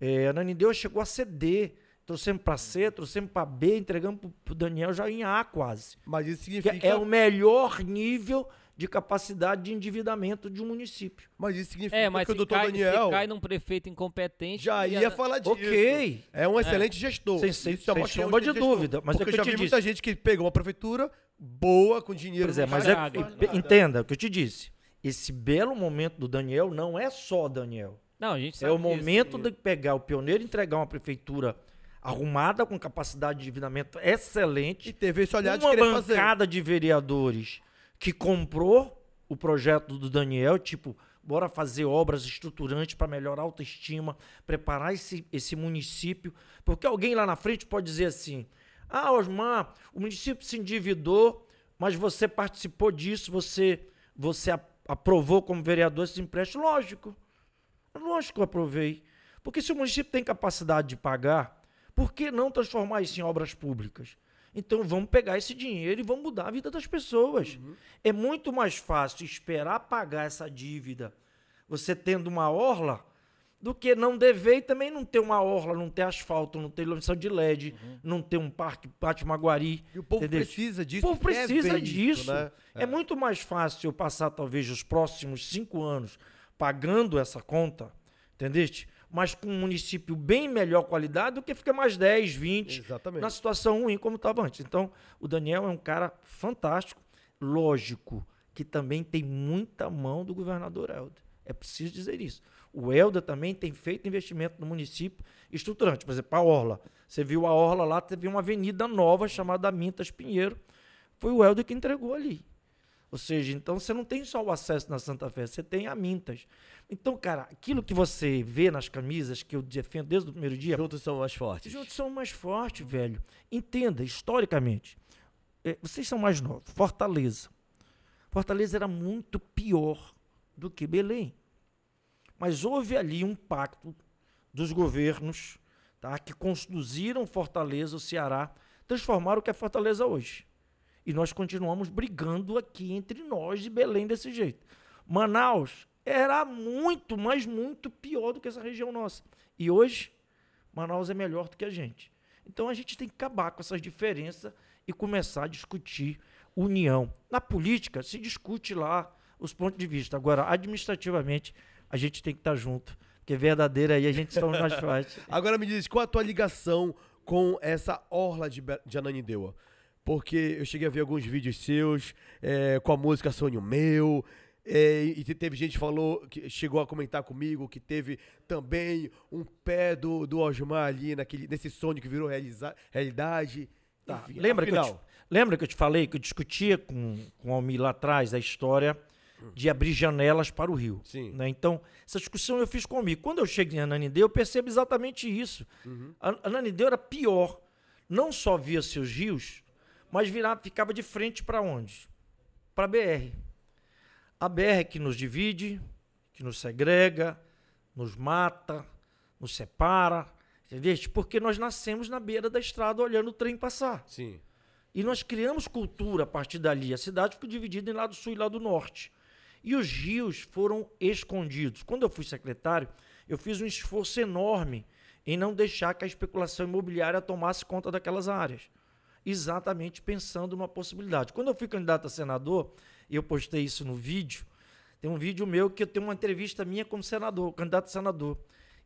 é, a Nanindeua chegou a ceder. Trouxemos para C, trouxemos para B, entregamos para o Daniel já em A quase. Mas isso Que significa. é o melhor nível de capacidade de endividamento de um município. Mas isso significa É, mas que o doutor cai, Daniel se cai num prefeito incompetente... já ia a- falar disso. Ok. É um excelente gestor. Sem- sem- Isso é uma sem sombra de gestor. dúvida, mas é Porque o que eu já vi muita disse. gente que pegou uma prefeitura boa, com dinheiro. Pois é, mas é, Caraca. entenda o que eu te disse. Esse belo momento do Daniel não é só Daniel. Não, a gente É sabe o disso. momento de pegar o pioneiro e entregar uma prefeitura arrumada, com capacidade de endividamento excelente. E teve esse olhar de uma querer fazer. bancada de vereadores que comprou o projeto do Daniel, tipo, bora fazer obras estruturantes para melhorar a autoestima, preparar esse, esse município. Porque alguém lá na frente pode dizer assim: ah, Osmar, o município se endividou, mas você participou disso, você, você aprovou como vereador esse empréstimo. Lógico. Lógico que eu aprovei. Porque se o município tem capacidade de pagar, por que não transformar isso em obras públicas? Então vamos pegar esse dinheiro e vamos mudar a vida das pessoas. É muito mais fácil esperar pagar essa dívida, você tendo uma orla, do que não dever e também não ter uma orla, não ter asfalto, não ter iluminação de LED, não ter um parque Pátio Maguari. E o povo entendeu? precisa O disso. povo quer precisa disso. Isso, né? é. muito mais fácil eu passar, talvez, os próximos cinco anos pagando essa conta, entendeste? Mas com um município bem melhor qualidade do que ficar mais 10, 20 Exatamente. na situação ruim como estava antes. Então, o Daniel é um cara fantástico, lógico, que também tem muita mão do governador Helder. É preciso dizer isso. O Helder também tem feito investimento no município estruturante. Por exemplo, a Orla. Você viu a Orla lá, teve uma avenida nova chamada Mintas Pinheiro. Foi o Helder que entregou ali. Ou seja, então você não tem só o acesso na Santa Fé, você tem a Mintas. Então, cara, aquilo que você vê nas camisas que eu defendo desde o primeiro dia, Juntos são mais fortes. Juntos são mais fortes, velho. Entenda, historicamente, é, vocês são mais novos. Fortaleza. Fortaleza era muito pior do que Belém. Mas houve ali um pacto dos governos tá, que conduziram Fortaleza, o Ceará, transformaram o que é Fortaleza hoje. E nós continuamos brigando aqui entre nós e Belém desse jeito. Manaus era muito, mas muito pior do que essa região nossa. E hoje, Manaus é melhor do que a gente. Então a gente tem que acabar com essas diferenças e começar a discutir união. Na política, se discute lá os pontos de vista. Agora, administrativamente, a gente tem que estar junto. Porque verdadeira aí a gente somos mais fortes. Agora me diz, qual a tua ligação com essa orla de, Be- de Ananindeua? Porque eu cheguei a ver alguns vídeos seus é, com a música Sonho Meu. É, e te- teve gente que falou, que chegou a comentar comigo que teve também um pé do, do Osmar ali naquele, nesse sonho que virou realiza- realidade. Tá, Enfim, Lembra, que eu te, lembra que eu te falei que eu discutia com, com o Almir lá atrás a história de abrir janelas para o rio? Sim. né? Então, essa discussão eu fiz com o Almir. Quando eu cheguei em Ananindeu, eu percebo exatamente isso. Uhum. A Ananindeu era pior. Não só via seus rios, mas virava, ficava de frente para onde? Para a BR. A BR que nos divide, que nos segrega, nos mata, nos separa, entendeu? Porque nós nascemos na beira da estrada olhando o trem passar. Sim. E nós criamos cultura a partir dali. A cidade ficou dividida em lado sul e lado norte. E os rios foram escondidos. Quando eu fui secretário, eu fiz um esforço enorme em não deixar que a especulação imobiliária tomasse conta daquelas áreas. Exatamente pensando numa possibilidade. Quando eu fui candidato a senador, eu postei isso no vídeo, tem um vídeo meu que eu tenho uma entrevista minha como senador, candidato a senador.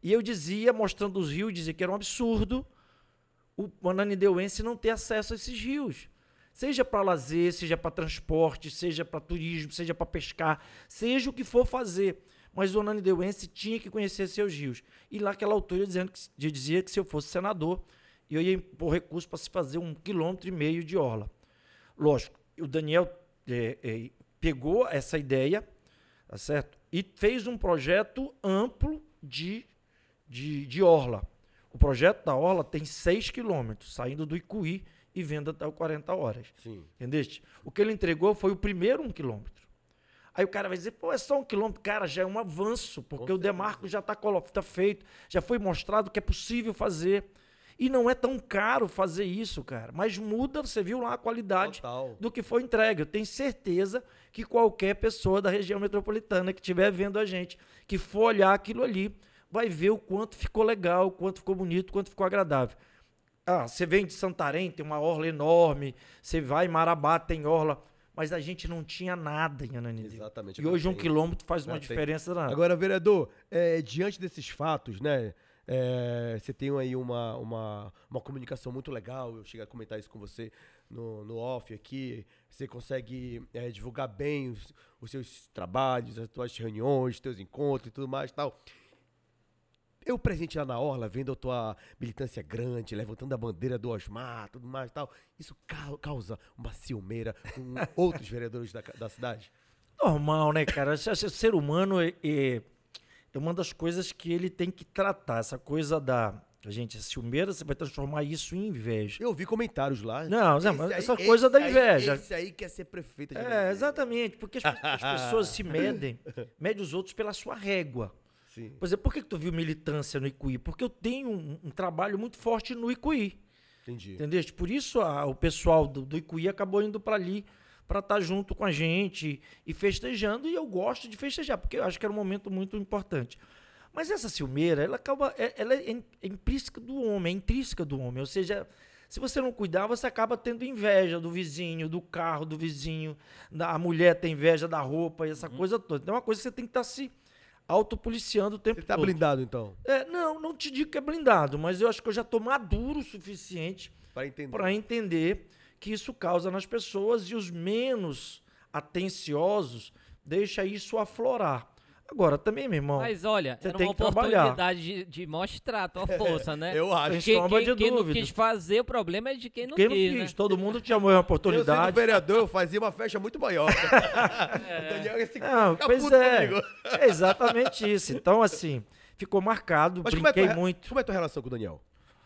E eu dizia, mostrando os rios, dizia que era um absurdo o ananideuense não ter acesso a esses rios. Seja para lazer, seja para transporte, seja para turismo, seja para pescar, seja o que for fazer. Mas o ananideuense tinha que conhecer seus rios. E lá aquela altura dizendo que, dizia que se eu fosse senador, eu ia impor recurso para se fazer um quilômetro e meio de orla. Lógico, o Daniel é, é, pegou essa ideia, tá certo? E fez um projeto amplo de, de, de orla. O projeto da Orla tem 6 quilômetros, saindo do Icuí e vendo até o 40 horas. Sim. Entendeste? O que ele entregou foi o primeiro um quilômetro. Aí o cara vai dizer, pô, é só um quilômetro. Cara, já é um avanço, porque o demarco já está tá feito, já foi mostrado que é possível fazer. E não é tão caro fazer isso, cara. Mas muda, você viu lá a qualidade Total. do que foi entregue. Eu tenho certeza que qualquer pessoa da região metropolitana que estiver vendo a gente, que for olhar aquilo ali, vai ver o quanto ficou legal, o quanto ficou bonito, o quanto ficou agradável. Ah, você vem de Santarém, tem uma orla enorme, você vai em Marabá, tem orla, mas a gente não tinha nada em Ananindeua. Exatamente. E hoje um quilômetro faz uma diferença danada. Agora, vereador, é, diante desses fatos, né? É, você tem aí uma, uma, uma comunicação muito legal. Eu cheguei a comentar isso com você no, no off aqui. Você consegue é, divulgar bem os, os seus trabalhos, as tuas reuniões, os teus encontros e tudo mais tal. Eu presente lá na Orla, vendo a tua militância grande, levantando a bandeira do Osmar, tudo mais e tal. Isso ca- causa uma ciumeira com outros vereadores da, da cidade? Normal, né, cara? Ser humano é, é, é uma das coisas que ele tem que tratar. Essa coisa da. Gente, a ciumeira, você vai transformar isso em inveja. Eu vi comentários lá. Não, Esse mas aí- essa coisa da esse aí- inveja. Esse aí quer ser prefeita de É, Brasília. exatamente, porque as, as pessoas se medem, medem os outros pela sua régua. Sim. Por exemplo, por que, que tu viu militância no Icuí? Porque eu tenho um, um trabalho muito forte no Icuí. Entendi. Entendeste? Por isso a- o pessoal do, do Icuí acabou indo para ali para estar junto com a gente e festejando. E eu gosto de festejar, porque eu acho que era um momento muito importante. Mas essa ciumeira, ela acaba. é- Ela é, é intrínseca do homem, é intrínseca do homem. Ou seja, se você não cuidar, você acaba tendo inveja do vizinho, do carro do vizinho, da, a mulher tem inveja da roupa e essa coisa toda. Então é uma coisa que você tem que estar se autopoliciando o tempo Você tá todo. blindado, então, É, não, não te digo que é blindado, mas eu acho que eu já estou maduro o suficiente para entender. para entender que isso causa nas pessoas e os menos atenciosos deixa isso aflorar. Agora, também, meu irmão, Mas olha, Você era tem uma que trabalhar. oportunidade de, de mostrar a tua força, né? Eu acho. Quem, sombra quem, de quem não dúvida. quis fazer, o problema é de quem não quem não quis, quis? né? Todo mundo tinha a mesma Eu oportunidade. sendo vereador, eu fazia uma festa muito maior. O Daniel ia se Não, pois é. comigo. É exatamente isso. Então, assim, ficou marcado, Mas como é, brinquei tua, muito. como é a tua relação com o Daniel?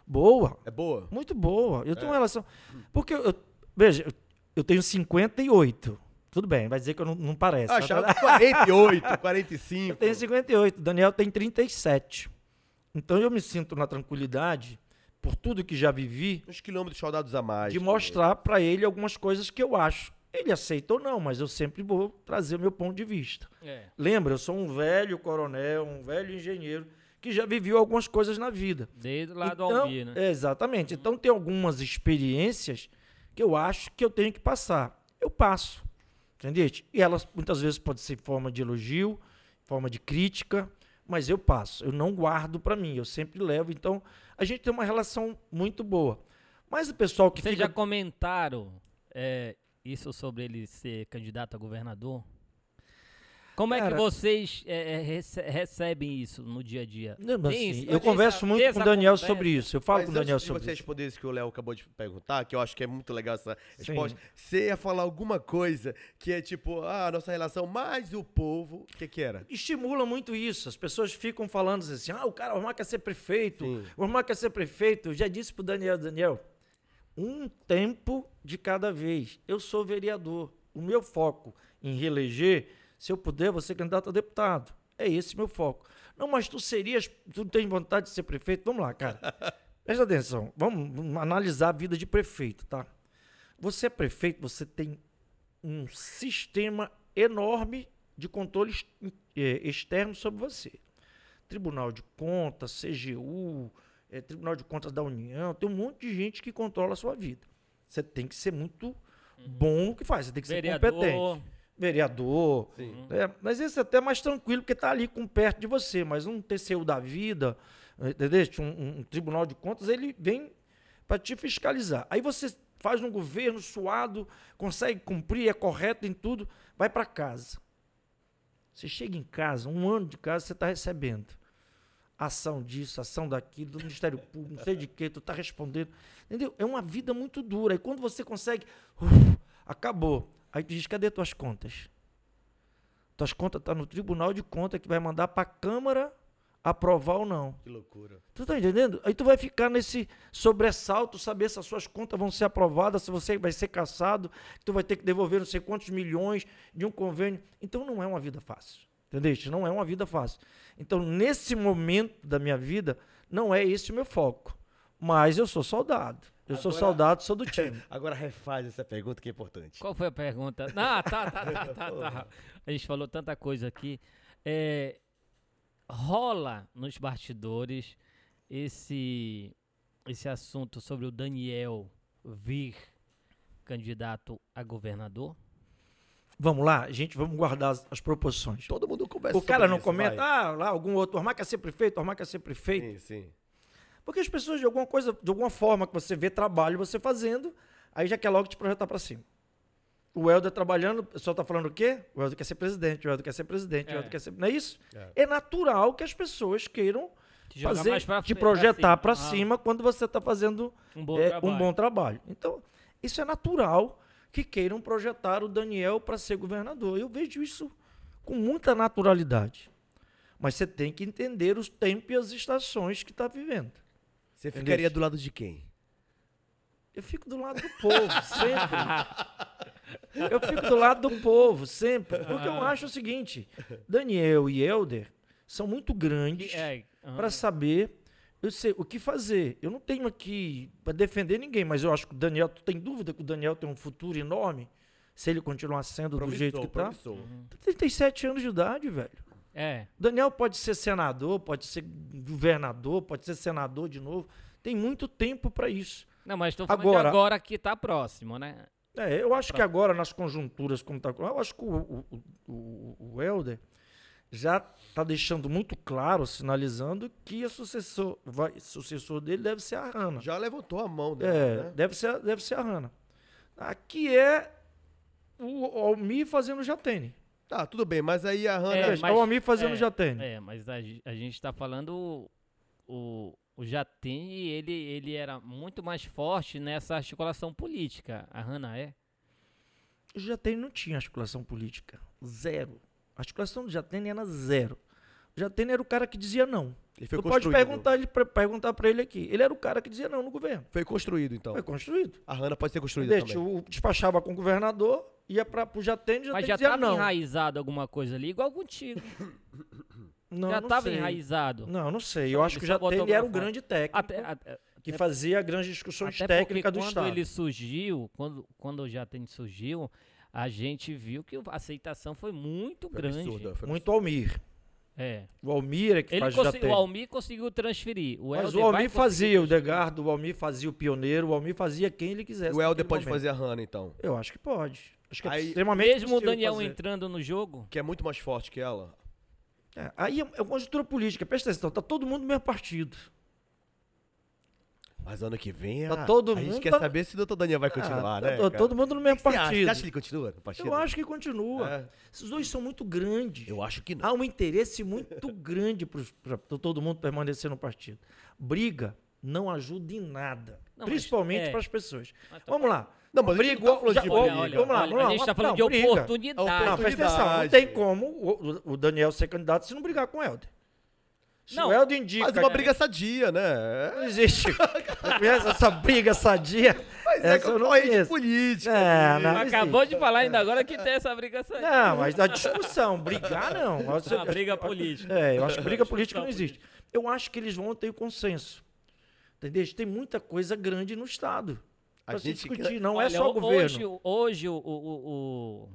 Boa, É boa? muito boa. Eu tenho uma relação. Porque, eu, eu- veja, eu, eu tenho 58. Tudo bem, vai dizer que eu não, não parece. Ah, achava que 48, 45. Eu tenho 58, o Daniel tem 37. Então eu me sinto na tranquilidade, por tudo que já vivi, Uns quilômetros soldados a mais. de mostrar para ele algumas coisas que eu acho. Ele aceita ou não, mas eu sempre vou trazer o meu ponto de vista. É. Lembra, eu sou um velho coronel, um velho engenheiro que já viveu algumas coisas na vida. Desde lá do Então, Almir, né? é, exatamente. Então tem algumas experiências que eu acho que eu tenho que passar. Eu passo. Entendeu? E elas muitas vezes podem ser em forma de elogio, forma de crítica, mas eu passo. Eu não guardo para mim, eu sempre levo. Então a gente tem uma relação muito boa. Mas o pessoal que Vocês fica já comentaram é, isso sobre ele ser candidato a governador? Como é que vocês é, é, rece- recebem isso no dia a dia? Não, assim, isso, eu converso muito com o Daniel conversa? sobre isso. Eu falo Mas com o Daniel antes de sobre você isso. responder isso que o Léo acabou de perguntar, que eu acho que é muito legal essa Sim. resposta, você ia falar alguma coisa que é tipo, ah, a nossa relação mais o povo, o que que era? Estimula muito isso. As pessoas ficam falando assim: ah, o cara, o Osmar quer ser prefeito. Sim. O Osmar quer ser prefeito. Eu já disse pro Daniel: Daniel, um tempo de cada vez. Eu sou vereador. O meu foco em reeleger, se eu puder, vou ser candidato a deputado. É esse meu foco. Não, mas tu serias. Tu tem vontade de ser prefeito? Vamos lá, cara. Presta atenção. Vamos, vamos analisar a vida de prefeito, tá? Você é prefeito, você tem um sistema enorme de controle ex- eh, externo sobre você. Tribunal de Contas, CGU, eh, Tribunal de Contas da União, tem um monte de gente que controla a sua vida. Você tem que ser muito bom no que faz, você tem que ser Vereador. competente. Vereador. Sim. É, mas esse é até mais tranquilo, porque tá ali com perto de você, mas um TCU da vida, entendeu? Um, um- tribunal de contas, ele vem para te fiscalizar. Aí você faz um governo suado, consegue cumprir, é correto em tudo, vai para casa. Você chega em casa, um ano de casa, você está recebendo ação disso, ação daquilo, do Ministério Público, não sei de quê, tu tá respondendo. Entendeu? É uma vida muito dura. E quando você consegue, uf, acabou. Aí tu diz, cadê tuas contas? Tuas contas tá no Tribunal de Contas que vai mandar para a Câmara aprovar ou não. Que loucura. Tu tá entendendo? Aí tu vai ficar nesse sobressalto, saber se as suas contas vão ser aprovadas, se você vai ser caçado, que tu vai ter que devolver não sei quantos milhões de um convênio. Então não é uma vida fácil. Entendeste? Não é uma vida fácil. Então, nesse momento da minha vida, não é esse o meu foco. Mas eu sou soldado. Eu sou Agora- soldado, sou do time. Agora refaz essa pergunta que é importante. Qual foi a pergunta? Ah, tá, tá, tá, tá, tá. A gente falou tanta coisa aqui. É, rola nos bastidores esse, esse assunto sobre o Daniel vir candidato a governador? Vamos lá, gente, vamos guardar as, as proporções. Todo mundo conversa O cara sobre não isso, comenta, vai. ah, lá, algum outro, Armar quer ser prefeito, Armar quer ser prefeito. Sim, sim. Porque as pessoas, de alguma coisa, de alguma forma que você vê trabalho você fazendo, aí já quer logo te projetar pra cima. O Helder trabalhando, o pessoal tá falando o quê? O Helder quer ser presidente, o Helder quer ser presidente, É. o Helder quer ser. Não é isso? É. É, natural que as pessoas queiram Te fazer, pra te projetar pra Ah, cima quando você tá fazendo Um bom é, trabalho. um bom trabalho. Então, isso é natural que queiram projetar o Daniel para ser governador. Eu vejo isso com muita naturalidade. Mas você tem que entender os tempos e as estações que está vivendo. Você Entendeu? ficaria do lado de quem? Eu fico do lado do povo, sempre. Eu fico do lado do povo, sempre. Porque eu acho o seguinte: Daniel e Helder são muito grandes É, para saber eu sei, o que fazer. Eu não tenho aqui para defender ninguém, mas eu acho que o Daniel, tu tem dúvida que o Daniel tem um futuro enorme? Se ele continuar sendo do jeito que tá? promissor. 37 anos de idade, velho. É, O Daniel pode ser senador, pode ser governador, pode ser senador de novo. Tem muito tempo para isso. não, mas tô falando Agora- de agora que tá próximo, né? É, eu acho que agora, nas conjunturas como tá, eu acho que o, o, o, o Helder já está deixando muito claro, sinalizando que a sucessor, vai, sucessor dele deve ser a Rana. Já levantou a mão, né? É, né? deve ser, deve ser a Rana. Aqui é o Almir fazendo Jatene. Tá, tudo bem, mas aí a Hannah. É, mas- o Almir fazendo é, Jatene. É, mas a, a gente tá falando o, o Jatene, ele, ele era muito mais forte nessa articulação política. A Hannah é? O Jatene não tinha articulação política. Zero. A articulação do Jatene era zero. O Jatene era o cara que dizia não. Ele foi Tu pode construído. perguntar, ele, pra- perguntar para ele aqui. Ele era o cara que dizia não no governo. Foi construído, então. Foi construído. A Hannah pode ser construída Entendeu? também. O despachava com o governador, ia para o Jatene, o Mas Jatene já dizia tava não. enraizado alguma coisa ali, igual contigo. não já não tava sei. enraizado. Não, não sei. Eu acho que o Jatene era o pra grande técnico Até, até, que fazia grandes discussões até técnicas do quando Estado. ele surgiu, quando, quando o Jatene surgiu, a gente viu que a aceitação foi muito Foi grande. absurdo, foi Muito Almir. É. O Almir é que Ele faz Jatene. o Almir conseguiu transferir. O Mas Helder o Almir fazia o. Degardo, o Almir fazia o pioneiro, o Almir fazia quem ele quisesse. O Helder pode momento. fazer a Hannah, então. Eu acho que pode. Acho que é Aí- extremamente Mesmo o Daniel fazer. entrando no jogo, Que é muito mais forte que ela. É, aí é é uma conjuntura política. Presta atenção, tá todo mundo no mesmo partido. Mas ano que vem Tá a, todo a gente mundo quer tá- saber se o doutor Daniel vai continuar, Ah, né? tá todo mundo no mesmo Você acha? partido. Você acha que ele continua no partido? Eu acho que continua. É. Esses dois são muito grandes. Eu acho que não. Há um interesse muito grande para todo mundo permanecer no partido. Briga não ajuda em nada. Não, principalmente é. para as pessoas. Mas tá- Vamos lá. Não, mas a gente não tá. Olha, vamos lá, vamos lá. a gente tá falando Não, de briga. oportunidade. Não, presta atenção. Não tem como o, o- o Daniel ser candidato se não brigar com o Helder. Se Não, o Helder indica... Mas uma briga sadia, né? Não existe. Conhece essa briga sadia? Mas é eu não conheço. política. É, né? não. Acabou de falar ainda agora que tem essa briga saindo. Não, mas a discussão, brigar não. Uma briga política. É, eu acho que briga política não existe. Eu acho que eles vão ter consenso. Entendeu? Tem muita coisa grande no Estado. A Pra se gente discutir, quer- não é Olha, só o governo. Hoje, hoje o, o, o,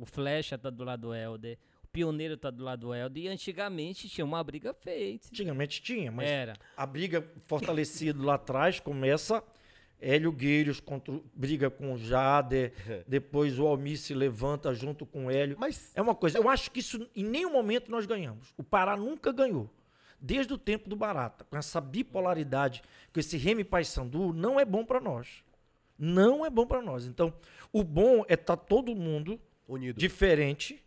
o, Flecha tá do lado do Helder, o Pioneiro tá do lado do Helder, e antigamente tinha uma briga feita. Antigamente tinha, mas Era. a briga fortalecida lá atrás começa Hélio Gueiros contra, briga com o Jader, depois o Almir se levanta junto com o Hélio. Mas É uma coisa, eu acho que isso em nenhum momento nós ganhamos. O Pará nunca ganhou. Desde o tempo do Barata, com essa bipolaridade, com esse Remy Paysandu, não é bom para nós. Não é bom para nós. Então, o bom é estar todo mundo unido. diferente,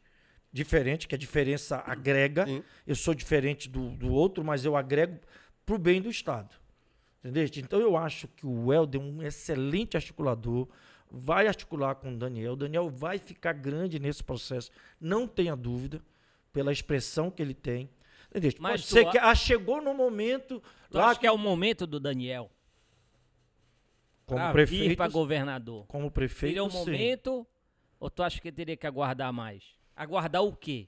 diferente, que a diferença agrega. Sim. Eu sou diferente do, do outro, mas eu agrego pro bem do Estado. Entendeu? Então eu acho que o Helder é um excelente articulador, vai articular com o Daniel. O Daniel vai ficar grande nesse processo, não tenha dúvida, pela expressão que ele tem. Mas Pode ser a- que ah, chegou no momento Tu lá acha que é o momento do Daniel como pra vir prefeito, pra governador? como prefeito, Seria o sim. momento ou tu acha que teria que aguardar mais? Aguardar o quê?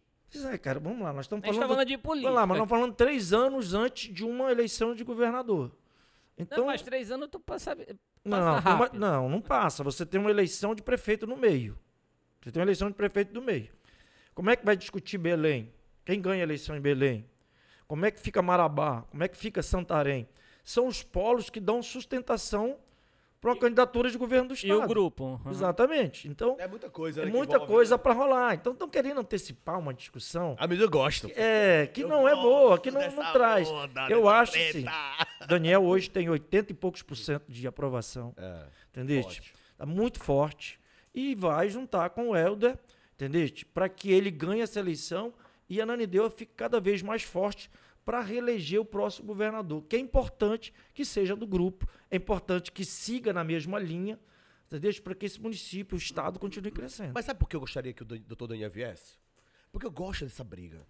É, cara, vamos lá, nós estamos A gente tá falando falando de política. Vamos lá, mas nós estamos falando três anos antes de uma eleição de governador. Então, Não, mas três anos tu passa, passa não, uma- não, não passa. Você tem uma eleição de prefeito no meio. Você tem uma eleição de prefeito no meio. Como é que vai discutir Belém? Quem ganha a eleição em Belém? Como é que fica Marabá? Como é que fica Santarém? São os polos que dão sustentação para uma candidatura de governo do E Estado. o grupo? Uhum. Exatamente. Então, É muita coisa, é né? que muita envolve- coisa para rolar. Então, estão querendo antecipar uma discussão Ah, mas eu gosto. é, que Eu não é boa, que não, não traz. onda, Eu acho sim. Daniel hoje tem 80 e poucos por cento de aprovação. É, Entendeu? forte. Tá muito forte. E vai juntar com o Helder, entendeu? Para que ele ganhe essa eleição e a Nanideu fique cada vez mais forte para reeleger o próximo governador, que é importante que seja do grupo, é importante que siga na mesma linha, entendeu? Para que esse município, o estado continue crescendo. Mas sabe por que eu gostaria que o do- doutor Daniel viesse? Porque eu gosto dessa briga.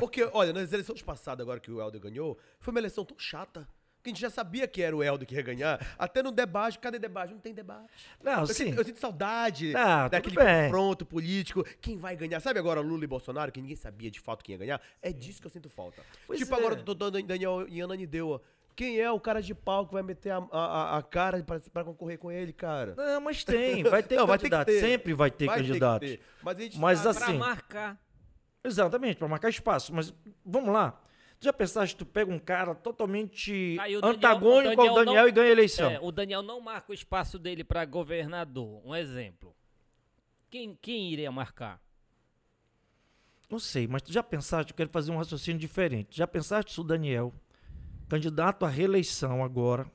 Porque, olha, nas eleições passadas, agora que o Helder ganhou, foi uma eleição tão chata. Que a gente já sabia que era o Helder que ia ganhar. Até no debate, cadê debate? Não tem debate. Não, eu, sim. sinto, eu sinto saudade Ah, tudo daquele confronto político. Quem vai ganhar? Sabe agora Lula e Bolsonaro, que ninguém sabia de fato quem ia ganhar? É disso que eu sinto falta. Pois tipo é. agora o doutor Daniel e Ana Nideua. Quem é o cara de pau que vai meter a, a, a cara pra, pra concorrer com ele, cara? Não, mas tem, vai ter Não, vai ter candidato, ter. sempre vai ter Vai candidato. ter. Mas, a gente Mas tá- Pra assim, marcar. Exatamente, para marcar espaço. Mas vamos lá. Tu já pensaste, tu pega um cara totalmente Aí Daniel- antagônico o ao Daniel Daniel não- e ganha a eleição? É, o Daniel não marca o espaço dele pra governador. Um exemplo. Quem, quem iria marcar? Não sei, mas tu já pensaste, eu quero fazer um raciocínio diferente. Já pensaste se o Daniel, candidato à reeleição agora,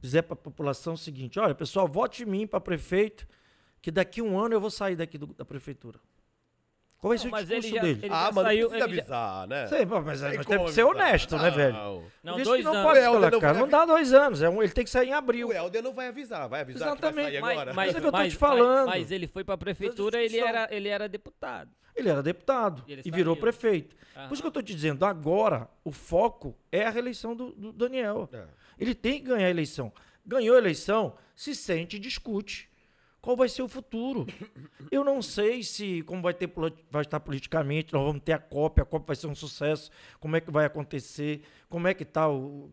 dizer para a população o seguinte: olha, pessoal, vote em mim para prefeito, que daqui a um ano eu vou sair daqui do- da prefeitura. Qual vai ser Não, o mas ele discurso já- dele? ele Ah, já mas saiu, não precisa ele já- avisar, né? Sei, pô, mas Tem nós temos que ser avisar. honesto, né, velho? Não. Não, Por isso dois que não anos. pode não vai Não dá dois anos, é um- ele tem que sair em abril. O Helder não vai avisar, vai avisar que vai Exatamente. sair Mas, agora. mas, Mas é que eu tô mas- te falando. mas- mas ele foi pra prefeitura, ele discussão. era, ele era deputado. Ele era deputado E ele e virou saiu. prefeito. Aham. Por isso que eu estou te dizendo, agora o foco é a reeleição do, do Daniel. É. Ele tem que ganhar a eleição. Ganhou a eleição, se sente e discute. Qual vai ser o futuro? Eu não sei se, como vai, ter, vai estar politicamente, nós vamos ter a COP, a COP vai ser um sucesso, como é que vai acontecer, como é que está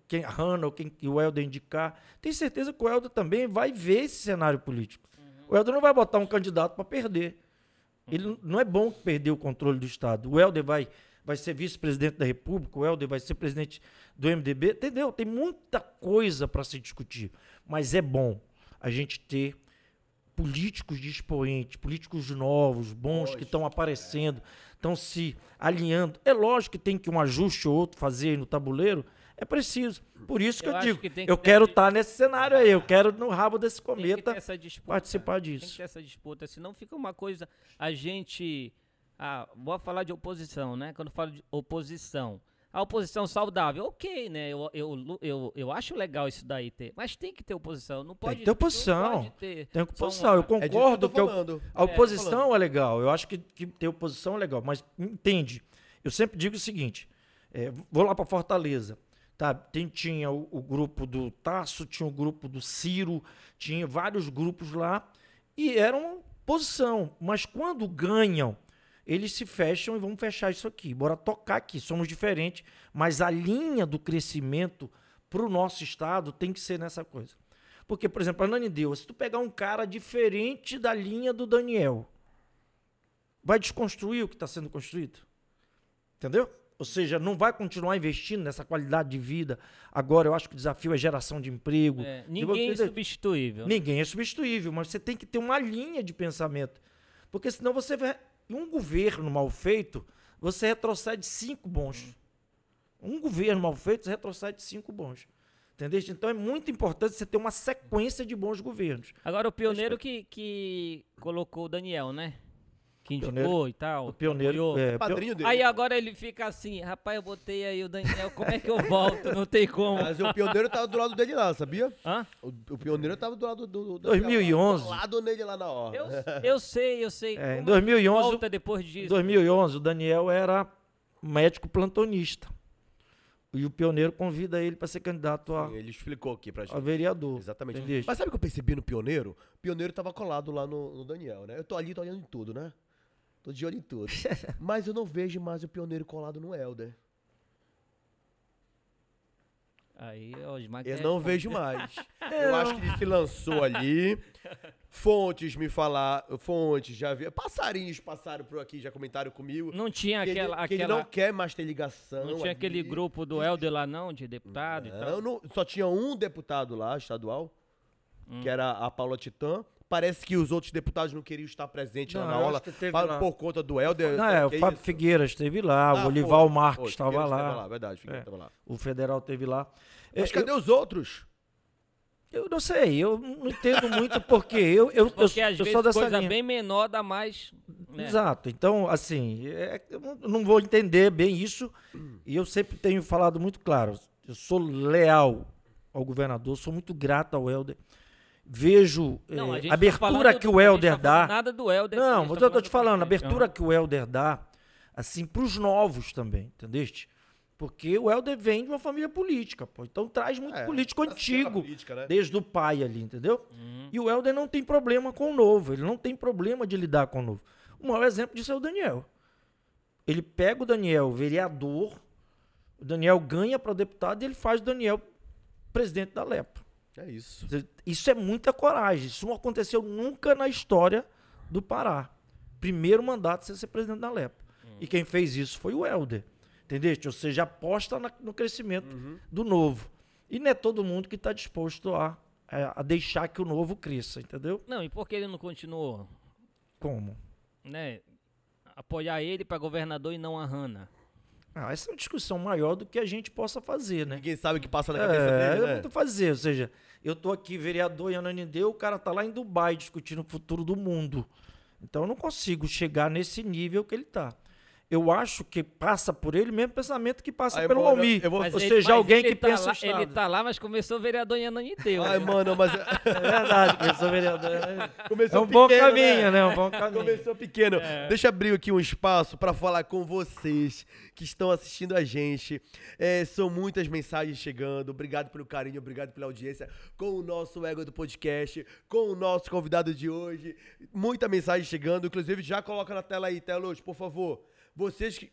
quem, a Hanna ou quem que o Helder indicar. Tenho certeza que o Helder também vai ver esse cenário político. O Helder não vai botar um candidato para perder. Ele não é bom perder o controle do Estado. O Helder vai, vai ser vice-presidente da República, o Helder vai ser presidente do MDB, entendeu? Tem muita coisa para se discutir. Mas é bom a gente ter políticos de expoente, políticos novos, bons, que estão aparecendo, estão se alinhando. É lógico que tem que um ajuste ou outro fazer aí no tabuleiro, É preciso. Por isso que Eu eu, digo, que que eu quero estar nesse cenário aí, eu quero no rabo desse cometa ter essa disputa. participar Tem que disso. ter essa disputa, senão fica uma coisa. A gente. Ah, vou falar de oposição, né? Quando falo de oposição. A oposição saudável, ok, né? Eu, eu, eu, eu acho legal isso daí ter. Mas tem que ter oposição. Não pode que ter oposição. Não pode ter Tem só oposição, eu uma- É que concordo eu que, eu- a oposição é, legal. Eu acho que, que ter oposição é legal, mas entende. Eu sempre digo o seguinte: é, vou lá para Fortaleza. Tá, tem, tinha o, o grupo do Tasso, tinha o grupo do Ciro, tinha vários grupos lá e eram posição. Mas quando ganham, eles se fecham e vamos fechar isso aqui. Bora tocar aqui. Somos diferentes, mas a linha do crescimento para o nosso estado tem que ser nessa coisa. Porque, por exemplo, a Nanideu, se tu pegar um cara diferente da linha do Daniel, vai desconstruir o que está sendo construído. Entendeu? Ou seja, não vai continuar investindo nessa qualidade de vida. Agora, eu acho que o desafio é geração de emprego. É, De ninguém é você- substituível. Ninguém é substituível, mas você tem que ter uma linha de pensamento. Porque senão você Um governo mal feito, você retrocede cinco bons. Um governo mal feito, você retrocede cinco bons. Entendeu? Então é muito importante você ter uma sequência de bons governos. Agora o pioneiro que, que colocou o Daniel, né? Que indicou Pioneiro- e tal. O pioneiro. É, Padrinho dele. Aí agora ele fica assim, rapaz, eu botei aí o Daniel, como é que eu volto? Não tem como. Mas o pioneiro tava do lado dele lá, sabia? Hã? O, o pioneiro tava do lado do. do 2011. Do lado nele lá na hora. Eu, eu sei, eu sei. É, em Como 2011, Volta depois Em disso. 2011, o Daniel era médico plantonista. E o pioneiro convida ele para ser candidato a, Ele explicou aqui pra gente. a vereador. Exatamente. Entendeste? Mas sabe o que eu percebi no Pioneiro? O Pioneiro tava colado lá no, no Daniel, né? Eu tô ali, tô olhando em tudo, né? Tô de olho em tudo. Mas eu não vejo mais o Pioneiro colado no Helder. Aí, ó, os Eu não vejo mais. Eu acho que ele se lançou ali. Fontes me falaram. Fontes já vi. Passarinhos passaram por aqui, já comentaram comigo. Não tinha que ele- aquela. que ele, não quer mais ter ligação. não tinha aquele ali. grupo do Helder lá, não, de deputado e Não, tal. não- só tinha um deputado lá, estadual, Hum. que era a Paula Titã. Parece que os outros deputados não queriam estar presentes lá Não, na eu aula lá. por conta do Helder. Não, é, o Que Fábio isso? Figueira esteve lá, Ah, o Olival foi, Marques foi, estava lá, estava lá. Verdade, Figueiredo É. estava lá. o federal esteve lá. Mas Eu- cadê os outros? Eu, eu não sei, eu não entendo muito porque eu, eu, eu, Porque às eu vezes sou dessa coisa linha. bem menor dá mais. né? Exato. Então, assim, é, eu não- não vou entender bem isso. E eu sempre tenho falado muito claro. Eu sou leal ao governador, sou muito grato ao Helder. Vejo Não, tá abertura que o Helder tá falando dá. Nada do Helder. Não, a mas gente eu tá tô te falando, abertura que o Helder dá, assim, pros novos também, entendeste? Porque o Helder vem de uma família política, pô. Então traz muito É, político antigo, política, né? desde o pai ali, entendeu? Uhum. E o Helder não tem problema com o novo, ele não tem problema de lidar com o novo. O maior exemplo disso é o Daniel. Ele pega o Daniel vereador, o Daniel ganha para deputado e ele faz o Daniel presidente da LEPA. É isso. Isso é muita coragem. Isso não aconteceu nunca na história do Pará. Primeiro mandato você ser presidente da LEPA. E quem fez isso foi o Helder. Entendeste? Ou seja, aposta na- no crescimento do novo. E não é todo mundo que está disposto a, é, a deixar que o novo cresça, entendeu? Não, e por que ele não continuou, Como? né? Apoiar ele para governador e não a Hanna? Ah, essa é uma discussão maior do que a gente possa fazer, né? Ninguém sabe o que passa na cabeça É, dele, é né? muito fazer. Ou seja, eu tô aqui, vereador em Ananindeu, o cara tá lá em Dubai discutindo o futuro do mundo. Então eu não consigo chegar nesse nível que ele tá. Eu acho que passa por ele o mesmo pensamento que passa Ai, pelo mano, Almir. eu vou- Ou ele- seja, mas alguém ele que tá pensa lá, Estado. Ele tá lá, mas começou vereador em Ananiteu. Ai, né? mano, mas É verdade, que eu sou vereador. É começou um bom pequeno, caminho, né? Um bom caminho. Começou pequeno. Deixa eu abrir aqui um espaço para falar com vocês que estão assistindo a gente. É, são muitas mensagens chegando. Obrigado pelo carinho, obrigado pela audiência com o nosso Ego do Podcast, com o nosso convidado de hoje. Muita mensagem chegando. Inclusive, já coloca na tela aí, Telos, por favor. Vocês que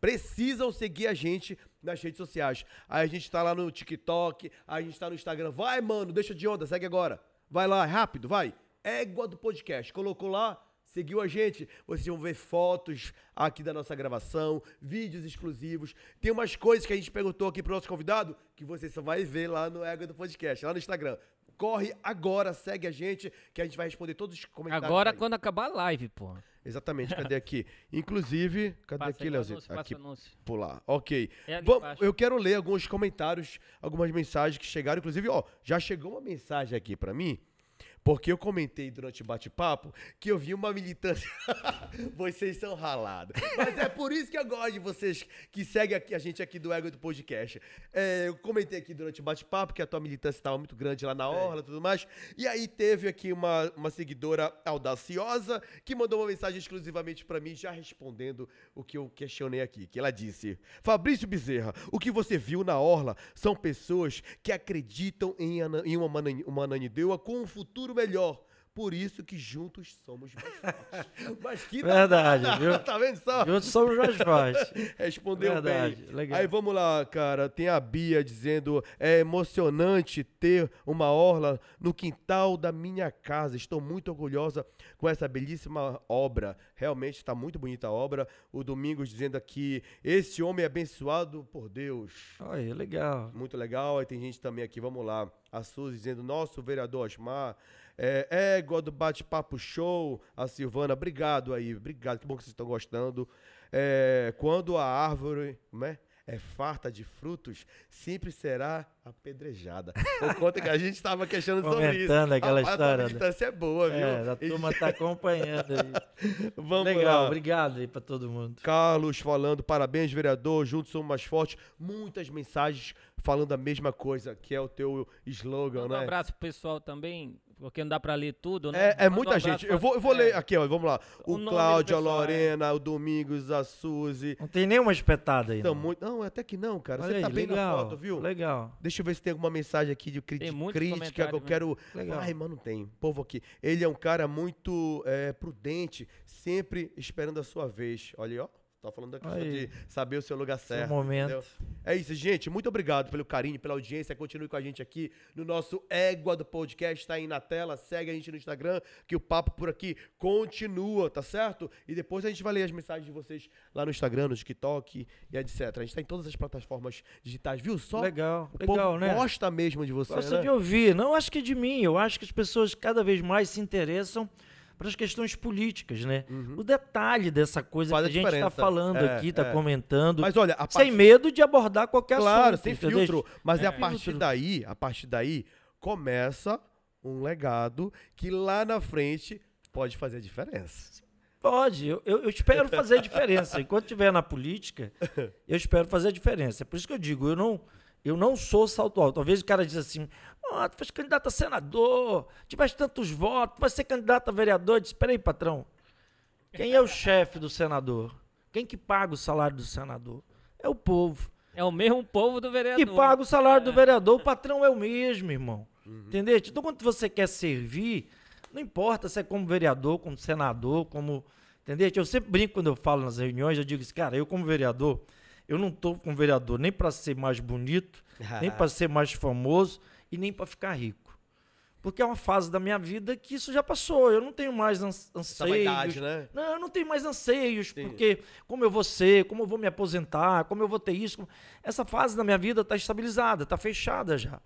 precisam seguir a gente nas redes sociais. Aí a gente tá lá no TikTok, a gente tá no Instagram. Vai, mano, deixa de onda, segue agora. Vai lá, rápido, vai. Égua do podcast. Colocou lá, seguiu a gente. Vocês vão ver fotos aqui da nossa gravação, vídeos exclusivos. Tem umas coisas que a gente perguntou aqui pro nosso convidado que você só vai ver lá no Égua do podcast, lá no Instagram. Corre agora, segue a gente, que a gente vai responder todos os comentários. Agora aí. quando acabar a live, pô. Exatamente, cadê aqui? Inclusive, cadê Passa aqui, Leozinho? Aqui, anúncio. pular. Ok. É Bom, eu quero ler alguns comentários, algumas mensagens que chegaram. Inclusive, ó, já chegou uma mensagem aqui pra mim, porque eu comentei durante o bate-papo que eu vi uma militância. vocês são ralados. Mas é por isso que eu gosto de vocês que seguem aqui, a gente aqui do Ego do Podcast. É, eu comentei aqui durante o bate-papo que a tua militância estava muito grande lá na Orla e tudo mais. E aí teve aqui uma, uma seguidora audaciosa que mandou uma mensagem exclusivamente pra mim, já respondendo o que eu questionei aqui. Que ela disse: Fabrício Bezerra, o que você viu na Orla são pessoas que acreditam em, em uma, Manani- uma com um futuro melhor. Por isso que juntos somos mais fortes. Mas que Verdade, viu? tá vendo só? Juntos somos mais fortes. Respondeu Verdade, bem. legal. Aí vamos lá, cara. Tem a Bia dizendo: é emocionante ter uma orla no quintal da minha casa. Estou muito orgulhosa com essa belíssima obra. Realmente está muito bonita a obra. O Domingos dizendo aqui: esse homem é abençoado por Deus. Olha, legal. Muito legal. Aí tem gente também aqui, vamos lá. A Suzy dizendo, nosso vereador Osmar. É, égua do bate-papo show. A Silvana, obrigado aí. Obrigado, que bom que vocês estão gostando. É, quando a árvore como é, é farta de frutos, sempre será apedrejada. Por conta que a gente estava questionando sobre isso. Comentando aquela Rapaz, história, A né? militância é boa, viu? É, a turma tá acompanhando aí. Vamos Legal, lá. obrigado aí pra todo mundo. Carlos falando, parabéns, vereador, juntos somos mais fortes. Muitas mensagens falando a mesma coisa, que é o teu slogan, um né? abraço pro pessoal também, porque não dá pra ler tudo, né? É, é um muita abraço gente. pra- Eu vou, eu vou é. ler aqui, ó. Vamos lá. O, O Cláudio, a pessoal, Lorena, o Domingos, a Suzy. Não tem nenhuma espetada aí. Não. muito. Não, até que não, cara. Olha Você tá aí, bem legal, na foto, viu? Legal. Deixa eu ver se tem alguma mensagem aqui de muitos crítica que eu comentários, né? quero. Legal. Ai, mano, não tem. Povo aqui. Ele é um cara muito é, prudente, sempre esperando a sua vez. Olha aí, ó. Tá falando da questão de saber o seu lugar Seu certo. momento. entendeu? É isso, gente. Muito obrigado pelo carinho, pela audiência. Continue com a gente aqui no nosso Égua do Podcast. Tá aí na tela. Segue a gente no Instagram, que o papo por aqui continua, tá certo? E depois a gente vai ler as mensagens de vocês lá no Instagram, no TikTok e etc. A gente tá em todas as plataformas digitais, viu? Só Legal, o legal, né? gosta mesmo de você, Gosta né? de ouvir. Não acho que de mim. Eu acho que as pessoas cada vez mais se interessam para as questões políticas, né? O detalhe dessa coisa Uhum. Faz que a gente está falando É, aqui, está é. comentando, Mas olha, a sem medo de abordar qualquer Claro, assunto. sem entendeu? filtro. Mas é, a partir daí, a partir daí, começa um legado que lá na frente pode fazer a diferença. Pode, eu, eu- eu espero fazer a diferença. Enquanto estiver na política, eu espero fazer a diferença. É por isso que eu digo, eu não, eu não sou salto alto. Talvez o cara diz assim, oh, tu faz candidato a senador, tiveste tantos votos, tu vai ser candidato a vereador. Eu disse, espera aí, patrão. Quem é o chefe do senador? Quem que paga o salário do senador? É o povo. É o mesmo povo do vereador. Que paga o salário do vereador, o patrão é o mesmo, irmão. Entendeu? Então, quando você quer servir, não importa se é como vereador, como senador, como. Entendeu? Eu sempre brinco quando eu falo nas reuniões, eu digo assim, cara, eu como vereador, eu não tô com vereador nem para ser mais bonito, nem para ser mais famoso e nem para ficar rico. Porque é uma fase da minha vida que isso já passou. Eu não tenho mais Essa anseios. vaidade, né? Não, eu não tenho mais anseios, Sim. porque como eu vou ser, como eu vou me aposentar, como eu vou ter isso. Essa fase da minha vida está estabilizada, está fechada já.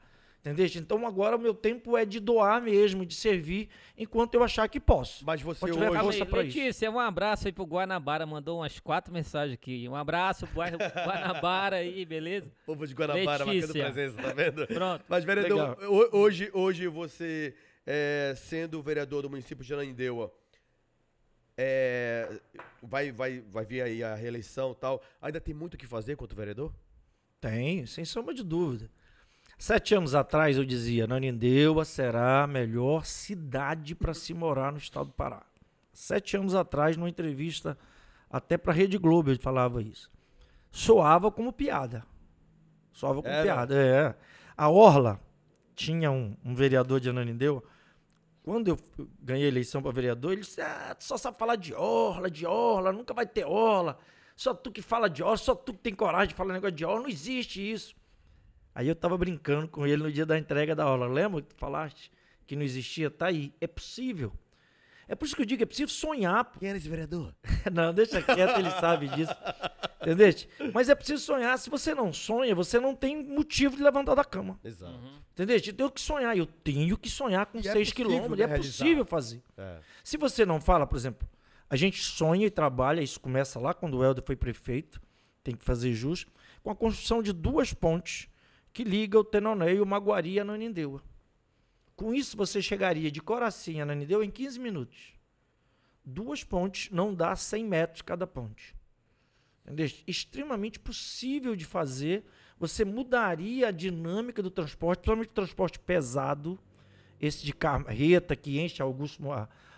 Entendeu? Então agora o meu tempo é de doar mesmo, de servir, enquanto eu achar que posso. Mas você hoje... Calma pra isso. Letícia, um abraço aí pro Guanabara, mandou umas quatro mensagens aqui. Um abraço pro Gua- Guanabara aí, beleza? povo de Guanabara marcando Letícia. presença, tá vendo? Pronto. Mas, vereador, Legal. hoje, hoje você, é, sendo vereador do município de Ananindeua, é, vai, vai, vai vir aí a reeleição e tal, ainda tem muito o que fazer quanto vereador? Tem, sem sombra de dúvida. Sete anos atrás eu dizia, Nanindeua será a melhor cidade para se morar no estado do Pará. Sete anos atrás, numa entrevista até para a Rede Globo, eu falava isso. Soava como piada. Soava como Era? piada, é. A Orla tinha um, um vereador de Ananindeua. Quando eu ganhei a eleição para vereador, ele disse: ah, só sabe falar de Orla, de Orla, nunca vai ter Orla. Só tu que fala de Orla, só tu que tem coragem de falar negócio de Orla, não existe isso. Aí eu tava brincando com ele no dia da entrega da Orla. Lembra que tu falaste que não existia? Tá aí. É possível. É por isso que eu digo, é possível sonhar. pô. Quem era esse vereador? Não, deixa quieto, ele sabe disso. Entendeu? Mas é preciso sonhar. Se você não sonha, você não tem motivo de levantar da cama. Exato. Entendeu? Eu tenho que sonhar. Eu tenho que sonhar com E é 6 possível, quilômetros. né, é realizar. possível fazer. É. Se você não fala, por exemplo, a gente sonha e trabalha, isso começa lá quando o Helder foi prefeito, tem que fazer jus, com a construção de duas pontes que ligam o Tenoné e o Maguari a Nanindeua. Com isso, você chegaria de Coracinha a Nanindeua em 15 minutos. Duas pontes não dá 100 metros cada ponte. Entendeu? Extremamente possível de fazer. Você mudaria a dinâmica do transporte, principalmente o transporte pesado, esse de carreta que enche Augusto,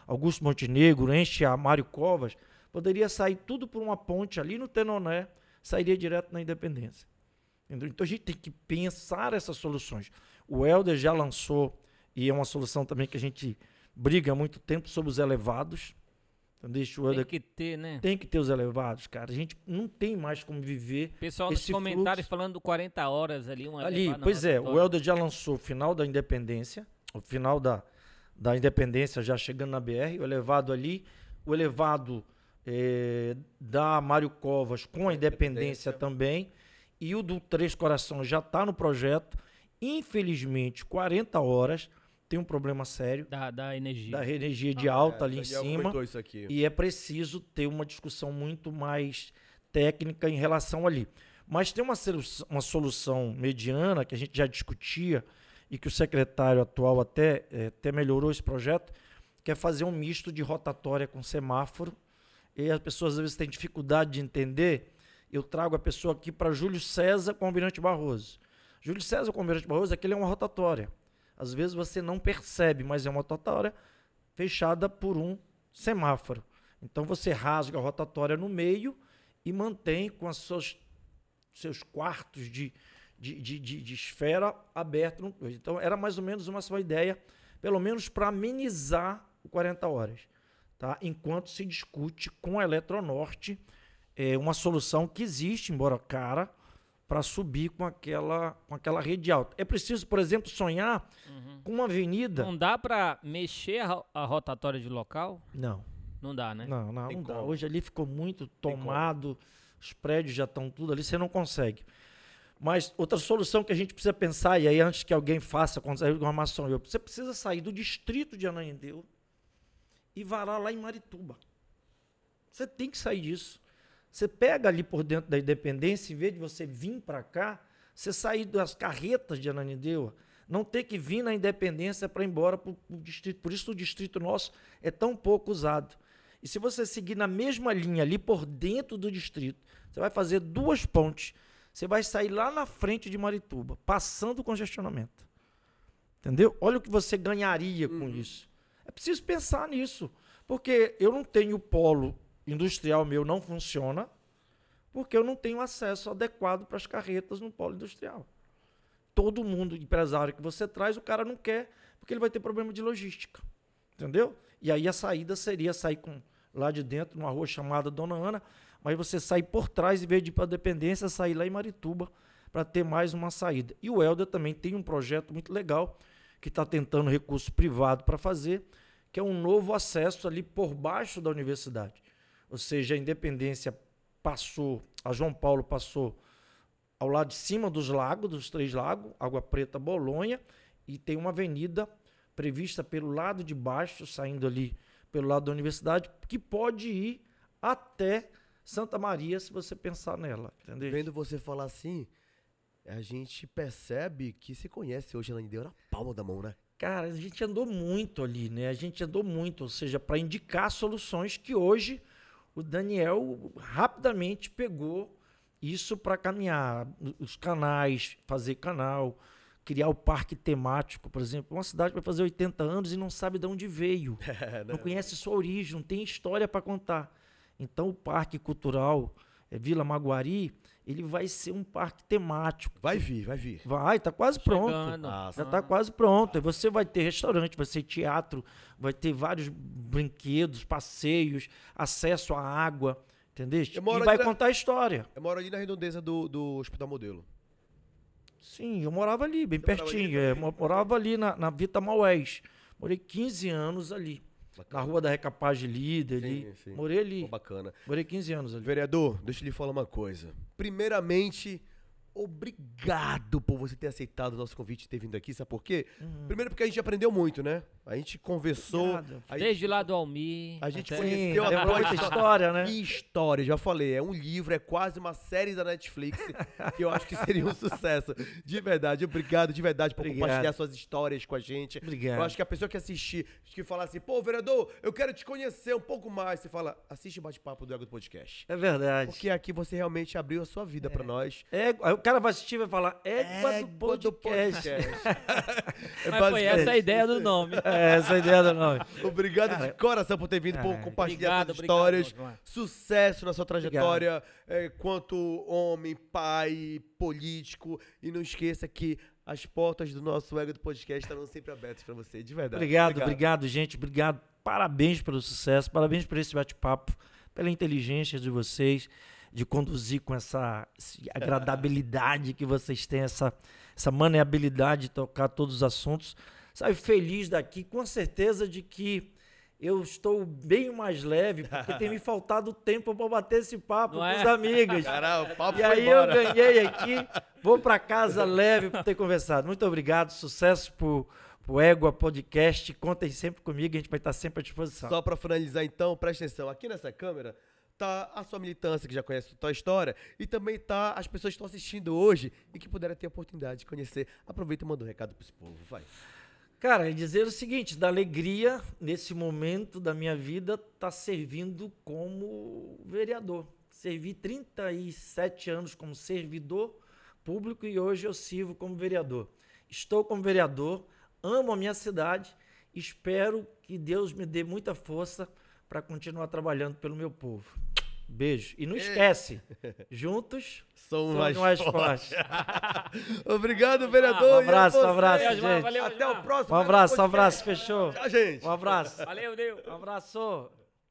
Augusto Montenegro, enche a Mário Covas, poderia sair tudo por uma ponte ali no Tenoné, sairia direto na Independência. Entendeu? Então a gente tem que pensar essas soluções. O Helder já lançou, e é uma solução também que a gente briga há muito tempo sobre os elevados. Entendeu? O Tem Helder que ter, né? tem que ter os elevados, cara. A gente não tem mais como viver Pessoal nos comentários fluxo. falando 40 horas ali. Uma ali. Pois é, o. Helder já lançou o final da Independência, o final da, da Independência já chegando na BR, o elevado ali, o elevado eh, da Mário Covas com a Independência Independência. também, e o do Três Corações já está no projeto. Infelizmente, 40 horas tem um problema sério Da, da energia. da energia de É, alta ali em cima. comentou isso aqui. E é preciso ter uma discussão muito mais técnica em relação ali. Mas tem uma, uma solução mediana que a gente já discutia e que o secretário atual até, eh, até melhorou esse projeto, que é fazer um misto de rotatória com semáforo. E as pessoas às vezes têm dificuldade de entender. Eu trago a pessoa aqui para Júlio César com o Almirante Barroso. Júlio César com o Almirante Barroso, aquele é uma rotatória. Às vezes você não percebe, mas é uma rotatória fechada por um semáforo. Então você rasga a rotatória no meio e mantém com os seus, seus quartos de, de, de, de, de esfera aberto. Então era mais ou menos uma só ideia, pelo menos para amenizar o 40 horas. Tá? Enquanto se discute com a Eletronorte é, uma solução que existe, embora cara, para subir com aquela, com aquela rede alta. É preciso, por exemplo, sonhar com uma avenida. Não dá pra mexer a, a rotatória de local? Não. Não dá, né? Não, não, não dá. Hoje ali ficou muito tomado, os prédios já estão tudo ali, você não consegue. Mas outra solução que a gente precisa pensar, e aí antes que alguém faça quando sair uma maçã, eu, você precisa sair do distrito de Ananindeu e varar lá em Marituba. Você tem que sair disso. Você pega ali por dentro da Independência, em vez de você vir para cá, você sair das carretas de Ananindeua, não ter que vir na Independência para ir embora para o distrito. Por isso o distrito nosso é tão pouco usado. E se você seguir na mesma linha ali por dentro do distrito, você vai fazer duas pontes. Você vai sair lá na frente de Marituba, passando o congestionamento. Entendeu? Olha o que você ganharia com isso. É preciso pensar nisso. Porque eu não tenho polo industrial meu, não funciona, porque eu não tenho acesso adequado para as carretas no polo industrial. Todo mundo, empresário que você traz, o cara não quer, porque ele vai ter problema de logística. Entendeu? E aí a saída seria sair com, lá de dentro, numa rua chamada Dona Ana, mas você sair por trás, em vez de ir para a dependência, sair lá em Marituba para ter mais uma saída. E o Helder também tem um projeto muito legal que está tentando recurso privado para fazer, que é um novo acesso ali por baixo da universidade. Ou seja, a Independência passou, a João Paulo passou ao lado de cima dos lagos, dos três lagos, Água Preta, Bolonha, e tem uma avenida prevista pelo lado de baixo, saindo ali pelo lado da universidade, que pode ir até Santa Maria, se você pensar nela. Entendeu? Vendo você falar assim, a gente percebe que se conhece hoje Ananindeua na palma da mão, né? Cara, a gente andou muito ali, né? A gente andou muito, ou seja, para indicar soluções que hoje o Daniel rapidamente pegou isso para caminhar. Os canais, fazer canal, criar o parque temático, por exemplo. Uma cidade vai fazer 80 anos e não sabe de onde veio. É, né? não conhece sua origem, não tem história para contar. Então o Parque Cultural Vila Maguari, ele vai ser um parque temático. Vai vir, vai vir. Vai, tá quase pronto. Chegando. Ah, Já está quase pronto. Aí você vai ter restaurante, vai ser teatro, vai ter vários brinquedos, passeios, acesso à água, moro E vai na- contar a história. Eu moro ali na redondeza do, do Hospital Modelo. Sim, eu morava ali, bem Você morava ali pertinho. é, morava ali na, na Vita Maués. Morei 15 anos ali. Na Bacana. rua da Recapaz Líder ali. Sim. Morei ali. Pô, bacana. Morei 15 anos ali. Vereador, deixa eu lhe falar uma coisa. Primeiramente, obrigado por você ter aceitado o nosso convite e ter vindo aqui. Sabe por quê? Uhum. Primeiro porque a gente aprendeu muito, né? A gente conversou. A gente, Desde lá do Almir. a gente até- conheceu a tem tua muita história. história, né? Que história, já falei. É um livro, é quase uma série da Netflix que eu acho que seria um sucesso. De verdade, obrigado de verdade por Obrigado. compartilhar suas histórias com a gente. Obrigado. Eu acho que a pessoa que assistir, que falar assim, pô, vereador, eu quero te conhecer um pouco mais. Você fala, assiste o bate-papo do Ego do Podcast. É verdade. Porque aqui você realmente abriu a sua vida pra nós. Égua, aí o cara vai assistir e vai falar égua do do podcast. É Mas foi essa a basicamente- ideia do nome. É, essa é a ideia do nome. Obrigado Cara, de coração por ter vindo, por é. compartilhar Obrigado, suas obrigado, histórias. Osmar. Sucesso na sua trajetória é, quanto homem, pai, político. E não esqueça que as portas do nosso Ego do Podcast estarão sempre abertas pra você, de verdade. Obrigado, obrigado, gente. Obrigado. Parabéns pelo sucesso, parabéns por esse bate-papo, pela inteligência de vocês, de conduzir com essa esse agradabilidade que vocês têm, essa, essa maneabilidade de tocar todos os assuntos. Sabe, feliz daqui, com certeza de que eu estou bem mais leve, porque tem me faltado tempo para bater esse papo Não com é? os amigos. Caralho, o papo E foi aí eu embora. ganhei aqui, vou para casa leve por ter conversado. Muito obrigado, sucesso pro, pro Égua Podcast. Contem sempre comigo, a gente vai estar sempre à disposição. Só pra finalizar então, presta atenção. Aqui nessa câmera tá a sua militância, que já conhece a tua história, e também tá as pessoas que estão assistindo hoje e que puderam ter a oportunidade de conhecer. Aproveita e manda um recado pro esse povo, vai. Cara, é dizer o seguinte, da alegria nesse momento da minha vida tá servindo como vereador. Servi 37 anos como servidor público e hoje eu sirvo como vereador. Estou como vereador, amo a minha cidade, espero que Deus me dê muita força para continuar trabalhando pelo meu povo. Beijo. E não esquece, juntos Somos somos mais, mais fortes. Obrigado, vereador. Um abraço, um abraço, gente. valeu, Até o próximo. Um abraço, um abraço, fechou. Tchau, gente. Um abraço. Valeu, Deus. Um abraço.